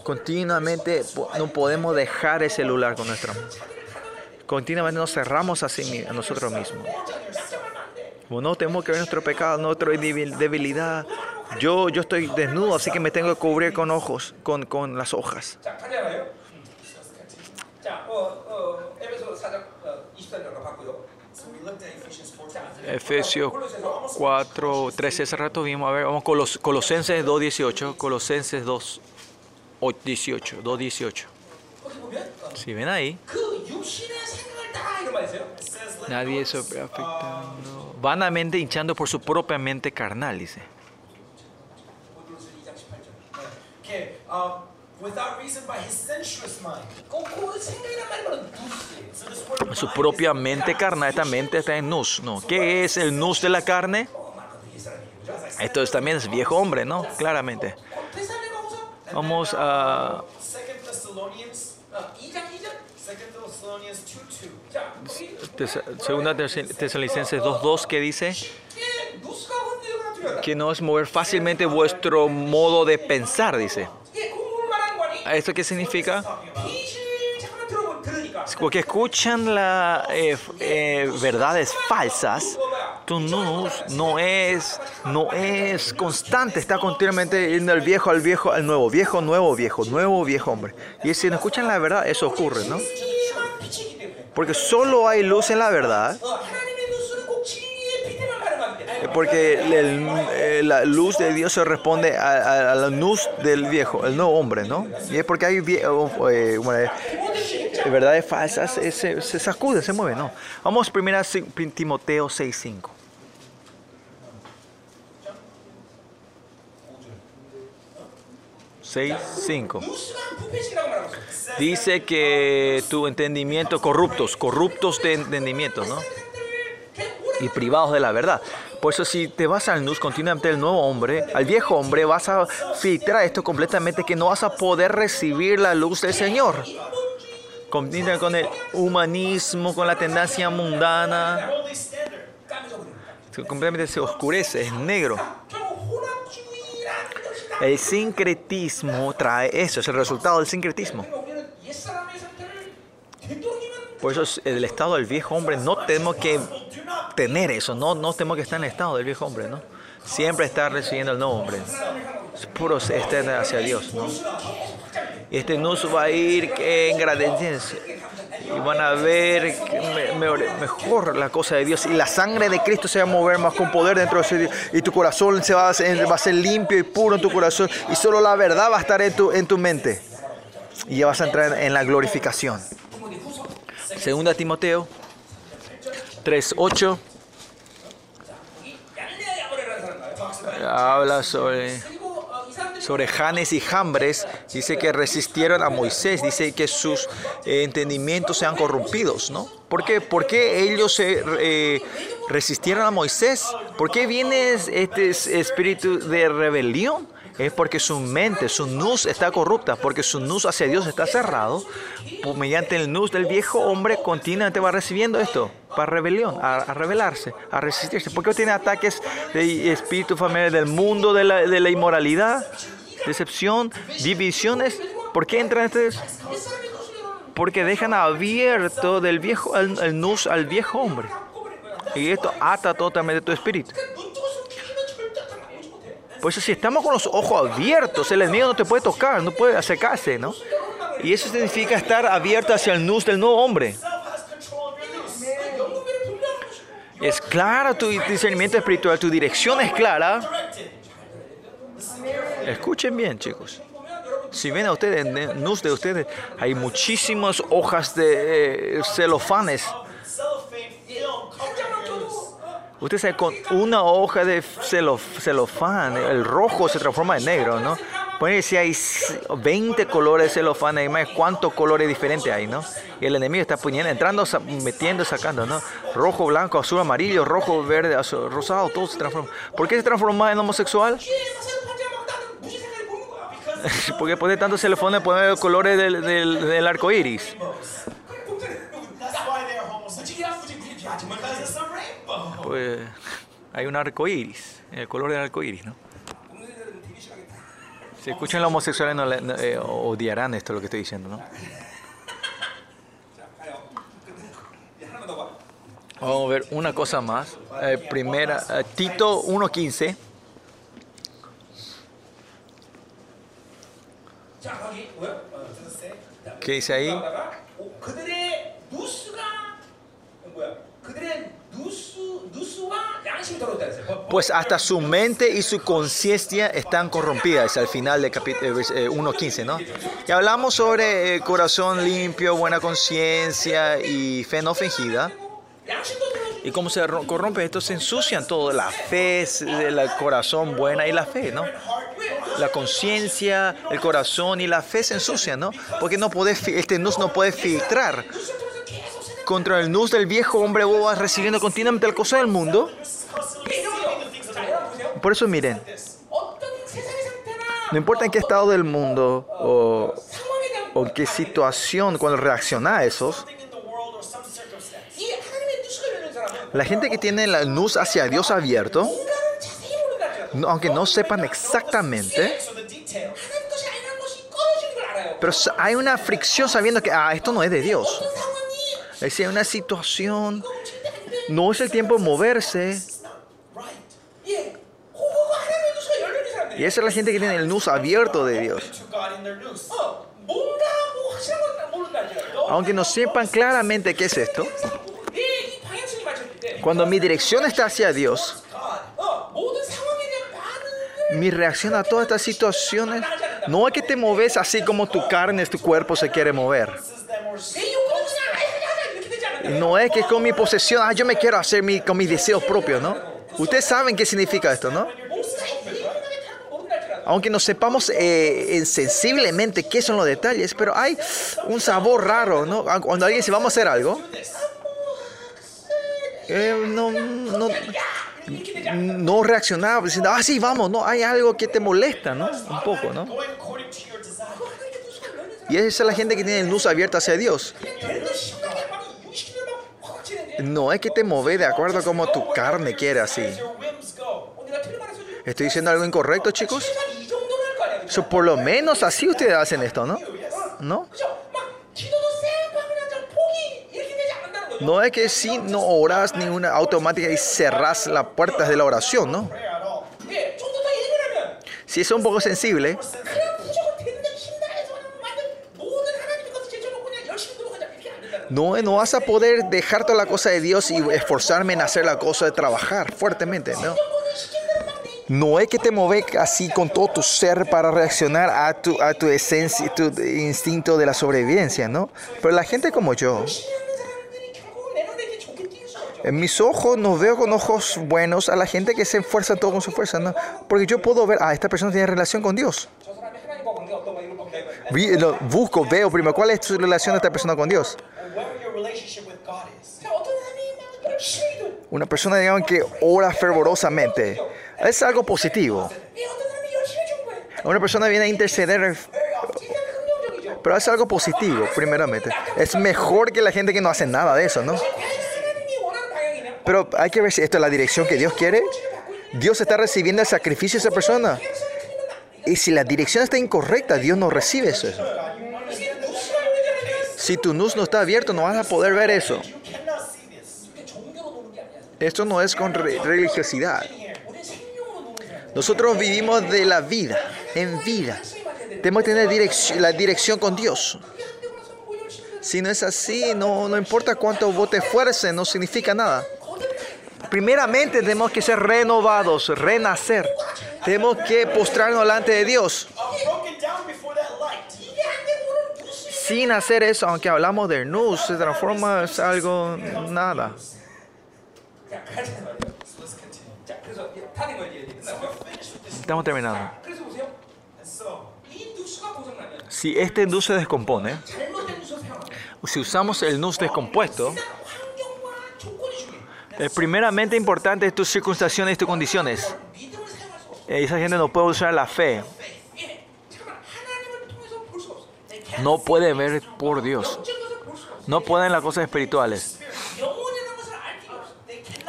Continuamente no podemos dejar el celular con nuestra Continuamente nos cerramos a, sí, a nosotros mismos. Como no tenemos que ver nuestro pecado, nuestra debilidad. Yo, yo estoy desnudo, así que me tengo que cubrir con ojos, con, con las hojas. Efesios 4, 13, ese rato vimos, a ver, vamos, Colos, Colosenses 2, 18, Colosenses 2, 18, 2, 18. Si ven ahí, Nadie sobre afectando. Vanamente hinchando por su propia mente carnal, dice. Su propia mente carnal, esta mente está en nus, ¿no? ¿Qué es el nus de la carne? Esto es, también es viejo hombre, ¿no? Claramente. Vamos a... Segunda Tesalonicenses 2.2 que dice que no es mover fácilmente vuestro modo de pensar, dice. ¿Esto qué significa? Porque escuchan las eh, eh, verdades falsas, tu no es, no es constante, está continuamente yendo al viejo, al viejo, al nuevo, viejo, nuevo, viejo, nuevo, viejo hombre. Y si no escuchan la verdad, eso ocurre, ¿no? Porque solo hay luz en la verdad. Porque eh, la luz de Dios se responde a, la luz del viejo, el nuevo hombre, ¿no? Y es porque hay oh, oh, eh, eh, eh, verdades falsas, se, se sacude, se mueve, ¿no? Vamos primero a Timoteo 6.5. 6.5. Dice que tu entendimiento, corruptos, corruptos de entendimiento, ¿no? Y privados de la verdad. Por eso si te vas al NUS continuamente del nuevo hombre, al viejo hombre, vas a filtrar esto completamente que no vas a poder recibir la luz del Señor. Continúa con el humanismo, con la tendencia mundana. Completamente se oscurece, es negro. El sincretismo trae eso, es el resultado del sincretismo. Por eso el estado del viejo hombre no tenemos que tener eso, no, no tenemos que estar en el estado del viejo hombre, ¿no? Siempre está recibiendo el nuevo hombre puros externos hacia Dios. ¿no? Este nos va a ir engrandeciéndose y van a ver mejor la cosa de Dios y la sangre de Cristo se va a mover más con poder dentro de Dios y tu corazón se va a, ser, va a ser limpio y puro en tu corazón y solo la verdad va a estar en tu, en tu mente y ya vas a entrar en la glorificación. Segunda Timoteo 3.8 habla sobre sobre Janes y Jambres. Dice que resistieron a Moisés. Dice que sus eh, entendimientos sean corrompidos, ¿no? ¿Por qué? ¿Por qué ellos se eh, resistieron a Moisés? ¿Por qué viene este espíritu de rebelión? es porque su mente, su nus está corrupta, porque su nus hacia Dios está cerrado. Pues mediante el nus del viejo hombre continuamente va recibiendo esto, para rebelión, a, rebelarse, a resistirse. ¿Por qué tiene ataques de espíritu familiar del mundo, de la, inmoralidad, decepción, divisiones? ¿Por qué entran estos? Porque dejan abierto del viejo, el, el nus al viejo hombre. Y esto ata totalmente tu espíritu. Por eso si estamos con los ojos abiertos, el enemigo no te puede tocar, no puede acercarse, ¿no? Y eso significa estar abierto hacia el nus del nuevo hombre. Es clara tu discernimiento espiritual, tu dirección es clara. Escuchen bien, chicos. Si ven a ustedes, en el nus de ustedes, hay muchísimas hojas de eh, celofanes Usted sabe, con una hoja de celofán, el rojo se transforma en negro, ¿no? Pueden si hay 20 colores de celofán, además cuántos colores diferentes hay, ¿no? Y el enemigo está poniendo, entrando, metiendo, sacando, ¿no? Rojo, blanco, azul, amarillo, rojo, verde, azul, rosado, todo se transforma. ¿Por qué se transforma en homosexual? Porque pone tantos celofanes, pone colores del, del, del arco iris. Pues, hay un arco iris, el color del arco iris, ¿no? Si escuchan los homosexuales, no, no eh, odiarán esto lo que estoy diciendo, ¿no? Vamos a ver una cosa más. Eh, primera, eh, Tito 1.15. ¿Qué dice ahí? Pues hasta su mente y su conciencia están corrompidas al final de capítulo 1.15, ¿no? Y hablamos sobre eh, corazón limpio, buena conciencia y fe no fingida. Y cómo se corrompe, esto se ensucian todo, la fe, el eh, corazón buena y la fe, ¿no? La conciencia, el corazón y la fe se ensucian, ¿no? Porque no puede, este nus no puede filtrar contra el Nus del viejo hombre boba recibiendo continuamente el acoso del mundo. Por eso miren, no importa en qué estado del mundo o, en qué situación cuando reacciona a esos, la gente que tiene la nus hacia Dios abierto, aunque no sepan exactamente, pero hay una fricción sabiendo que ah, esto no es de Dios. Si hay una situación, no es el tiempo de moverse. Y esa es la gente que tiene el nus abierto de Dios. Aunque no sepan claramente qué es esto, cuando mi dirección está hacia Dios, mi reacción a todas estas situaciones no es que te moves así como tu carne, tu cuerpo se quiere mover. No es que con mi posesión, ah, yo me quiero hacer mi, con mis deseos propios, ¿no? Ustedes saben qué significa esto, ¿no? Aunque no sepamos eh, sensiblemente qué son los detalles, pero hay un sabor raro, ¿no? Ah, cuando alguien dice, vamos a hacer algo, eh, no, no, no reaccionaba diciendo, ah, sí, vamos, no, hay algo que te molesta, ¿no? Un poco, ¿no? Y esa es la gente que tiene luz abierta hacia Dios. No es que te mover de acuerdo a como tu carne quiere así. ¿Estoy diciendo algo incorrecto, chicos? So, por lo menos así ustedes hacen esto, ¿no? ¿No? No es que si no orás ni una automática y cerrás las puertas de la oración, ¿no? Si es un poco sensible, No, no vas a poder dejar toda la cosa de Dios y esforzarme en hacer la cosa de trabajar fuertemente, ¿no? No es que te mueve así con todo tu ser para reaccionar a tu, a tu esencia, tu instinto de la sobrevivencia, ¿no? Pero la gente como yo, en mis ojos no veo con ojos buenos a la gente que se esfuerza todo con su fuerza, ¿no? Porque yo puedo ver, ah, esta persona tiene relación con Dios. Busco, veo primero cuál es su relación de esta persona con Dios. Una persona digamos, que ora fervorosamente es algo positivo. Una persona viene a interceder, pero es algo positivo, primeramente. Es mejor que la gente que no hace nada de eso, ¿no? Pero hay que ver si esto es la dirección que Dios quiere. Dios está recibiendo el sacrificio de esa persona. Y si la dirección está incorrecta, Dios no recibe eso. Si tu NUS no está abierto, no vas a poder ver eso. Esto no es con religiosidad. Nosotros vivimos de la vida, en vida. Tenemos que tener la dirección con Dios. Si no es así, no, no importa cuánto vos te esfuerces, no significa nada. Primeramente tenemos que ser renovados, renacer. Tenemos que postrarnos delante de Dios sin hacer eso, aunque hablamos de news, se transforma en algo nada. Estamos terminando. Si este nus se descompone, si usamos el nus descompuesto, eh, primeramente importante es tus circunstancias y tus condiciones. Esa gente no puede usar la fe no puede ver por Dios. No pueden las cosas espirituales.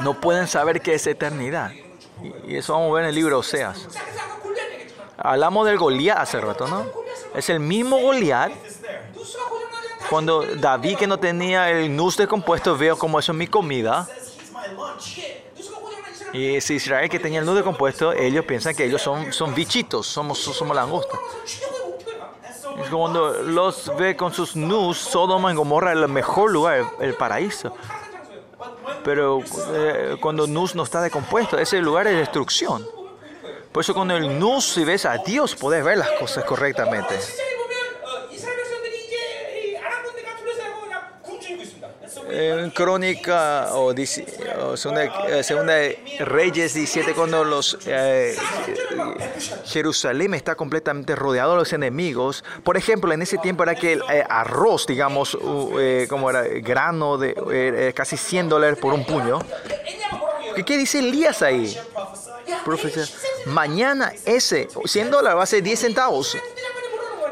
No pueden saber qué es eternidad. Y eso vamos a ver en el libro Oseas. Hablamos del Goliat hace rato, ¿no? Es el mismo Goliat. Cuando David, que no tenía el nus descompuesto, veo como eso es mi comida. Y si Israel que tenía el nudo compuesto, ellos piensan que ellos son, son bichitos, somos, somos langostas. Cuando los ve con sus nus, Sodoma y Gomorra es el mejor lugar, el paraíso. Pero eh, cuando nus no está decompuesto, ese lugar es destrucción. Por eso con el nus, si ves a Dios, puedes ver las cosas correctamente. en Crónica o, o segunda, eh, segunda, Reyes 17, cuando los eh, eh, Jerusalén está completamente rodeado de los enemigos. Por ejemplo, en ese tiempo era que el arroz, digamos, como era grano de casi 100 dólares por un puño. ¿Qué, qué dice Elías ahí? Mañana ese 100 dólares va a ser 10 centavos.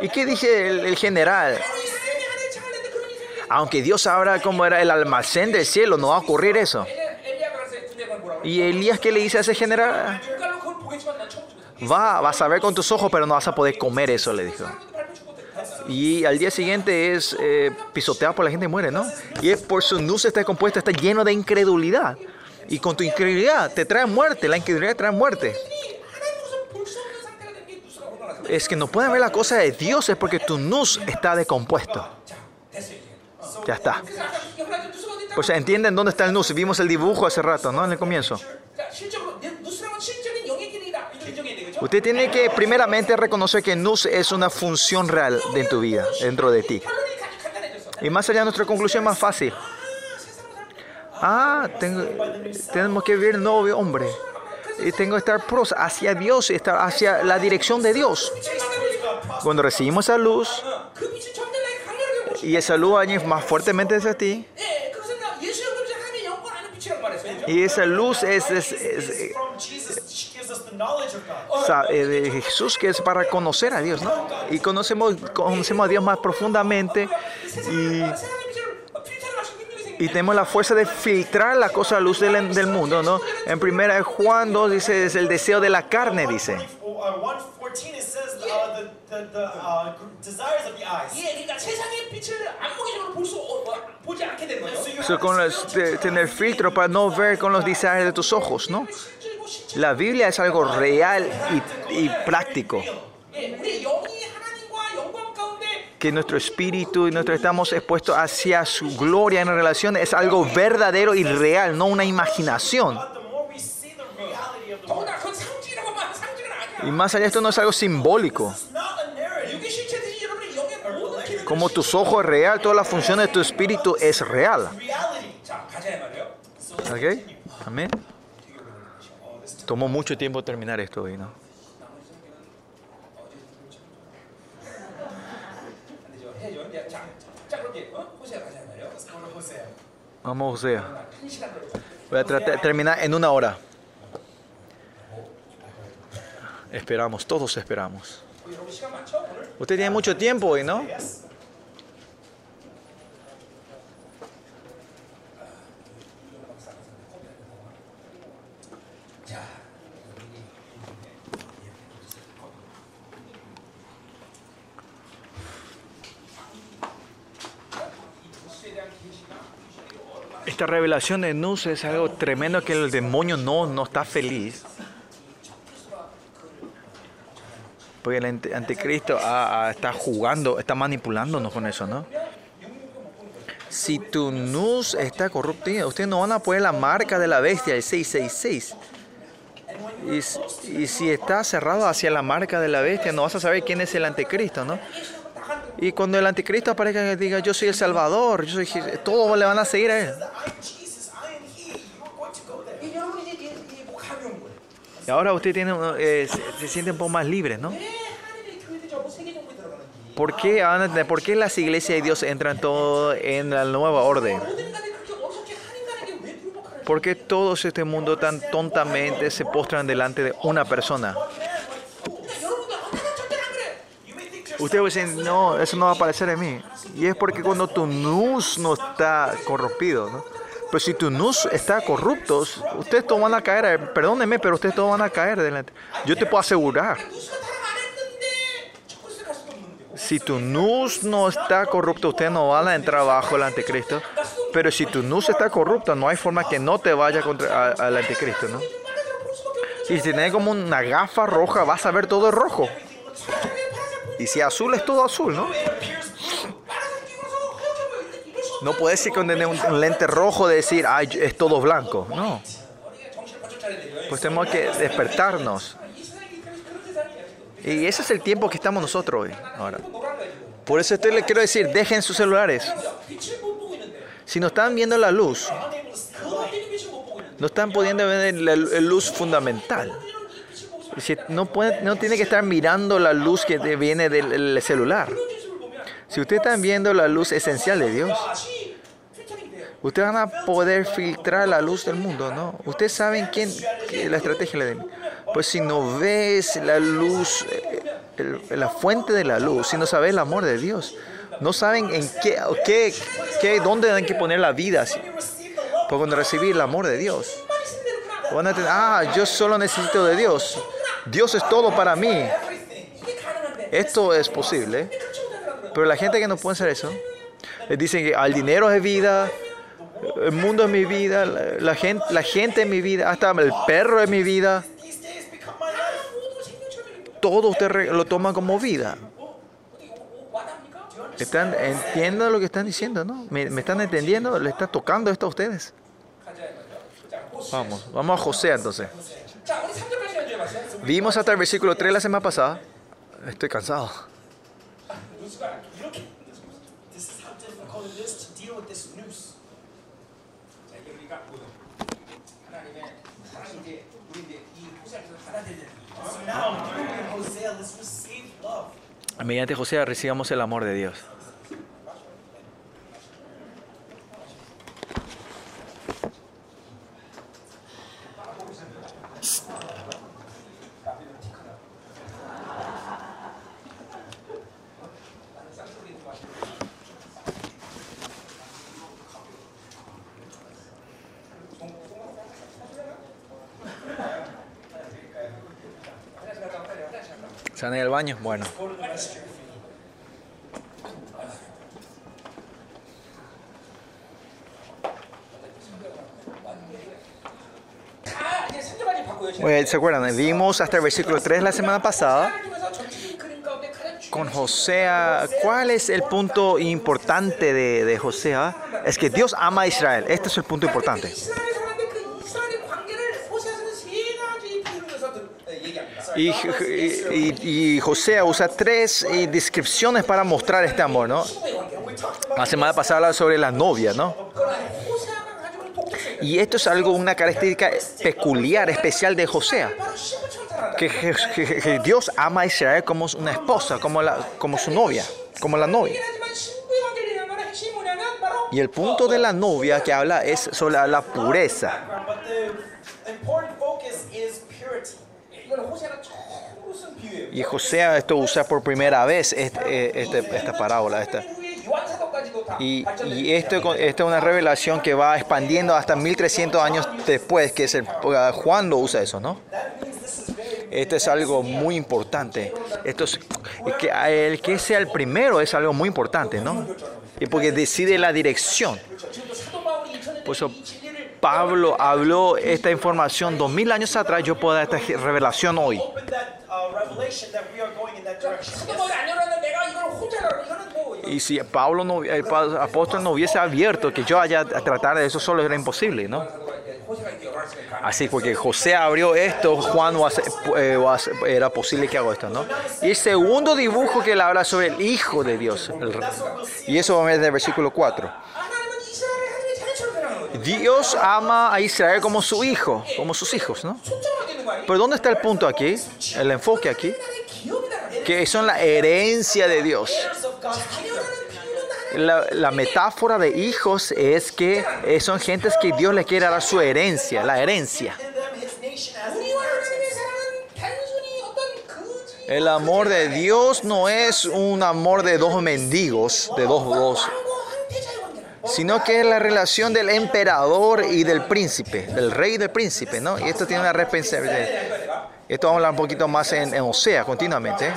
¿Y qué dice el general? Aunque Dios sabrá cómo era el almacén del cielo, no va a ocurrir eso. Y Elías, ¿qué le dice a ese general? Va, vas a ver con tus ojos, pero no vas a poder comer eso, le dijo. Y al día siguiente es eh, pisoteado por la gente y muere, ¿no? Y es por su nus está compuesto, está lleno de incredulidad. Y con tu incredulidad te trae muerte, la incredulidad trae muerte. Es que no pueden ver la cosa de Dios es porque tu nus está descompuesto. Ya está. Pues entienden dónde está el nus. Vimos el dibujo hace rato, ¿no? En el comienzo. Usted tiene que primeramente reconocer que nus es una función real en tu vida, dentro de ti. Y más allá de nuestra conclusión más fácil. Ah, tengo, tenemos que vivir novio, hombre. Y tengo que estar pros hacia Dios, estar hacia la dirección de Dios. Cuando recibimos esa luz, y el saludo a más fuertemente hacia ti. Y esa luz es, es, es, eh, eh, de Jesús, que es para conocer a Dios, ¿no? Y conocemos, conocemos a Dios más profundamente y, y tenemos la fuerza de filtrar la cosa a luz del, del mundo, ¿no? En primera Juan 2 dice, es el deseo de la carne, dice. 114 it says uh, the, the, the uh, desires of the eyes. 예, 그러니까 세상의 빛을 안목적으로 볼 수, 어, 어, 보지 않게 되는 거죠. So you So, have con this los- de- tener filtro para no ver con los deseos de tus ojos, ¿no? 실질이고 실질. La Biblia es algo real y, y práctico. 예, 우리 영이 하나님과 영광 가운데 Que nuestro espíritu y nuestro estamos expuestos hacia su gloria en relación es algo verdadero y real, no una imaginación. Y más allá, esto no es algo simbólico. Como tus ojos es real, toda la función de tu espíritu es real. ¿Ok? Amén. Tomó mucho tiempo terminar esto hoy, ¿no? Vamos, José. Voy a tratar terminar en una hora. Esperamos, todos esperamos. Usted tiene mucho tiempo hoy, ¿no? Esta revelación de Nus es algo tremendo que el demonio no, no está feliz. Porque el anticristo ah, ah, está jugando, está manipulándonos con eso, ¿no? Si tu nus está corruptido, ustedes no van a poner la marca de la bestia, el 666. Y, y si está cerrado hacia la marca de la bestia, no vas a saber quién es el anticristo, ¿no? Y cuando el anticristo aparezca y diga, yo soy el Salvador, yo soy, todos le van a seguir a él. Y ahora usted tiene, eh, se, siente un poco más libre, ¿no? ¿Por qué, ¿Por qué las iglesias de Dios entran todo en la nueva orden? ¿Por qué todos este mundo tan tontamente se postran delante de una persona? Ustedes dicen, no, eso no va a aparecer en mí. Y es porque cuando tu luz no está corrompido, ¿no? Pero si tu nus está corrupto, ustedes todos van a caer, eh, perdónenme, pero ustedes todos van a caer delante. Yo te puedo asegurar. Si tu nus no está corrupto, ustedes no van a entrar bajo el anticristo. Pero si tu nus está corrupto, no hay forma que no te vaya contra al anticristo, ¿no? Y si tienes como una gafa roja, vas a ver todo rojo. Y si azul es todo azul, ¿no? No puedes decir con tener un, lente rojo de decir, ay, es todo blanco. No. Pues tenemos que despertarnos. Y ese es el tiempo que estamos nosotros hoy. Por eso estoy les quiero decir, dejen sus celulares. Si no están viendo la luz, no están pudiendo ver la, luz fundamental. Si no, tiene que estar mirando la luz que viene del celular. Si ustedes están viendo la luz esencial de Dios, Ustedes van a poder filtrar la luz del mundo, ¿no? Ustedes saben quién, la estrategia le den. Pues si no ves la luz, eh, el, la fuente de la luz, si no sabes el amor de Dios, no saben en qué, qué, qué dónde tienen que poner la vida. Porque cuando recibí el amor de Dios, van a tener, ah, yo solo necesito de Dios. Dios es todo para mí. Esto es posible. ¿eh? Pero la gente que no puede hacer eso, les dicen que al dinero es vida, el mundo es mi vida, la, gente, la gente es mi vida, hasta el perro es mi vida. Todo usted lo toma como vida. Están, entiendan lo que están diciendo, ¿no? ¿Me, ¿Me, están entendiendo? ¿Le está tocando esto a ustedes? Vamos, vamos a José entonces. Vimos hasta el versículo 3 la semana pasada. Estoy cansado. Mediante José recibamos el amor de Dios. bueno. ¿Se acuerdan? Vimos hasta el versículo 3 la semana pasada con Josea. ¿Cuál es el punto importante de, de Josea? Es que Dios ama a Israel. Este es el punto importante. Y, y, y, José usa tres eh, descripciones para mostrar este amor, ¿no? La semana pasada hablaba sobre la novia, ¿no? Y esto es algo, una característica peculiar, especial de José. Que, que, que Dios ama a Israel como una esposa, como, la, como su novia, como la novia. Y el punto de la novia que habla es sobre la pureza. Y José esto usa por primera vez este, eh, este, esta parábola. Esta. Y, y, esto, esta es una revelación que va expandiendo hasta 1300 años después, que es el, eh, Juan lo usa eso, ¿no? Esto es algo muy importante. Esto es, que el que sea el primero es algo muy importante, ¿no? Y porque decide la dirección. Por Pablo habló esta información dos mil años atrás, yo puedo dar esta revelación hoy. Y si Pablo no, el apóstol no hubiese abierto que yo haya a tratar de eso solo era imposible, ¿no? Así porque José abrió esto, Juan eh, era posible que haga esto, ¿no? Y el segundo dibujo que él habla sobre el Hijo de Dios. Y eso es del versículo 4. Dios ama a Israel como su hijo, como sus hijos, ¿no? Pero ¿dónde está el punto aquí? El enfoque aquí. Que son la herencia de Dios. La, metáfora de hijos es que son gentes que Dios les quiere dar su herencia, la herencia. El amor de Dios no es un amor de dos mendigos, de dos, dos sino que es la relación del emperador y del príncipe, del rey y del príncipe, ¿no? Y esto tiene una responsabilidad. Esto vamos a hablar un poquito más en, en Osea continuamente.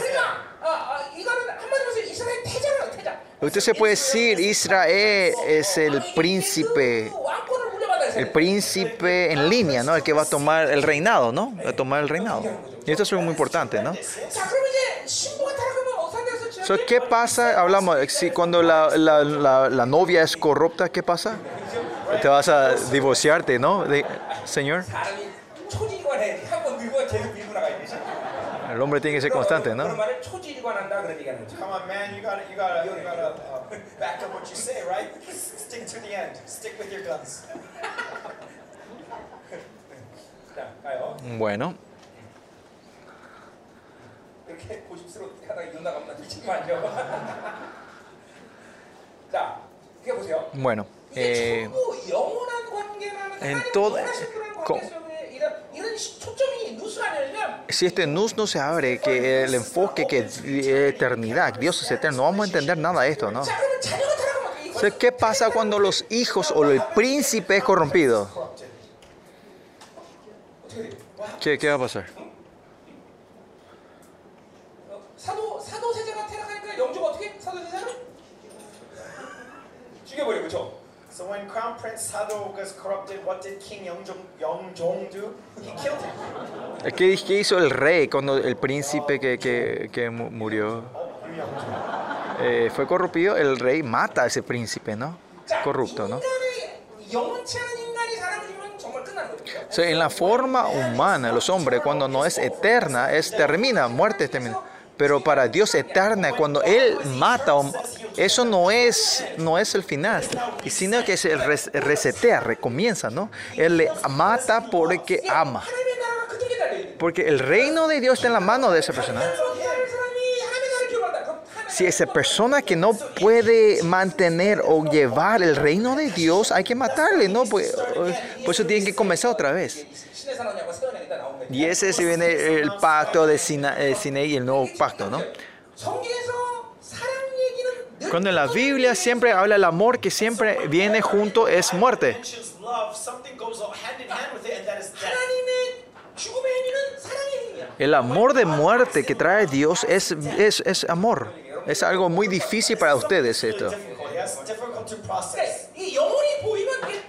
Usted se puede decir, Israel es el príncipe, el príncipe en línea, ¿no? El que va a tomar el reinado, ¿no? Va a tomar el reinado. Y esto es muy importante, ¿no? So, ¿Qué pasa? Hablamos, eh, si cuando la, la, la, novia es corrupta, ¿qué pasa? Te vas a divorciarte, ¿no? Señor. El hombre tiene que ser constante, ¿no? Bueno. 그렇게 고집스럽게 하다가 이혼 나가면 안 되지만요. 자, 이게 보세요. bueno. 이게 eh, 전부 영원한 관계라는 en 하나님 todo- 원하신 그런 co- 관계 속에 이런 이런 시- 초점이 누수하려면 si este nus no se abre, que el enfoque que es eternidad, Dios es eterno, no vamos a entender nada de esto, ¿no? 자 그러면 자녀가 타락하면 이거 Entonces, ¿qué pasa cuando los hijos o el príncipe es corrompido? 어떻게 돼요? 와, ¿Qué, qué va a pasar? 사도 사도 세자가 타락하니까 영조가 어떻게? 사도 세자는 죽여버려 그렇죠? So when Crown Prince Sado was corrupted, what did King Yeongjong Yeongjong do? He killed him. ¿Qué, qué hizo el rey cuando el príncipe que, que, que mu- murió eh, fue corrompido? El rey mata a ese príncipe, ¿no? 자, Corrupto, ¿no? 인간이 영원치 않은 인간이 사람이면 정말 끝나는 거죠. O sea, en la forma humana, los hombres, cuando no es eterna, es termina, muerte termina. pero para Dios eterna, cuando Él mata, eso no es, no es el final, sino que es el resetea, recomienza, ¿no? Él le mata porque ama. Porque el reino de Dios está en la mano de esa persona. Si esa persona que no puede mantener o llevar el reino de Dios, hay que matarle, ¿no? Por, por eso tienen que comenzar otra vez. Y ese se viene el pacto de Sinaí, eh, el nuevo pacto, ¿no? Cuando en la Biblia siempre habla el amor que siempre viene junto es muerte. El amor de muerte que trae Dios es, es, es amor. Es algo muy difícil para ustedes esto.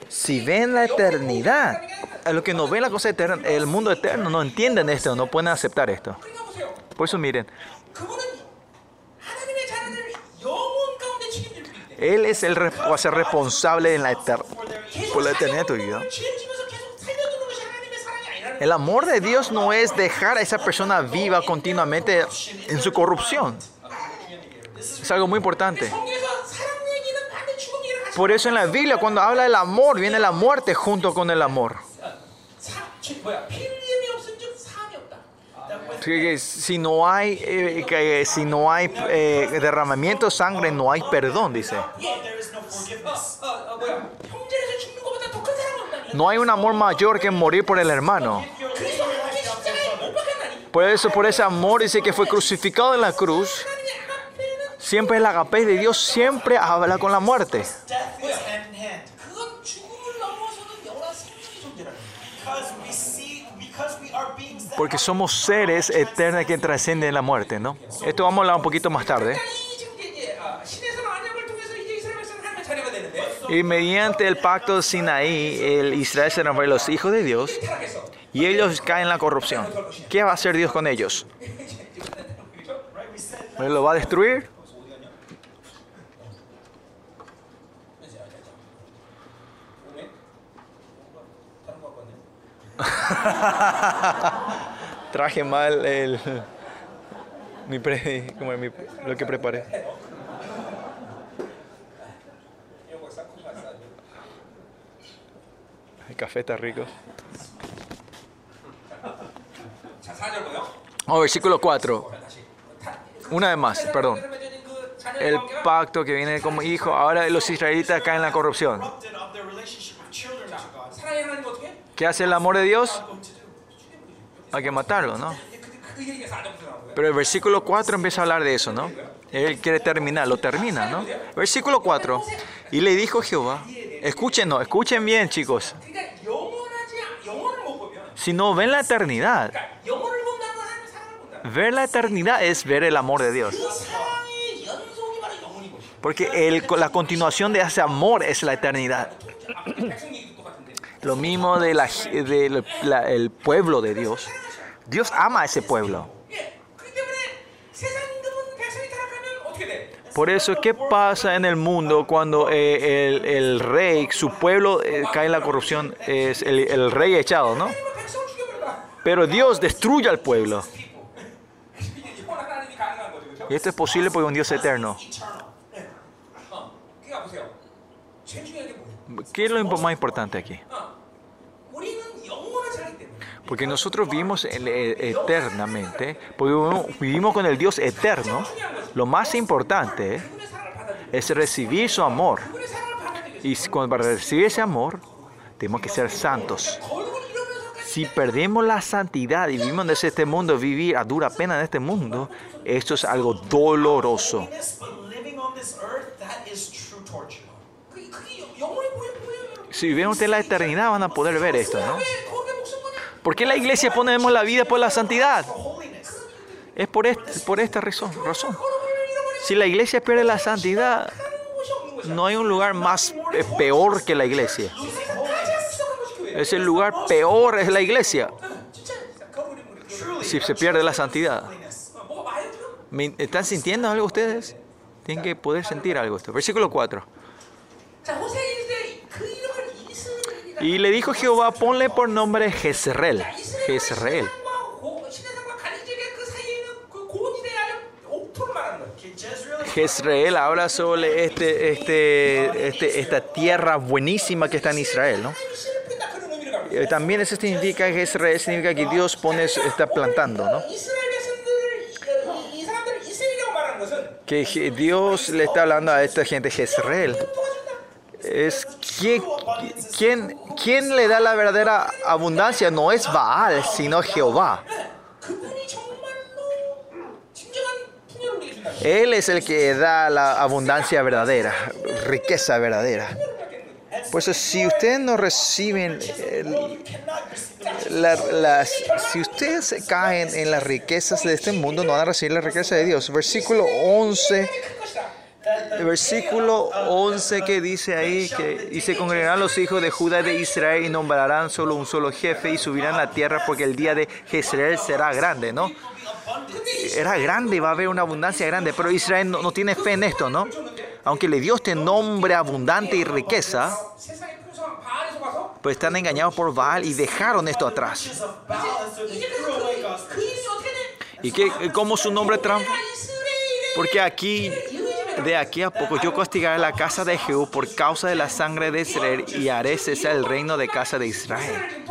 Si ven la eternidad, los que no ven la cosa eterna, el mundo eterno, no entienden esto, no pueden aceptar esto. Por eso miren, Él es el va a ser responsable en la eter, por la eternidad de tu vida. El amor de Dios no es dejar a esa persona viva continuamente en su corrupción. Es algo muy importante. Por eso en la Biblia cuando habla del amor viene la muerte junto con el amor. 사, 지- 뭐야 필름이 없은즉 사함이 없다. Así que Si no hay, eh, que si no hay eh, derramamiento de sangre, no hay perdón, dice. Love, there is no forgiveness. 어, 어, 뭐야 형제에서 죽는 것보다 더 큰 사랑은 없다니. No hay un amor mayor que morir por el hermano. 그리스도 함께 십자가에 못 박혔나니. Por eso, por ese amor dice que fue crucificado en la cruz. 하나님의 아가페는 Siempre el agape de Dios siempre habla con la muerte. porque somos seres eternos que trascienden la muerte, ¿no? Esto vamos a hablar un poquito más tarde. Y mediante el pacto de Sinaí, Israel se nombró los hijos de Dios y ellos caen en la corrupción. ¿Qué va a hacer Dios con ellos? ¿Lo va a destruir? Traje mal el, mi pre, lo que preparé. El café está rico. Oh, versículo 4. Una vez más, perdón. El pacto que viene como hijo, ahora los israelitas caen en la corrupción. ¿Qué hace el amor de Dios? Hay que matarlo, ¿no? Pero el versículo 4 empieza a hablar de eso, ¿no? Él quiere terminar, lo termina, ¿no? Versículo 4. Y le dijo Jehová, escúchenos, escuchen bien, chicos. Si no ven la eternidad, ver la eternidad es ver el amor de Dios. Porque la continuación de ese amor es la eternidad. Lo mismo del de de la, el pueblo de Dios. Dios ama a ese pueblo. Por eso, ¿qué pasa en el mundo cuando eh, el, el, rey, su pueblo eh, cae en la corrupción? Es el, el rey echado, ¿no? Pero Dios destruye al pueblo. Y esto es posible porque un Dios es eterno. ¿Qué es lo más importante aquí? Porque nosotros vivimos e, eternamente, porque vivimos con el Dios eterno. Lo más importante es recibir su amor. Y para recibir ese amor, tenemos que ser santos. Si perdemos la santidad y vivimos en este mundo, vivir a dura pena en este mundo, esto es algo doloroso. Si viven ustedes la eternidad van a poder ver esto, ¿no? ¿Por qué la iglesia ponemos la vida por la santidad? Es por, este, por esta razón, razón. Si la iglesia pierde la santidad, no hay un lugar más eh, peor que la iglesia. Es el lugar peor, es la iglesia. Si se pierde la santidad. ¿Están sintiendo algo ustedes? Tienen que poder sentir algo esto. Versículo 4. Y le dijo Jehová, ponle por nombre Jezreel. Jezreel. Jezreel habla sobre este, este, este, esta tierra buenísima que está en Israel, ¿no? Eh, también eso significa que significa que Dios pone, está plantando, ¿no? Que Dios le está hablando a esta gente Jezreel es ¿quién, quién, quién le da la verdadera abundancia, no es Baal, sino Jehová. Él es el que da la abundancia verdadera, riqueza verdadera. Pues si ustedes no reciben, las, si ustedes caen en las riquezas de este mundo, no van a recibir la riqueza de Dios. Versículo 11 el versículo 11 que dice ahí que y se congregarán los hijos de Judá y de Israel y nombrarán solo un solo jefe y subirán la tierra porque el día de Jezreel será grande, ¿no? Era grande va a haber una abundancia grande, pero Israel no, no tiene fe en esto, ¿no? Aunque le dio este nombre abundante y riqueza, pues están engañados por Baal y dejaron esto atrás. ¿Y qué, cómo su nombre Trump? Porque aquí de aquí a poco yo castigaré la casa de Jehú por causa de la sangre de Israel y haré cesar el reino de casa de Israel.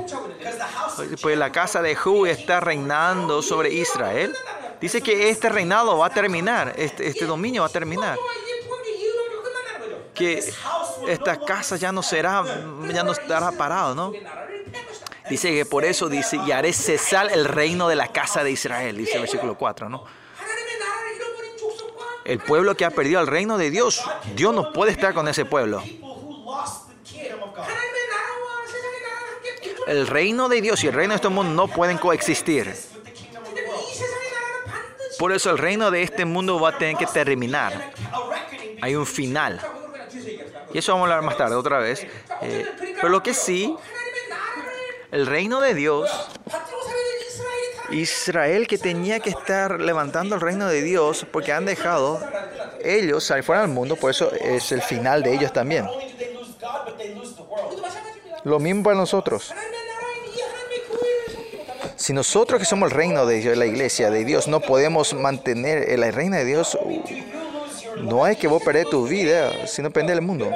Pues la casa de Jehú está reinando sobre Israel. Dice que este reinado va a terminar, este, este dominio va a terminar. Que esta casa ya no será, ya no estará parado, ¿no? Dice que por eso dice, y haré cesar el reino de la casa de Israel, dice el versículo 4, ¿no? El pueblo que ha perdido el reino de Dios, Dios no puede estar con ese pueblo. El reino de Dios y el reino de este mundo no pueden coexistir. Por eso el reino de este mundo va a tener que terminar. Hay un final. Y eso vamos a hablar más tarde otra vez. Eh, pero lo que sí, el reino de Dios Israel que tenía que estar levantando el reino de Dios porque han dejado ellos salir fuera del mundo, por eso es el final de ellos también. Lo mismo para nosotros. Si nosotros que somos el reino de Dios, la iglesia de Dios, no podemos mantener la reina de Dios, no es que vos perdés tu vida, sino perder el mundo.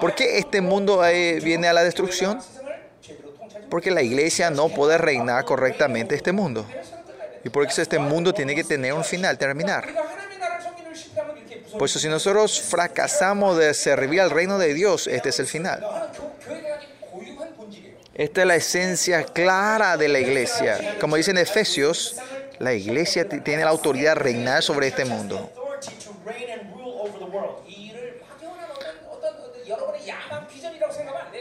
¿Por qué este mundo eh, viene a la destrucción? porque la iglesia no puede reinar correctamente este mundo. Y por eso este mundo tiene que tener un final, terminar. Por eso si nosotros fracasamos de servir al reino de Dios, este es el final. Esta es la esencia clara de la iglesia. Como dicen Efesios, la iglesia tiene la autoridad de reinar sobre este mundo.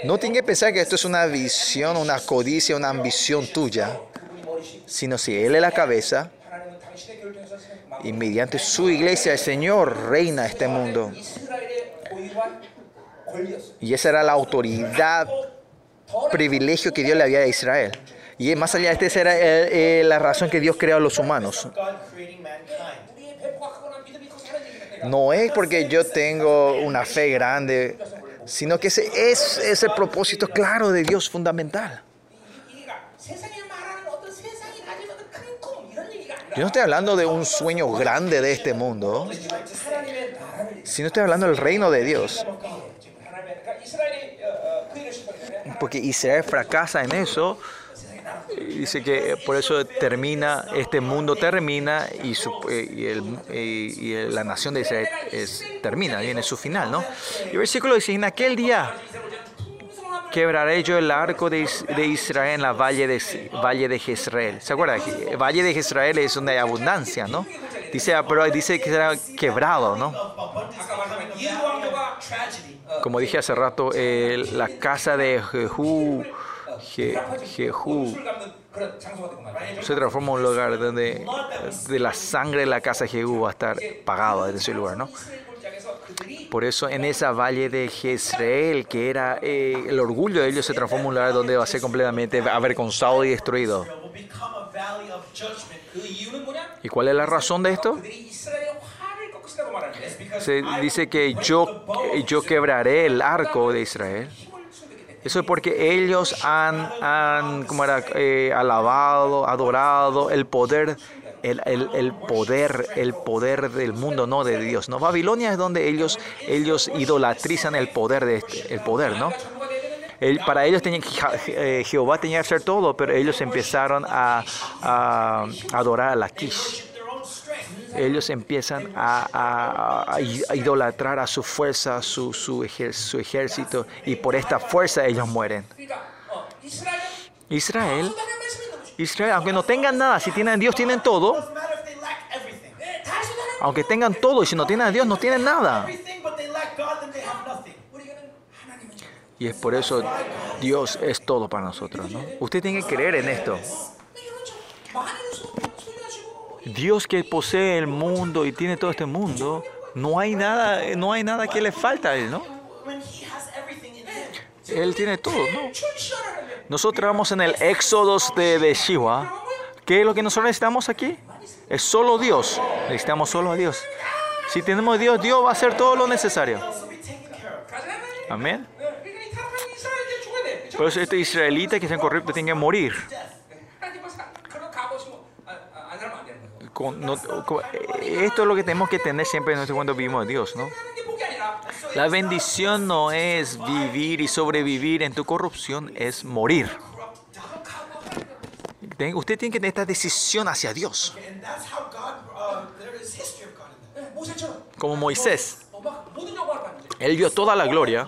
No tiene que pensar que esto es una visión, una codicia, una ambición tuya, sino si Él es la cabeza y mediante su iglesia el Señor reina este mundo. Y esa era la autoridad, privilegio que Dios le había a Israel. Y más allá de esta, era eh, eh, la razón que Dios creó a los humanos. No es porque yo tengo una fe grande sino que ese es, es el propósito claro de Dios fundamental. Yo no estoy hablando de un sueño grande de este mundo, sino estoy hablando del reino de Dios. Porque Israel fracasa en eso dice que por eso termina, este mundo termina y, su, y, el, y, y la nación de Israel es, termina, viene su final, ¿no? Y el versículo dice, en aquel día quebraré yo el arco de, de Israel en la valle de, valle de Jezreel. ¿Se acuerdan? Valle de Jezreel es donde hay abundancia, ¿no? Dice, pero dice que será quebrado, ¿no? Como dije hace rato, eh, la casa de Jehú Je, Jehú se transforma en un lugar donde de la sangre de la casa de Jehú uh, va a estar pagada en ese lugar, ¿no? Por eso en esa valle de Jezreel, que era eh, el orgullo de ellos, se transforma en un lugar donde va a ser completamente avergonzado y destruido. ¿Y cuál es la razón de esto? Se dice que yo, yo quebraré el arco de Israel eso es porque ellos han, han como era, eh, alabado, adorado el poder, el, el, el, poder, el poder del mundo, no de Dios. ¿no? Babilonia es donde ellos, ellos idolatrizan el poder de este, el poder, ¿no? El, para ellos tenía, eh, Jehová tenía que hacer todo, pero ellos empezaron a, a, a adorar a la Kish ellos empiezan a, a, a idolatrar a su fuerza, su, su ejército, y por esta fuerza ellos mueren. Israel, Israel, aunque no tengan nada, si tienen a Dios, tienen todo. Aunque tengan todo y si no tienen a Dios, no tienen nada. Y es por eso Dios es todo para nosotros. ¿no? Usted tiene que creer en esto. Dios que posee el mundo y tiene todo este mundo, no hay nada, no hay nada que le falta a Él, ¿no? Él tiene todo, ¿no? Nosotros vamos en el éxodo de, de Shiva. ¿Qué es lo que nosotros necesitamos aquí? Es solo Dios. Necesitamos solo a Dios. Si tenemos a Dios, Dios va a hacer todo lo necesario. Amén. Por eso estos israelitas que sean corruptos tienen que morir. esto es lo que tenemos que tener siempre en nuestro cuando vivimos a Dios, ¿no? La bendición no es vivir y sobrevivir en tu corrupción, es morir. Usted tiene que tener esta decisión hacia Dios. Como Moisés, él vio toda la gloria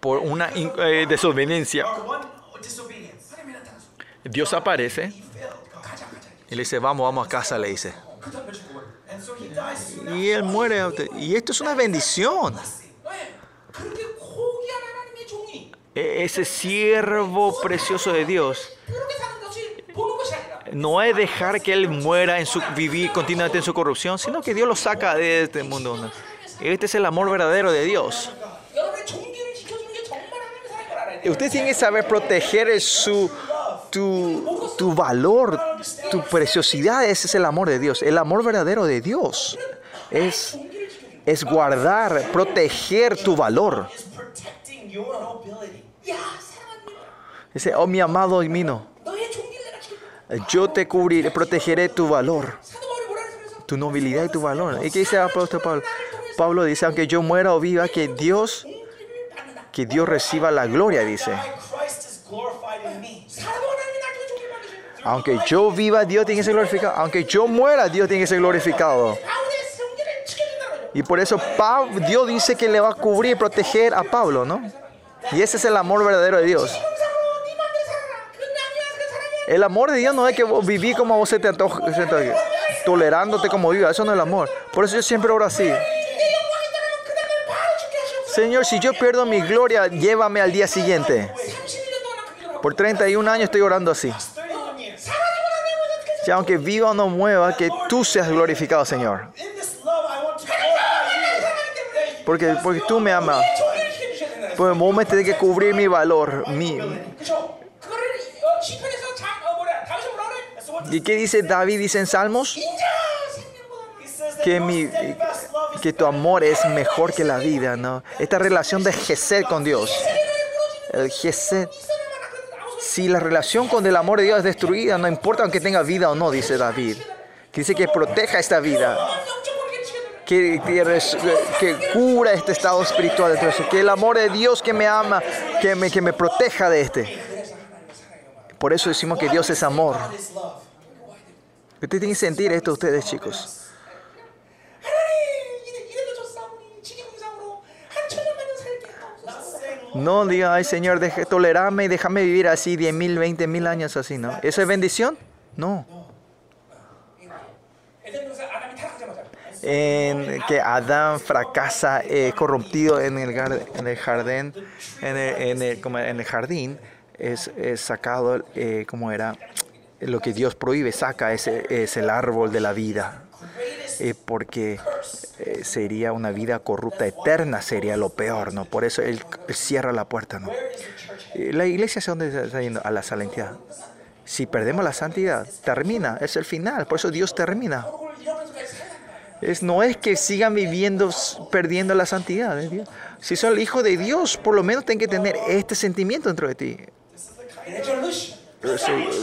por una eh, desobediencia. Dios aparece y le dice, vamos, vamos a casa, le dice. Y él muere. Y esto es una bendición. E-, ese siervo precioso de Dios no es dejar que él muera en su vivir continuamente en su corrupción, sino que Dios lo saca de este mundo. Este es el amor verdadero de Dios. Usted tiene que saber proteger su tu, tu valor, tu preciosidad, ese es el amor de Dios. El amor verdadero de Dios es, es guardar, proteger tu valor. Dice, oh mi amado y mino, yo te cubriré, protegeré tu valor, tu nobilidad y tu valor. ¿Y qué dice Pablo? Pablo dice, aunque yo muera o viva, que Dios, que Dios reciba la gloria, dice. Aunque yo viva, Dios tiene que ser glorificado. Aunque yo muera, Dios tiene que ser glorificado. Y por eso Dios dice que le va a cubrir y proteger a Pablo, ¿no? Y ese es el amor verdadero de Dios. El amor de Dios no es que vos como vos te antoja, tolerándote como viva. Eso no es el amor. Por eso yo siempre oro así. Señor, si yo pierdo mi gloria, llévame al día siguiente. Por 31 años estoy orando así. Que aunque viva o no mueva, que tú seas glorificado, Señor. Porque, porque tú me amas. Por el momento de que cubrir mi valor, mi, ¿Y qué dice David? Dice en Salmos que, mi, que tu amor es mejor que la vida, ¿no? Esta relación de Gesed con Dios. El Gesed si la relación con el amor de Dios es destruida, no importa aunque tenga vida o no, dice David. Dice que proteja esta vida. Que, que, que cura este estado espiritual. Que el amor de Dios que me ama, que me, que me proteja de este. Por eso decimos que Dios es amor. Ustedes tienen que sentir esto ustedes, chicos. No diga, ay Señor, deje, tolerame y déjame vivir así 10 mil, 20 mil años así, ¿no? ¿Eso es bendición? No. En que Adán fracasa, eh, corrompido en el, en el jardín, en el, en el, como en el jardín, es, es sacado, eh, como era, lo que Dios prohíbe, saca, ese es el árbol de la vida, eh, porque eh, sería una vida corrupta eterna, sería lo peor, ¿no? Por eso él, él cierra la puerta, ¿no? Eh, la iglesia se donde está yendo a la santidad. Si perdemos la santidad, termina, es el final, por eso Dios termina. Es, no es que sigan viviendo perdiendo la santidad de Dios. Si son el hijo de Dios, por lo menos tienen que tener este sentimiento dentro de ti.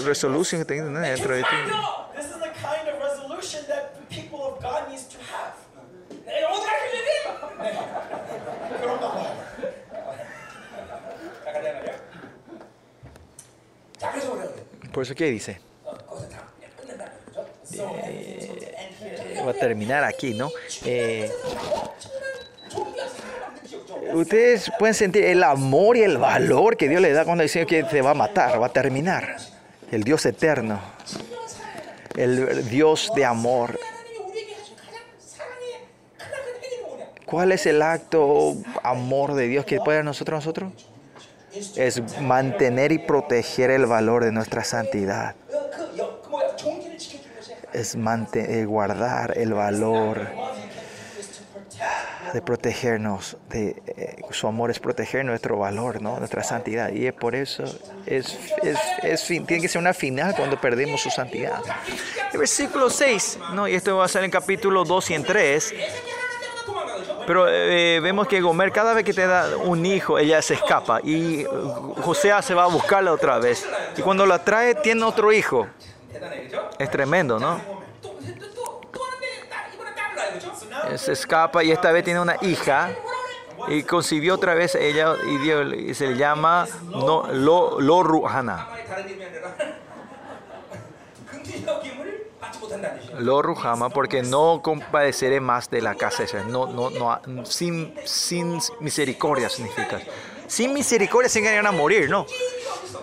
Resolución que tienen dentro de ti. this is the kind of resolution that people of God needs to have. 내가 영어 잘해줘야 돼. 그런가 봐요. 자, 가자 말이야. 자, 그래서 뭐라 그래? Por eso, ¿qué dice? 어, 거기서 다 끝낸다. 그죠? So everything to end here. Va a terminar aquí, ¿no? Eh, 종이가 사람 만든 기억죠. ustedes pueden sentir el amor y el valor que Dios le da cuando dice que te va a matar, va a terminar. El Dios eterno, el Dios de amor. ¿Cuál es el acto oh, amor de Dios que puede a nosotros nosotros? Es mantener y proteger el valor de nuestra santidad. Es eh, guardar el valor de protegernos, eh, su amor es proteger nuestro valor, ¿no? nuestra santidad. Y es por eso tiene que ser una final cuando perdemos su santidad. Versículo 6, ¿no? y esto va a ser en capítulo 2 y en 3. Pero eh, vemos que Gomer cada vez que te da un hijo, ella se escapa y eh, José se va a buscarla otra vez. Y cuando la trae, tiene otro hijo. Es tremendo, ¿no? Eh, se escapa y esta vez tiene una hija y concibió otra vez ella y, Dios, y se le llama no, lo, lo Ruhana lo Ruhama, porque no compadeceré más de la casa esa. No, no, no, sin, sin misericordia significa. Sin misericordia se van a morir, ¿no?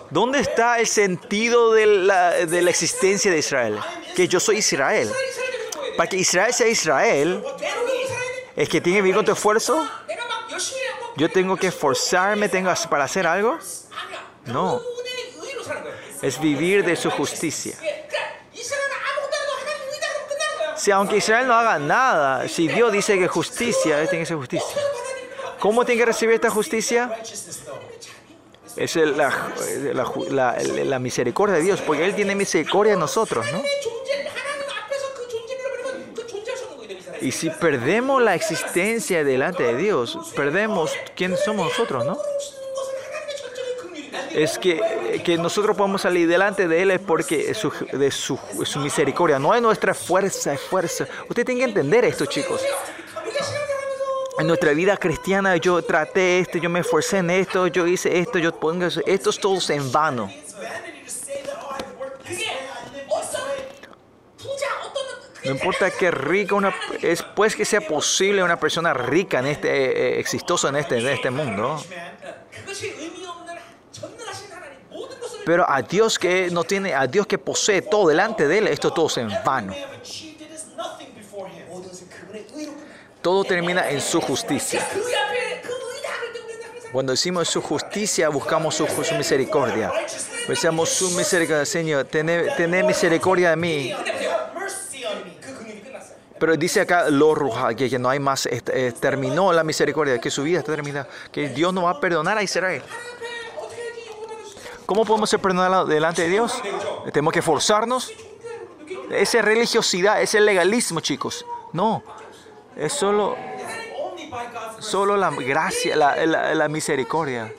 ¿Dónde está el sentido de la, de la existencia de Israel? Que yo soy Israel. Para que Israel sea Israel, es que tiene que vivir con tu esfuerzo. Yo tengo que esforzarme tengo para hacer algo. No. Es vivir de su justicia. Si aunque Israel no haga nada, si Dios dice que justicia, él tiene que ser justicia. ¿Cómo tiene que recibir esta justicia? Es el, la, la, misericordia de Dios, porque Él tiene misericordia de nosotros, ¿no? Y si perdemos la existencia delante de Dios, perdemos quién somos nosotros, ¿no? es que, que nosotros podemos salir delante de Él es porque su, de su, su misericordia, no es nuestra fuerza, es fuerza. Usted tiene que entender esto, chicos. En nuestra vida cristiana yo traté esto, yo me esforcé en esto, yo hice esto, yo pongo esto, esto es todo en vano. No importa qué rica una es pues que sea posible una persona rica en este eh, eh exitosa en este en este mundo. Pero a Dios que no tiene, a Dios que posee todo delante de él, esto todo es en vano. Todo termina en su justicia. Cuando decimos su justicia, buscamos su, su misericordia. Deseamos su misericordia, Señor, tener, misericordia de mí. Pero dice acá lo ruja, que, que no hay más, este, eh, terminó la misericordia, que su vida está terminada, que Dios no va a perdonar a Israel. ¿Cómo podemos ser perdonados delante de Dios? Tenemos que forzarnos. Esa religiosidad, ese legalismo, chicos. No, es solo, solo la gracia, la, misericordia.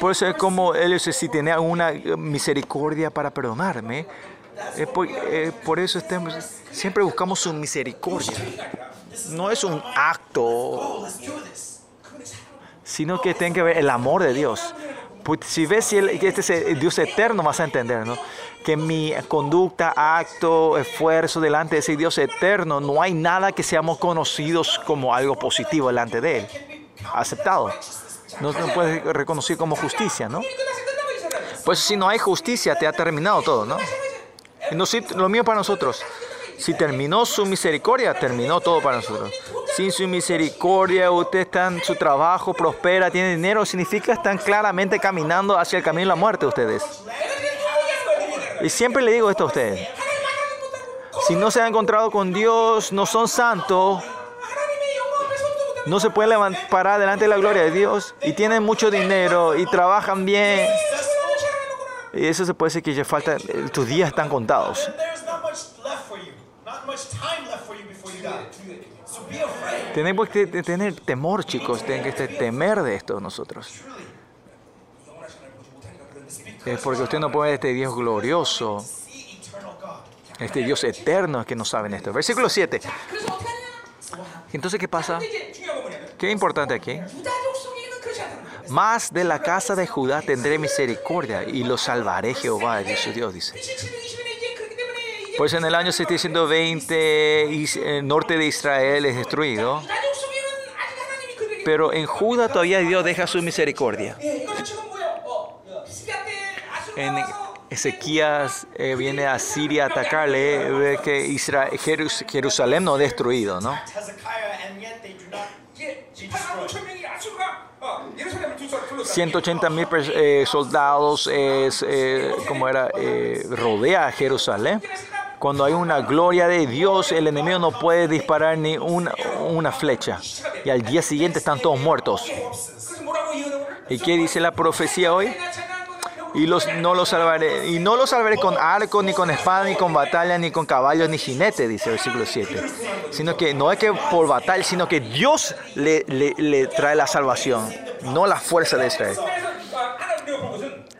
Por eso es como él si tiene alguna misericordia para perdonarme, por, por, eso estamos, siempre buscamos su misericordia. No es un acto sino que tiene que ver el amor de Dios. Pues si ves si el, que este es el Dios eterno, vas a entender, ¿no? Que mi conducta, acto, esfuerzo delante de ese Dios eterno, no hay nada que seamos conocidos como algo positivo delante de Él, aceptado. No, no puedes reconocer como justicia, ¿no? Pues si no hay justicia, te ha terminado todo, ¿no? Y no lo mío para nosotros. Si terminó su misericordia, terminó todo para nosotros. Sin su misericordia, usted está en su trabajo, prospera, tiene dinero, significa que están claramente caminando hacia el camino de la muerte ustedes. Y siempre le digo esto a ustedes. Si no se han encontrado con Dios, no son santos, no se pueden parar delante de la gloria de Dios y tienen mucho dinero y trabajan bien. Y eso se puede decir que ya falta, tus días están contados. Tenemos pues que tener temor, chicos. Tienen que este temer de esto nosotros. Es porque usted no puede ver este Dios glorioso, este Dios eterno es que no saben esto. Versículo 7. Entonces, ¿qué pasa? ¿Qué importante aquí? Más de la casa de Judá tendré misericordia y lo salvaré Jehová, de su Dios dice. Pues en el año 720 el eh, norte de Israel es destruido. Pero en Judá todavía Dios deja su misericordia. En Ezequías eh, viene a Siria a atacarle, ve que Israel, Jerusalén no destruido, ¿no? 180 mil eh, soldados eh, como era eh, rodea a Jerusalén. Cuando hay una gloria de Dios, el enemigo no puede disparar ni una, una flecha. Y al día siguiente están todos muertos. ¿Y qué dice la profecía hoy? y los, no los salvaré, y no los salvaré con arco, ni con espada, ni con batalla, ni con caballo, ni jinete, dice el versículo 7. Sino que no es que por batalla, sino que Dios le, le, le trae la salvación, no la fuerza de Israel.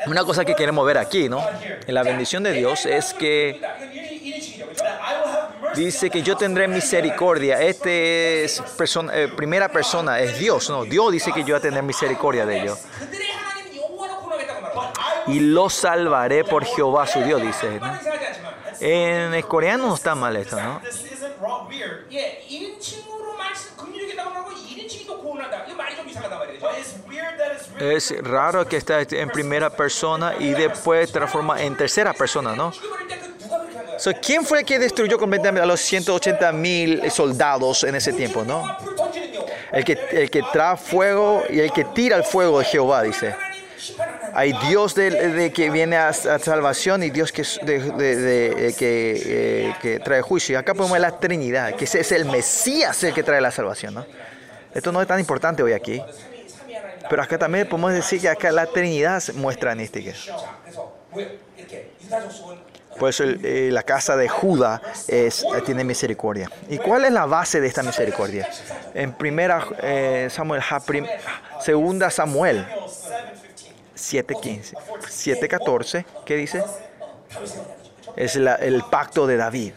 Una cosa que queremos ver aquí, ¿no? En la bendición de Dios es que dice que yo tendré misericordia. Este es persona, eh, primera persona, es Dios, ¿no? Dios dice que yo voy a tener misericordia de ellos y lo salvaré por Jehová su Dios, dice. En el coreano no está mal esto, ¿no? Es raro que está en primera persona y después transforma en tercera persona, ¿no? So, ¿Quién fue el que destruyó completamente a los 180 mil soldados en ese tiempo, no? El que, el que trae fuego y el que tira el fuego de Jehová, dice. Hay Dios de, que viene a, a, salvación y Dios eh, eh, que, trae juicio. Y acá podemos ver la Trinidad, que es el Mesías el que trae la salvación. Esto no es tan importante hoy aquí. Pero acá también podemos decir que acá la Trinidad muestra en este caso. Por eso eh, la casa de Judá tiene misericordia. ¿Y cuál es la base de esta misericordia? En primera Samuel, segunda Samuel 7.15, 7.14, ¿qué dice? Es el pacto de David.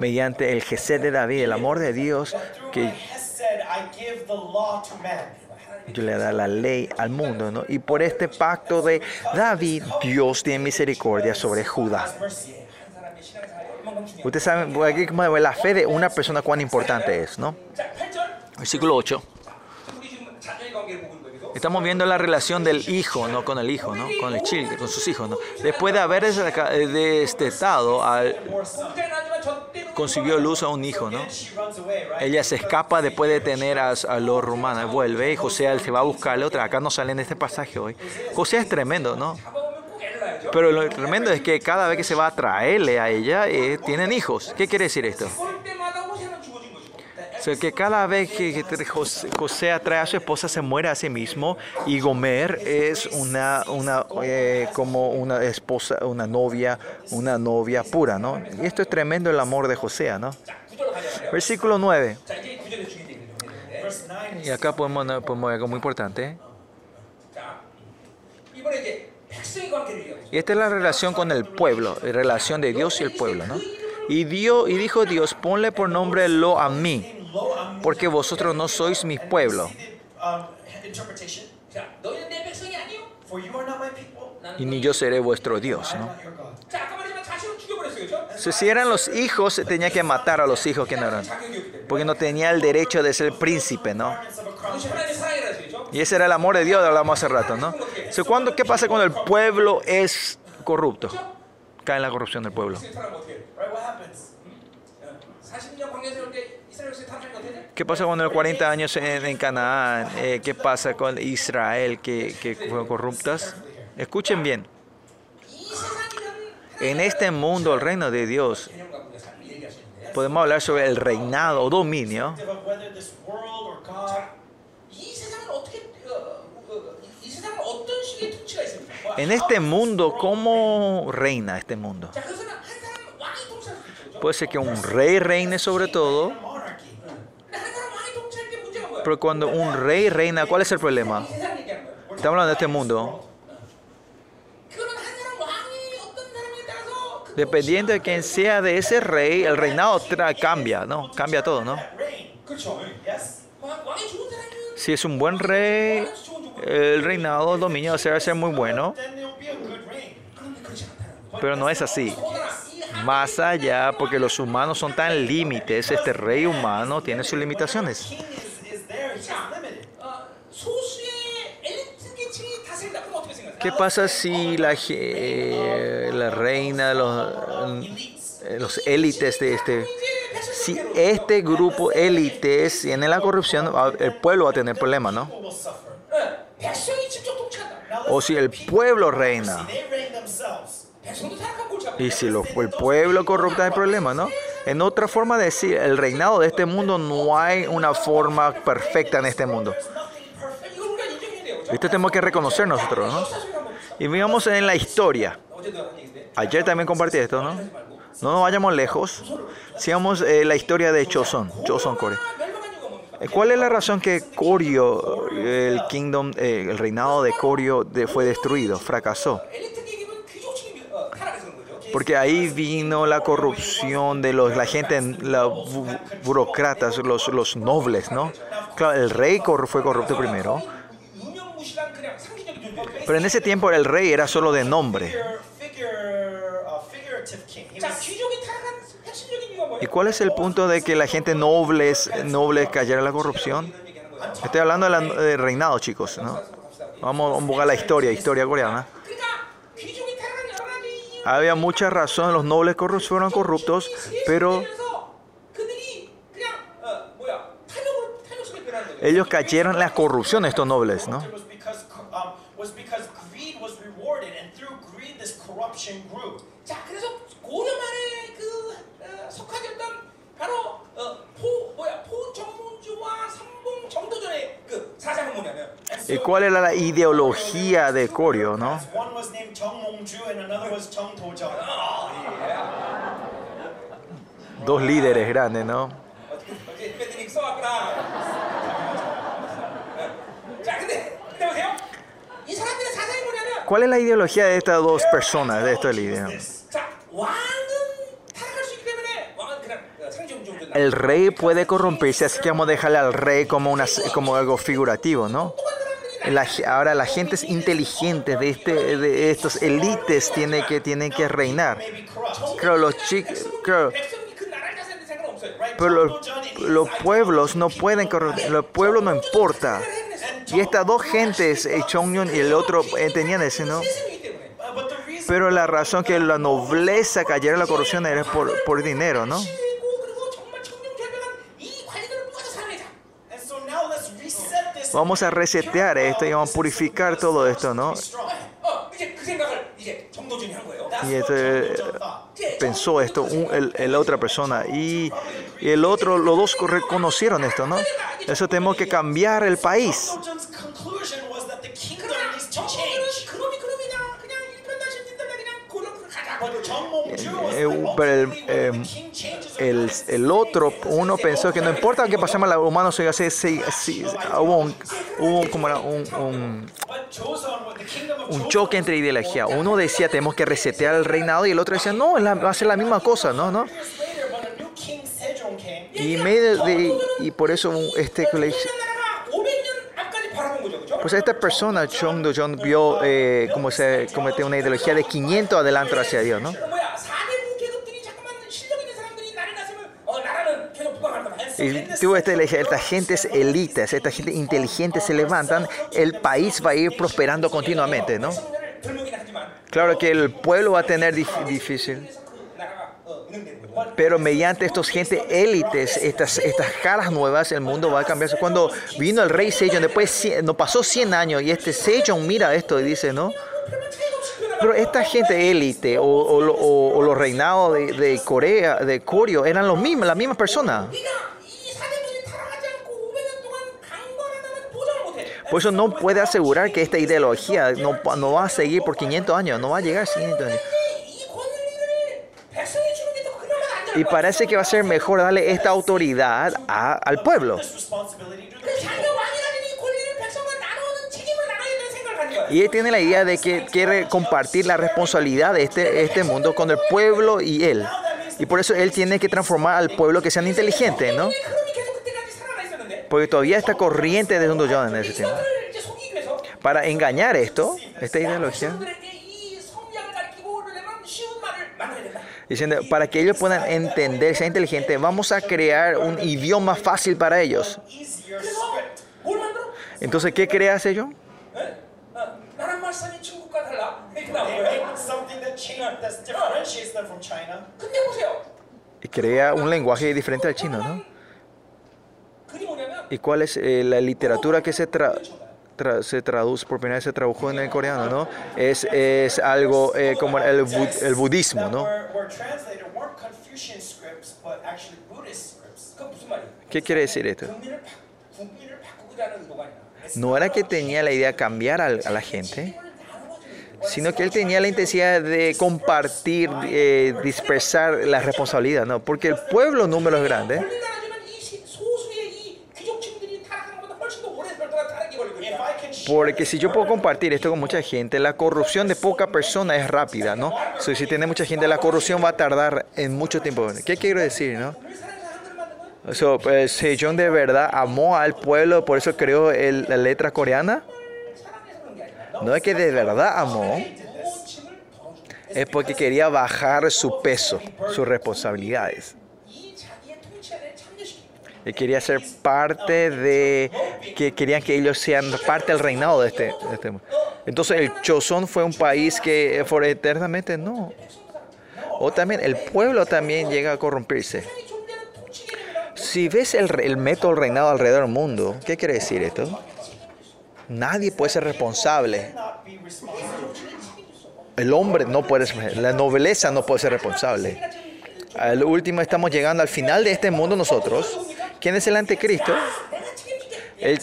Mediante el Gesed de David, el amor de Dios, que yo le da la ley al mundo, ¿no? Y por este pacto de David, Dios tiene misericordia sobre Judá. Ustedes saben, la fe de una persona cuán importante es, ¿no? Versículo 8. Estamos viendo la relación del hijo, no con el hijo, ¿no? Con el children, con sus hijos, ¿no? Después de haber eh, destetado al consiguió luz a un hijo, ¿no? Ella se escapa después de tener a, los rumanos, vuelve y José se va a buscarle otra. Acá no sale en este pasaje hoy. José es tremendo, ¿no? Pero lo tremendo es que cada vez que se va a traerle a ella, eh, tienen hijos. ¿Qué quiere decir esto? sea, que cada vez que José, atrae a su esposa se muere a sí mismo y Gomer es una, una eh, como una esposa, una novia, una novia pura, ¿no? Y esto es tremendo el amor de José, ¿no? Versículo 9. Y acá podemos, podemos ver algo muy importante. Y esta es la relación con el pueblo, la relación de Dios y el pueblo, ¿no? Y, y dijo Dios, ponle por nombre lo a mí, porque vosotros no sois mi pueblo. Y ni yo seré vuestro Dios. Si, eran los hijos, tenía que matar a los hijos que no eran. Porque no tenía el derecho de ser príncipe, ¿no? Y ese era el amor de Dios, hablamos hace rato, ¿no? So, ¿cuándo, ¿Qué pasa cuando el pueblo es corrupto? Cae en la corrupción del pueblo. ¿Qué pasa con los 40 años en, en Canadá? Eh, ¿Qué pasa con Israel que, que fueron corruptas? Escuchen bien. En este mundo, el reino de Dios, podemos hablar sobre el reinado o dominio. En este mundo, ¿cómo reina este mundo? Puede ser que un rey reine sobre todo pero cuando un rey reina, ¿cuál es el problema? Estamos hablando de este mundo. Dependiendo de quién sea de ese rey, el reinado cambia, ¿no? Cambia todo, ¿no? Si es un buen rey, el reinado, el dominio va a ser muy bueno. Pero no es así. Más allá, porque los humanos son tan límites, este rey humano tiene sus limitaciones. ¿Qué pasa si la, la reina, los, los élites de este... Si este grupo élite tiene la corrupción, el pueblo va a tener problemas, ¿no? O si el pueblo reina. Y si lo, el pueblo corrupta es el problema, ¿no? En otra forma de decir, el reinado de este mundo no hay una forma perfecta en este mundo. Esto tenemos que reconocer nosotros, ¿no? Y miramos en la historia. Ayer también compartí esto, ¿no? No nos vayamos lejos. Sigamos eh, la historia de Choson, Choson Core. Eh, ¿Cuál es la razón que Corio, el kingdom, eh, el reinado de Corio fue destruido, fracasó? porque ahí vino la corrupción de los, la gente, los bu burócratas, los, los nobles, ¿no? Claro, el rey cor fue corrupto primero, pero en ese tiempo el rey era solo de nombre. ¿Y cuál es el punto de que la gente noble, noble cayera la corrupción? Estoy hablando del de reinado, chicos, ¿no? Vamos a buscar la historia, historia coreana. Había mucha razón, los nobles fueron corruptos, pero ellos cayeron en la corrupción, estos nobles, ¿no? ¿Y cuál era la ideología de Corio, no? Dos líderes grandes, ¿no? ¿Cuál es la ideología de estas dos personas, de estos líderes? El rey puede corromperse, así que vamos a dejarle al rey como, una, como algo figurativo, ¿no? la, ahora la gente es inteligente de, este, de estos élites tiene que, tiene que reinar. Creo los chicos, pero los, los, pueblos no pueden correr, los pueblos no importa. Y estas dos gentes, eh, Chongyun y el otro, eh, tenían ese, ¿no? Pero la razón que la nobleza cayera en la corrupción era por, por dinero, ¿no? Vamos a resetear esto y vamos a purificar todo esto, ¿no? Y este pensó esto un, el, el, otra persona y, y, el otro, los dos reconocieron esto, ¿no? Eso tenemos que cambiar el país. Eh, eh, pero el, eh, el, el, otro, uno pensó que no importa que pasemos los humanos, ya sé, sí, hubo, un, hubo como era, un, un, choque entre ideología. Uno decía tenemos que resetear el reinado y el otro decía no, va a ser la misma cosa, ¿no? ¿no? Y, medio de, y por eso este colegio... Pues esta persona, Chong Do-jong, vio eh, cómo se comete una ideología de 500 adelante hacia Dios, ¿no? tú este, esta gente es esta gente inteligente se levantan, el país va a ir prosperando continuamente, ¿no? Claro que el pueblo va a tener difícil. Pero mediante estos gente élites, estas, estas caras nuevas, el mundo va a cambiarse. Cuando vino el rey Sejong, después no pasó 100 años y este Sejong mira esto y dice, ¿no? Pero esta gente élite o, los reinados de, Corea, de Corea, eran los mismos, las mismas personas. Por eso no puede asegurar que esta ideología no, no va a seguir por 500 años, no va a llegar a 500 años. Y parece que va a ser mejor darle esta autoridad al pueblo. Y él tiene la idea de que quiere compartir la responsabilidad de este, este mundo con el pueblo y él. Y por eso él tiene que transformar al pueblo que sean inteligentes, ¿no? Porque todavía está corriente de Sun en ese tema. Para engañar esto, esta ideología, diciendo, para que ellos puedan entender, sea inteligente, vamos a crear un idioma fácil para ellos. Entonces, ¿qué creas ellos? crea un lenguaje diferente al chino, ¿no? ¿Y cuál es eh, la literatura que se, tra se traduce, por primera vez se trabajó en el coreano, ¿no? Es, es algo eh, como el, budismo, ¿no? ¿Qué quiere decir esto? No era que tenía la idea de cambiar a la gente, sino que él tenía la intensidad de compartir, eh, dispersar la responsabilidad, ¿no? Porque el pueblo número es grande. Porque si yo puedo compartir esto con mucha gente, la corrupción de poca persona es rápida, ¿no? So, si tiene mucha gente, la corrupción va a tardar en mucho tiempo. ¿Qué quiero decir, no? So, pues, si de verdad amó al pueblo, por eso creó el, la letra coreana. No es que de verdad amó, es porque quería bajar su peso, sus responsabilidades quería ser parte de, que querían que ellos sean parte del reinado de este, este mundo. Entonces el Chosón fue un país que por eternamente no. O también el pueblo también llega a corrompirse. Si ves el, el método del reinado alrededor del mundo, ¿qué quiere decir esto? Nadie puede ser responsable. El hombre no puede ser, la nobleza no puede ser responsable. Al último estamos llegando al final de este mundo nosotros ¿Quién es el anticristo?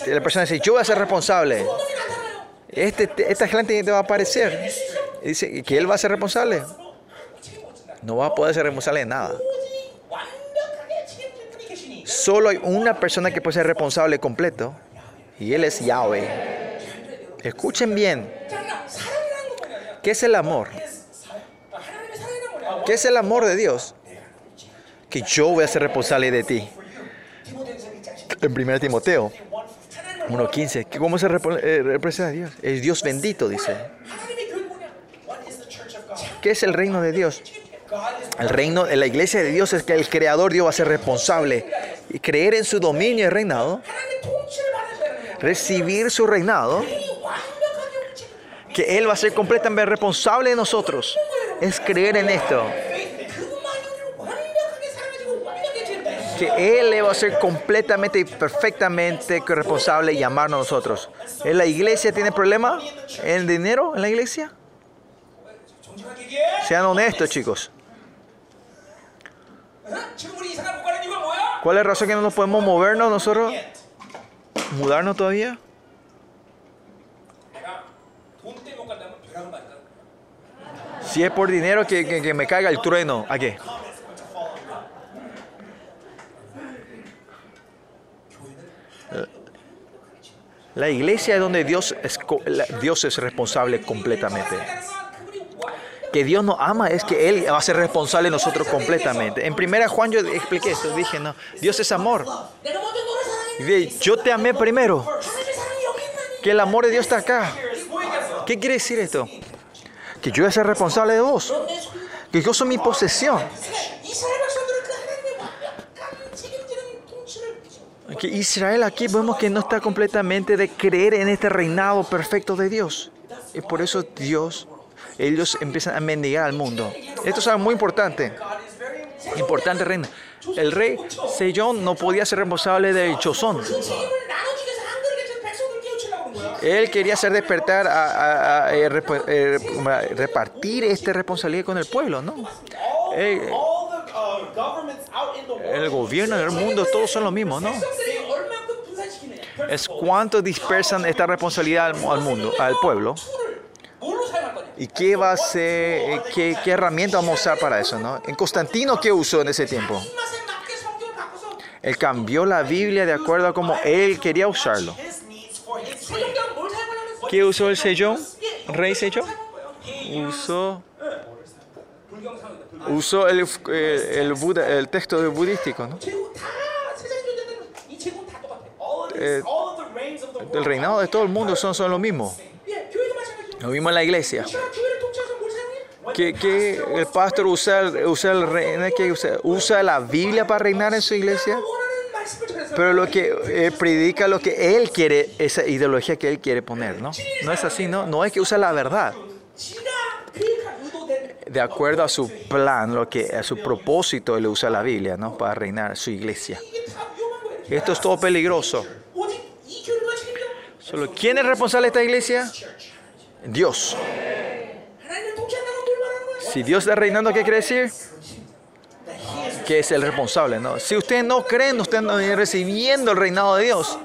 La persona dice, yo voy a ser responsable. Este, este esta gente te va a aparecer. Dice que él va a ser responsable. No va a poder ser responsable de nada. Solo hay una persona que puede ser responsable completo. Y él es Yahweh. Escuchen bien. ¿Qué es el amor? ¿Qué es el amor de Dios? Que yo voy a ser responsable de ti en 1 Timoteo 1.15. ¿Cómo se eh, representa Dios? Es Dios bendito, dice. ¿Qué es el reino de Dios? El reino eh, la iglesia de Dios es que el creador Dios va a ser responsable y creer en su dominio y reinado, recibir su reinado, que Él va a ser completamente responsable de nosotros. Es creer en esto. Él va a ser completamente y perfectamente responsable y amarnos a nosotros. ¿En la iglesia tiene problema? ¿En dinero en la iglesia? Sean honestos, chicos. ¿Cuál es la razón que no nos podemos movernos nosotros? ¿Mudarnos todavía? Si es por dinero que, que me caiga el trueno, ¿a qué? La iglesia es donde Dios es, Dios es responsable completamente. Que Dios nos ama es que Él va a ser responsable de nosotros completamente. En primera Juan yo expliqué esto, dije, no, Dios es amor. Yo te amé primero. Que el amor de Dios está acá. ¿Qué quiere decir esto? Que yo voy a ser responsable de vos. Que yo soy mi posesión. Que Israel aquí vemos que no está completamente de creer en este reinado perfecto de Dios. Y por eso Dios, ellos empiezan a mendigar al mundo. Esto es algo muy importante. Importante reina. El rey Sejón no podía ser responsable de Chosón. Él quería hacer despertar, a, eh, eh, repartir esta responsabilidad con el pueblo, ¿no? Eh, el gobierno del mundo, todos son los mismos, ¿no? Es cuánto dispersan esta responsabilidad al, mundo, al pueblo. ¿Y qué va a ser, eh, qué, herramienta vamos a usar para eso? ¿no? ¿En Constantino qué usó en ese tiempo? Él cambió la Biblia de acuerdo a cómo él quería usarlo. ¿Qué usó el sello? ¿Rey sello? Usó usó el, eh, el, Buda, el texto budístico. ¿no? Eh, eh, el reinado de todo el mundo son, son lo mismo. Lo mismo en la iglesia. Que, que el pastor usa, usa, el usa, la Biblia para reinar en su iglesia pero lo que predica lo que él quiere, esa ideología que él quiere poner, ¿no? No es así, ¿no? No es que usa la verdad de acuerdo a su plan, lo que, a su propósito, él usa la Biblia ¿no? para reinar su iglesia. Esto es todo peligroso. Solo, ¿Quién es responsable de esta iglesia? Dios. Si Dios está reinando, ¿qué quiere decir? que es el responsable. ¿no? Si ustedes no creen, ustedes no recibiendo el reinado de Dios.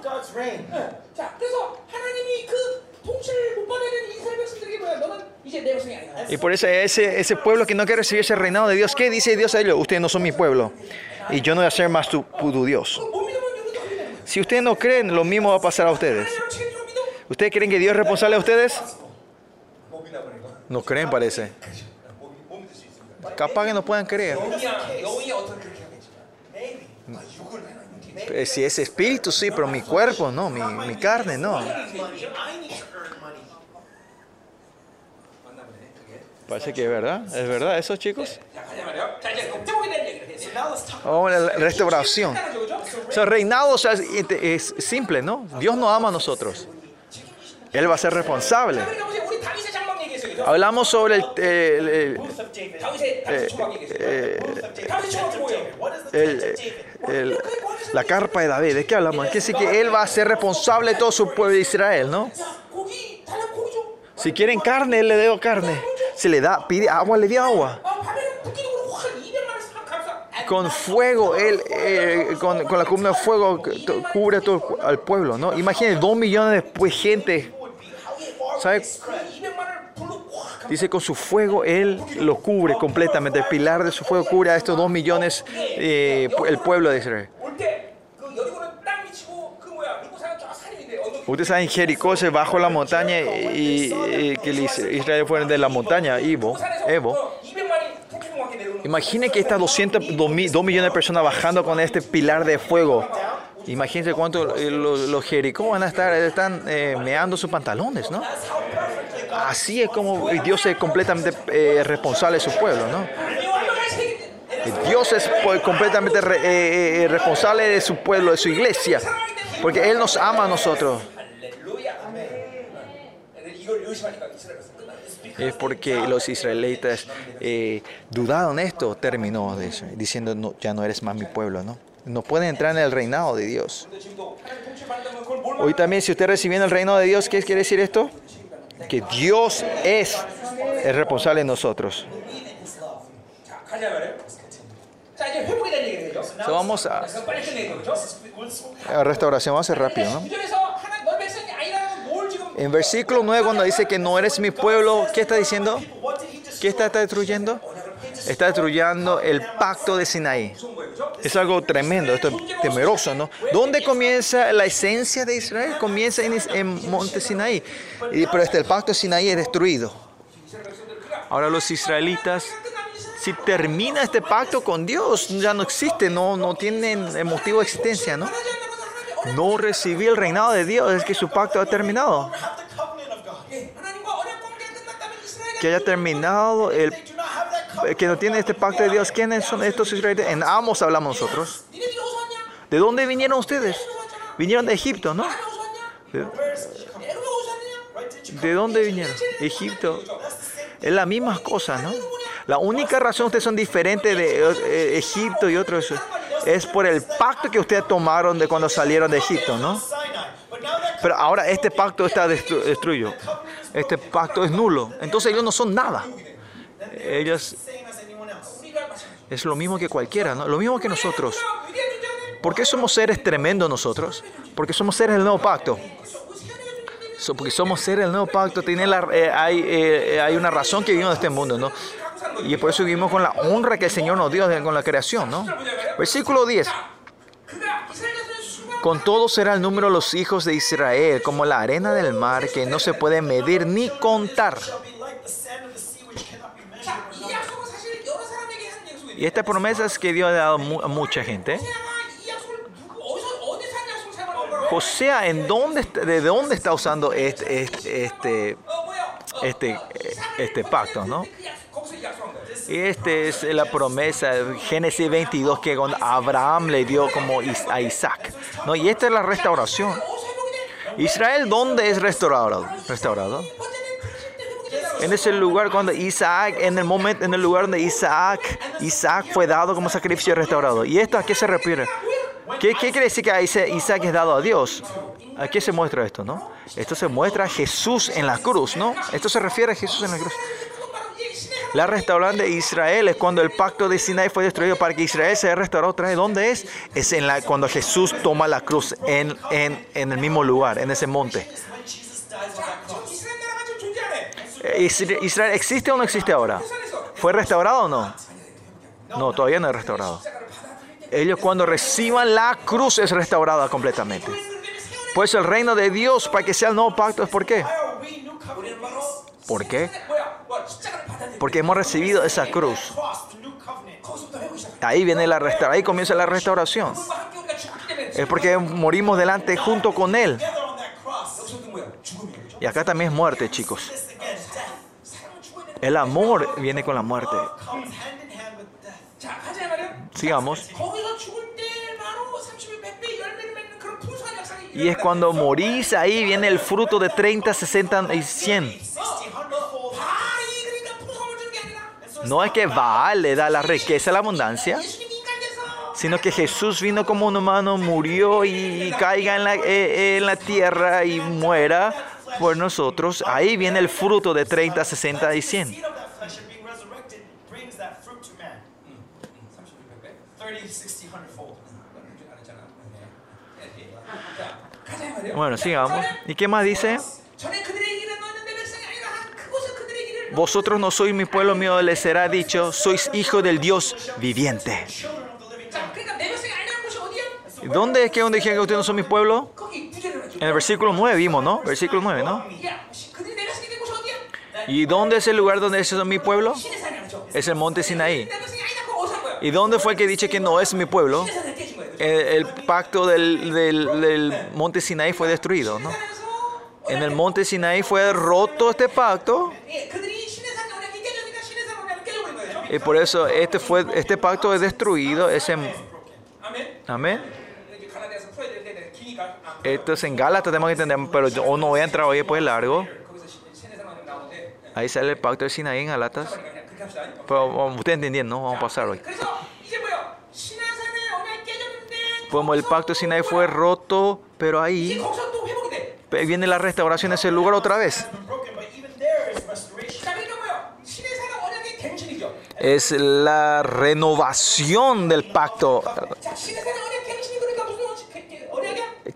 Y por eso ese, ese pueblo que no quiere recibir ese reinado de Dios, ¿qué dice Dios a ellos? Ustedes no son mi pueblo y yo no voy a ser más tu, tu Dios. Si ustedes no creen, lo mismo va a pasar a ustedes. ¿Ustedes creen que Dios es responsable a ustedes? No creen, parece. Capaz que no puedan creer. Eh, si es espíritu, sí, pero mi cuerpo, no, mi, mi carne, no. Parece que es verdad, es verdad, esos chicos. Oh, la restauración. O sea, reinado o sea, es, simple, ¿no? Dios nos ama a nosotros. Él va a ser responsable. Hablamos sobre el, el, el, la carpa de David. ¿De qué hablamos? Que sí que él va a ser responsable de todo su pueblo de Israel, ¿no? Si quieren carne, le dedo carne. Si le da, pide agua, le dio agua. Con fuego, él, eh, con, con, la columna de fuego cubre todo al pueblo, ¿no? Imagínense, dos millones de pues, gente. ¿Sabe? Dice, con su fuego él lo cubre completamente. El pilar de su fuego cubre a estos dos millones eh, el pueblo de Israel. Ustedes saben, Jericó se bajó la montaña y, que Israel fue de la montaña, Evo. Evo. Imaginen que estas 200, 2, millones de personas bajando con este pilar de fuego. Imagínense cuánto eh, los, los Jericó van a estar, están eh, meando sus pantalones, ¿no? Así es como Dios es completamente eh, responsable de su pueblo, ¿no? Dios es pues, completamente responsable de su pueblo, de su iglesia, porque Él nos ama a nosotros. Es porque los israelitas eh, dudaron estos términos, de diciendo, ya no eres más mi pueblo, ¿no? No pueden entrar en el reinado de Dios. Hoy también, si usted recibiendo el reino de Dios, ¿qué quiere decir esto? Que Dios es el responsable de nosotros. Vamos a, a restauración, vamos a ser rápido, ¿no? En versículo 9, cuando dice que no eres mi pueblo, ¿qué está diciendo? ¿Qué está, está destruyendo? Está destruyendo el pacto de Sinaí. Es algo tremendo, esto es temeroso, ¿no? ¿Dónde comienza la esencia de Israel? Comienza en, en Monte Sinaí. Pero este, el pacto de Sinaí es destruido. Ahora los israelitas, si termina este pacto con Dios, ya no existe, no, no tienen motivo de existencia, ¿no? no recibí el reinado de Dios, es que su pacto ha terminado. Que haya terminado el que no tiene este pacto de Dios. ¿Quiénes son estos israelitas? En Amos hablamos nosotros. ¿De dónde vinieron ustedes? Vinieron de Egipto, ¿no? ¿De, ¿de dónde vinieron? Egipto. Es la misma cosa, ¿no? La única razón ustedes son diferentes de eh, Egipto y otros es por el pacto que ustedes tomaron de cuando salieron de Egipto, ¿no? Pero ahora este pacto está destru destruido. Este pacto es nulo. Entonces ellos no son nada. Ellos es lo mismo que cualquiera, ¿no? Lo mismo que nosotros. ¿Por qué somos seres tremendos nosotros? Porque somos seres del nuevo pacto. Porque somos seres del nuevo pacto, tiene la, eh, hay, eh, hay una razón que vino de este mundo, ¿no? Y por eso vivimos con la honra que el Señor nos dio con la creación, ¿no? Versículo 10. Con todo será el número de los hijos de Israel, como la arena del mar que no se puede medir ni contar. Y esta promesa es que Dios ha dado a mucha gente. José, ¿en dónde, ¿de dónde está usando este, este, este, este, este pacto? ¿no? Y Esta es la promesa, Génesis 22, que Abraham le dio como a Isaac. ¿no? Y esta es la restauración. Israel, ¿dónde es restaurado? restaurado? En ese lugar cuando Isaac, en el momento, en el lugar donde Isaac, Isaac fue dado como sacrificio restaurado. ¿Y esto a qué se refiere? ¿Qué, ¿Qué, quiere decir que Isaac es dado a Dios? ¿A qué se muestra esto, no? Esto se muestra a Jesús en la cruz, ¿no? Esto se refiere a Jesús en la cruz la restauración de Israel. Es cuando el pacto de Sinai fue destruido para que Israel sea restaurado ¿Dónde es? Es en la, cuando Jesús toma la cruz en, en, en el mismo lugar, en ese monte. Eh, ¿Israel existe o no existe ahora? ¿Fue restaurado o no? No, todavía no es restaurado. Ellos cuando reciban la cruz es restaurada completamente. Pues el reino de Dios para que sea el nuevo pacto es por qué. ¿Por qué? Porque hemos recibido esa cruz. Ahí viene la restauración, ahí comienza la restauración. Es porque morimos delante junto con Él. Y acá también es muerte, chicos. El amor viene con la muerte. Sigamos. Y es cuando morís, ahí viene el fruto de 30, 60 y 100. No es que Baal le da la riqueza, la abundancia, sino que Jesús vino como un humano, murió y, caiga en la, eh, en la tierra y muera por nosotros. Ahí viene el fruto de 30, 60 y 100. Bueno, sigamos. ¿Y qué más dice? Vosotros no sois mi pueblo mío, les será dicho, sois hijo del Dios viviente. ¿Dónde es que donde dijeron que ustedes no son mi pueblo? En el versículo 9 vimos, ¿no? Versículo 9, ¿no? ¿Y dónde es el lugar donde es mi pueblo? Es el monte Sinaí. ¿Y dónde fue que dice que no es mi pueblo? el, pacto del, del, monte Sinaí fue destruido. ¿no? En el monte Sinaí fue roto este pacto. Y por eso este, fue, este pacto es destruido. Ese, Amén. Esto es en Gálatas, tenemos que entender, pero yo no voy a entrar hoy después largo. Ahí sale el pacto de Sinaí en Galatas. Pero um, ustedes entendieron, ¿no? Vamos a pasar hoy. Como el pacto de Sinai fue roto, pero ahí viene la restauración de ese lugar otra vez. Es la renovación del pacto.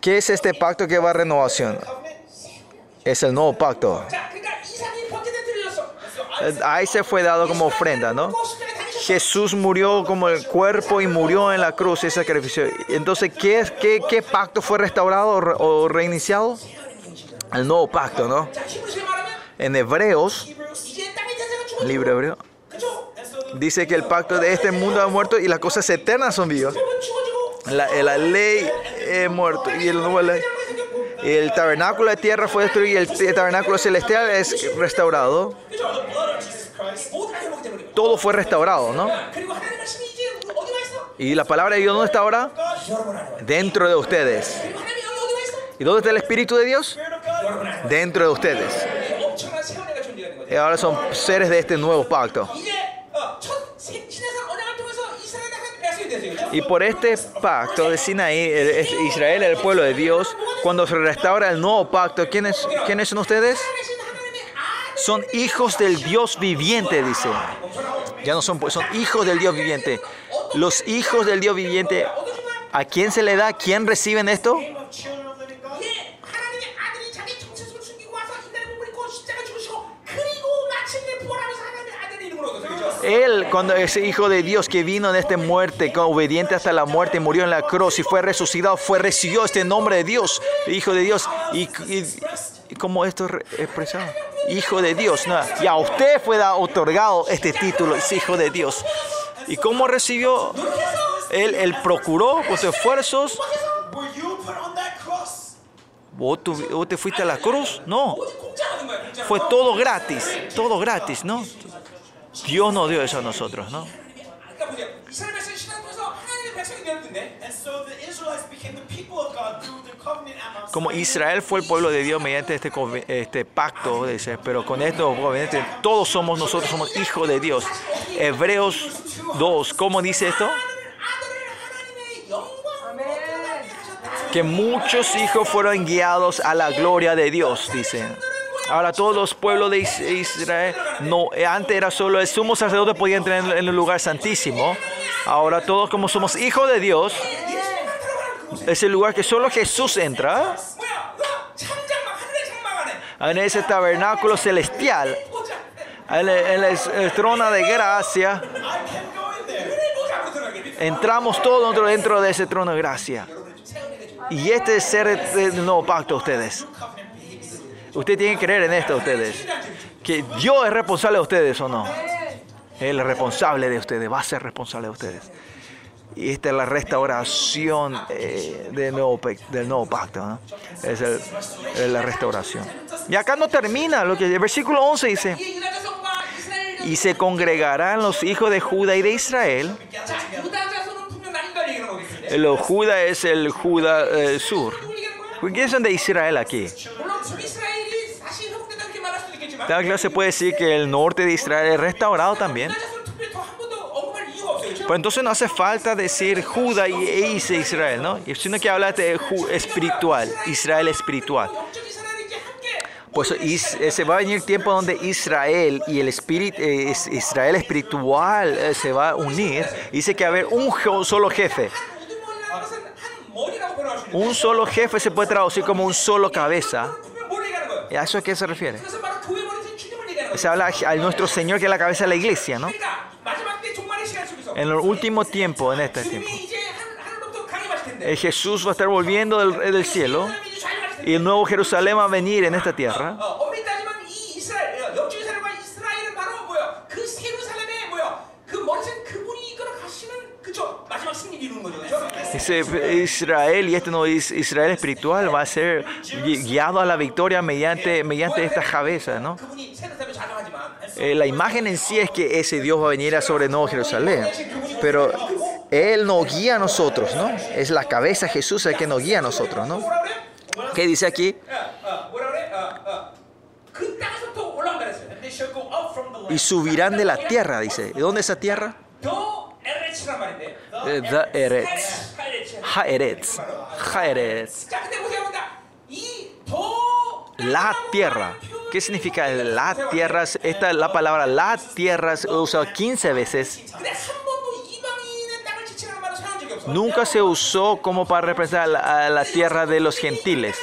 ¿Qué es este pacto que va a renovación? Es el nuevo pacto. Ahí se fue dado como ofrenda, ¿no? Jesús murió como el cuerpo y murió en la cruz, ese sacrificio. Entonces, ¿qué, qué, qué pacto fue restaurado o reiniciado? El nuevo pacto, ¿no? En Hebreos, libro hebreo, dice que el pacto de este mundo ha muerto y las cosas eternas son vivas. La, la ley es muerto y el nuevo ley. El tabernáculo de tierra fue destruido y el tabernáculo celestial es restaurado todo fue restaurado, ¿no? Y la palabra de Dios, ¿dónde está ahora? Dentro de ustedes. ¿Y dónde está el Espíritu de Dios? Dentro de ustedes. Y ahora son seres de este nuevo pacto. Y por este pacto de Sinaí, Israel el pueblo de Dios. Cuando se restaura el nuevo pacto, ¿quiénes, ¿quiénes son ustedes? son hijos del Dios viviente, dice. Ya no son, pues, son hijos del Dios viviente. Los hijos del Dios viviente, ¿a quién se le da? Quién reciben esto? Él, cuando ese hijo de Dios que vino en esta muerte, obediente hasta la muerte, murió en la cruz y fue resucitado, fue recibió este nombre de Dios, hijo de Dios, y como esto es expresado. Hijo de Dios, ¿no? Y a usted fue otorgado este título, es hijo de Dios. ¿Y cómo recibió? Él, procuró con sus esfuerzos. ¿Vos, tú, ¿Vos te fuiste a la cruz? No. Fue todo gratis, todo gratis, ¿no? Dios nos dio eso a nosotros, ¿no? Como Israel fue el pueblo de Dios mediante este, este pacto, dice, pero con esto, este, todos somos nosotros, somos hijos de Dios. Hebreos 2, ¿cómo dice esto? Que muchos hijos fueron guiados a la gloria de Dios, dice. Ahora todos los pueblos de Israel, no, eh, antes era solo el sumo sacerdote podía entrar en el lugar santísimo. Ahora todos como somos hijos de Dios, es el lugar que solo Jesús entra. En ese tabernáculo celestial, en el, trono de gracia, entramos todos dentro, dentro de ese trono de gracia. Y este es el nuevo pacto ustedes. Usted tiene que creer en esto, ustedes. Que Dios es responsable de ustedes o no. Él es responsable de ustedes, va a ser responsable de ustedes. Y esta es la restauración eh, del, nuevo, pacto. ¿no? Es, el, la restauración. Y acá no termina lo que el versículo 11 dice. Y se congregarán los hijos de Judá y de Israel. Los Judá es el Judá eh, sur. ¿Por qué son de Israel aquí? Tal clase puede decir que el norte de Israel es restaurado también. Pero entonces no hace falta decir Judá y e Israel, ¿no? Sino que habla de espiritual, Israel espiritual. Pues eh, se va a venir tiempo donde Israel y el espíritu, eh, Israel espiritual eh, se va a unir. Dice que va a haber un solo jefe. Un solo jefe se puede traducir como un solo cabeza. ¿A eso a qué se refiere? se habla a nuestro Señor que es la cabeza de la iglesia, ¿no? En el último tiempo, en este tiempo. Eh, Jesús va a estar volviendo del cielo y el nuevo Jerusalén va a venir en esta tierra. Israel, y este no Israel espiritual, va a ser guiado a la victoria mediante, mediante estas cabezas, ¿no? Eh, la imagen en sí es que ese Dios va a venir a sobre Nuevo Jerusalén, pero Él nos guía a nosotros, ¿no? Es la cabeza Jesús el que nos guía a nosotros, ¿no? ¿Qué dice aquí? Y subirán de la tierra, dice. ¿De dónde es esa tierra? The Eretz. Jaeretz. Jaeretz. La tierra. ¿Qué significa la tierra? Esta la palabra la tierra se usa 15 veces. Nunca se usó como para representar a la tierra de los gentiles.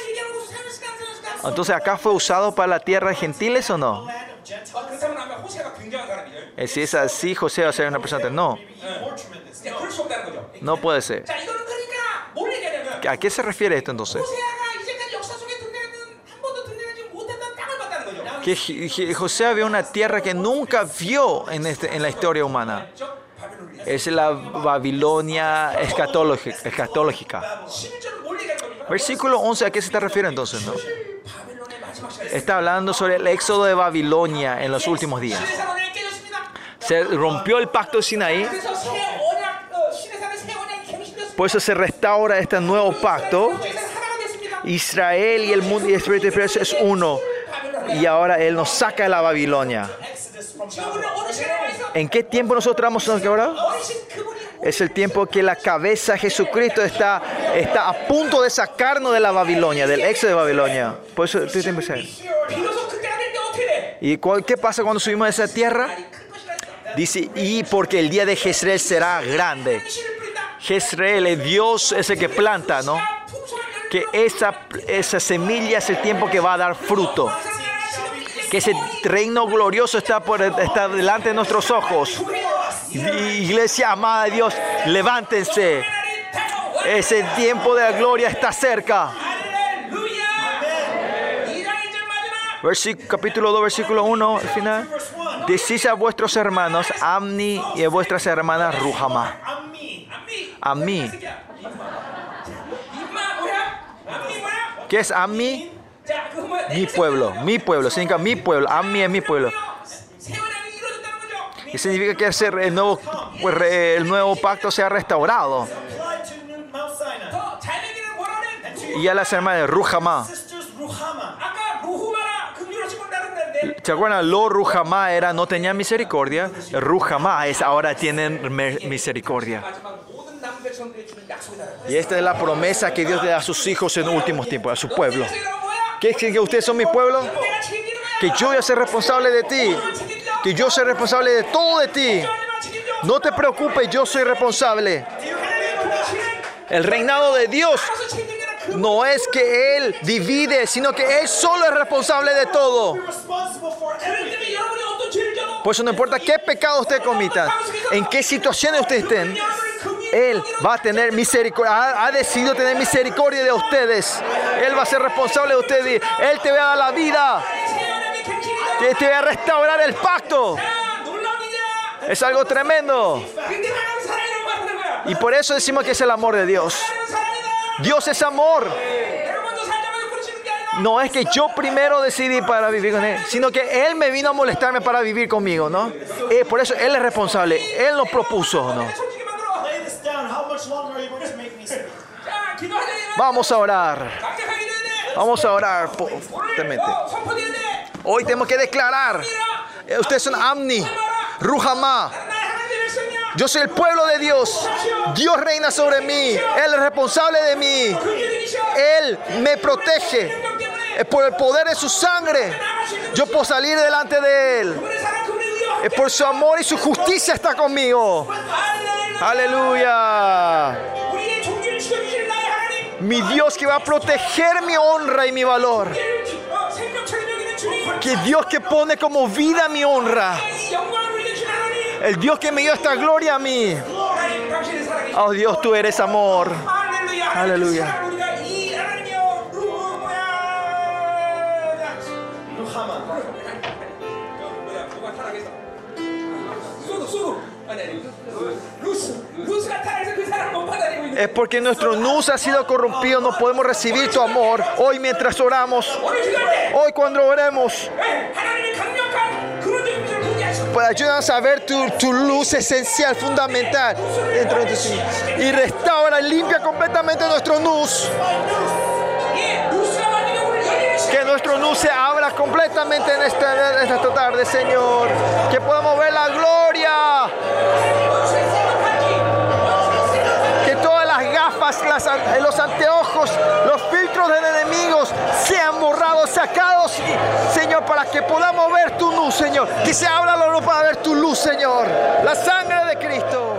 Entonces, ¿acá fue usado para la tierra de gentiles o no? Eh, si es así, José va a ser una persona. No. No puede ser. ¿A qué se refiere esto entonces? Que José había una tierra que nunca vio en, este, en la historia humana. Es la Babilonia escatológica. escatológica. Versículo 11, ¿a qué se está refiere entonces? No? Está hablando sobre el éxodo de Babilonia en los últimos días. Se rompió el pacto de Sinaí por eso se restaura este nuevo pacto. Israel y el mundo y el Espíritu de es uno. Y ahora Él nos saca de la Babilonia. ¿En qué tiempo nosotros estamos ahora? Es el tiempo que la cabeza de Jesucristo está, está a punto de sacarnos de la Babilonia, del éxodo de Babilonia. Por eso estoy ¿Y qué pasa cuando subimos a esa tierra? Dice, y porque el día de Jezreel será grande. Jezreel, Dios es el que planta, ¿no? Que esa, esa semilla es el tiempo que va a dar fruto. Que ese reino glorioso está, por, está delante de nuestros ojos. Iglesia amada de Dios, levántense. Ese tiempo de la gloria está cerca. Versic capítulo 2, versículo 1, al final. Decís a vuestros hermanos, Amni, y a vuestras hermanas, Ruhama a mí. ¿Qué es a mí? Mi pueblo, mi pueblo, significa mi pueblo, a mí es mi pueblo. Y significa que ese, el, nuevo, pues, el nuevo pacto se ha restaurado. Y a las hermanas de Ruhamá. ¿Se acuerdan? Lo Ruhamá era no tenía misericordia. Ruhamá es ahora tienen misericordia. Y esta es la promesa que Dios le da a sus hijos en los últimos tiempos, a su pueblo. ¿Qué que ustedes son mi pueblo? Que yo voy a ser responsable de ti. Que yo soy responsable de todo de ti. No te preocupes, yo soy responsable. El reinado de Dios no es que Él divide, sino que Él solo es responsable de todo. Por eso no importa qué pecado usted comita, en qué situaciones usted estén, él va a tener misericordia, ha, decidido tener misericordia de ustedes. Él va a ser responsable de ustedes. Él te va a dar la vida. Te, te va a restaurar el pacto. Es algo tremendo. Y por eso decimos que es el amor de Dios. Dios es amor. No es que yo primero decidí para vivir con Él, sino que Él me vino a molestarme para vivir conmigo, ¿no? Eh, por eso Él es responsable. Él lo propuso, ¿no? Vamos a orar. Vamos a orar fuertemente. Hoy tenemos que declarar. Ustedes son Amni, Ruhamá. Yo soy el pueblo de Dios. Dios reina sobre mí. Él es responsable de mí. Él me protege. Por el poder de su sangre, yo puedo salir delante de Él. Es por su amor y su justicia está conmigo. Aleluya. Mi Dios que va a proteger mi honra y mi valor. Que Dios que pone como vida mi honra. El Dios que me dio esta gloria a mí. Oh Dios, tú eres amor. Aleluya. es porque nuestro nous ha sido corrompido, no podemos recibir tu amor. Hoy mientras oramos, hoy cuando oremos, pues ayúdanos a ver tu, luz esencial, fundamental dentro de Y restaura, limpia completamente nuestro nus. Que nuestro nus se abra completamente en esta, en esta tarde, Señor. Que podamos ver la gloria. Las an- los anteojos, los filtros del enemigos sean borrados, sacados, Señor, para que podamos ver tu luz, Señor. Que se abra la luz para ver tu luz, Señor. La sangre de Cristo.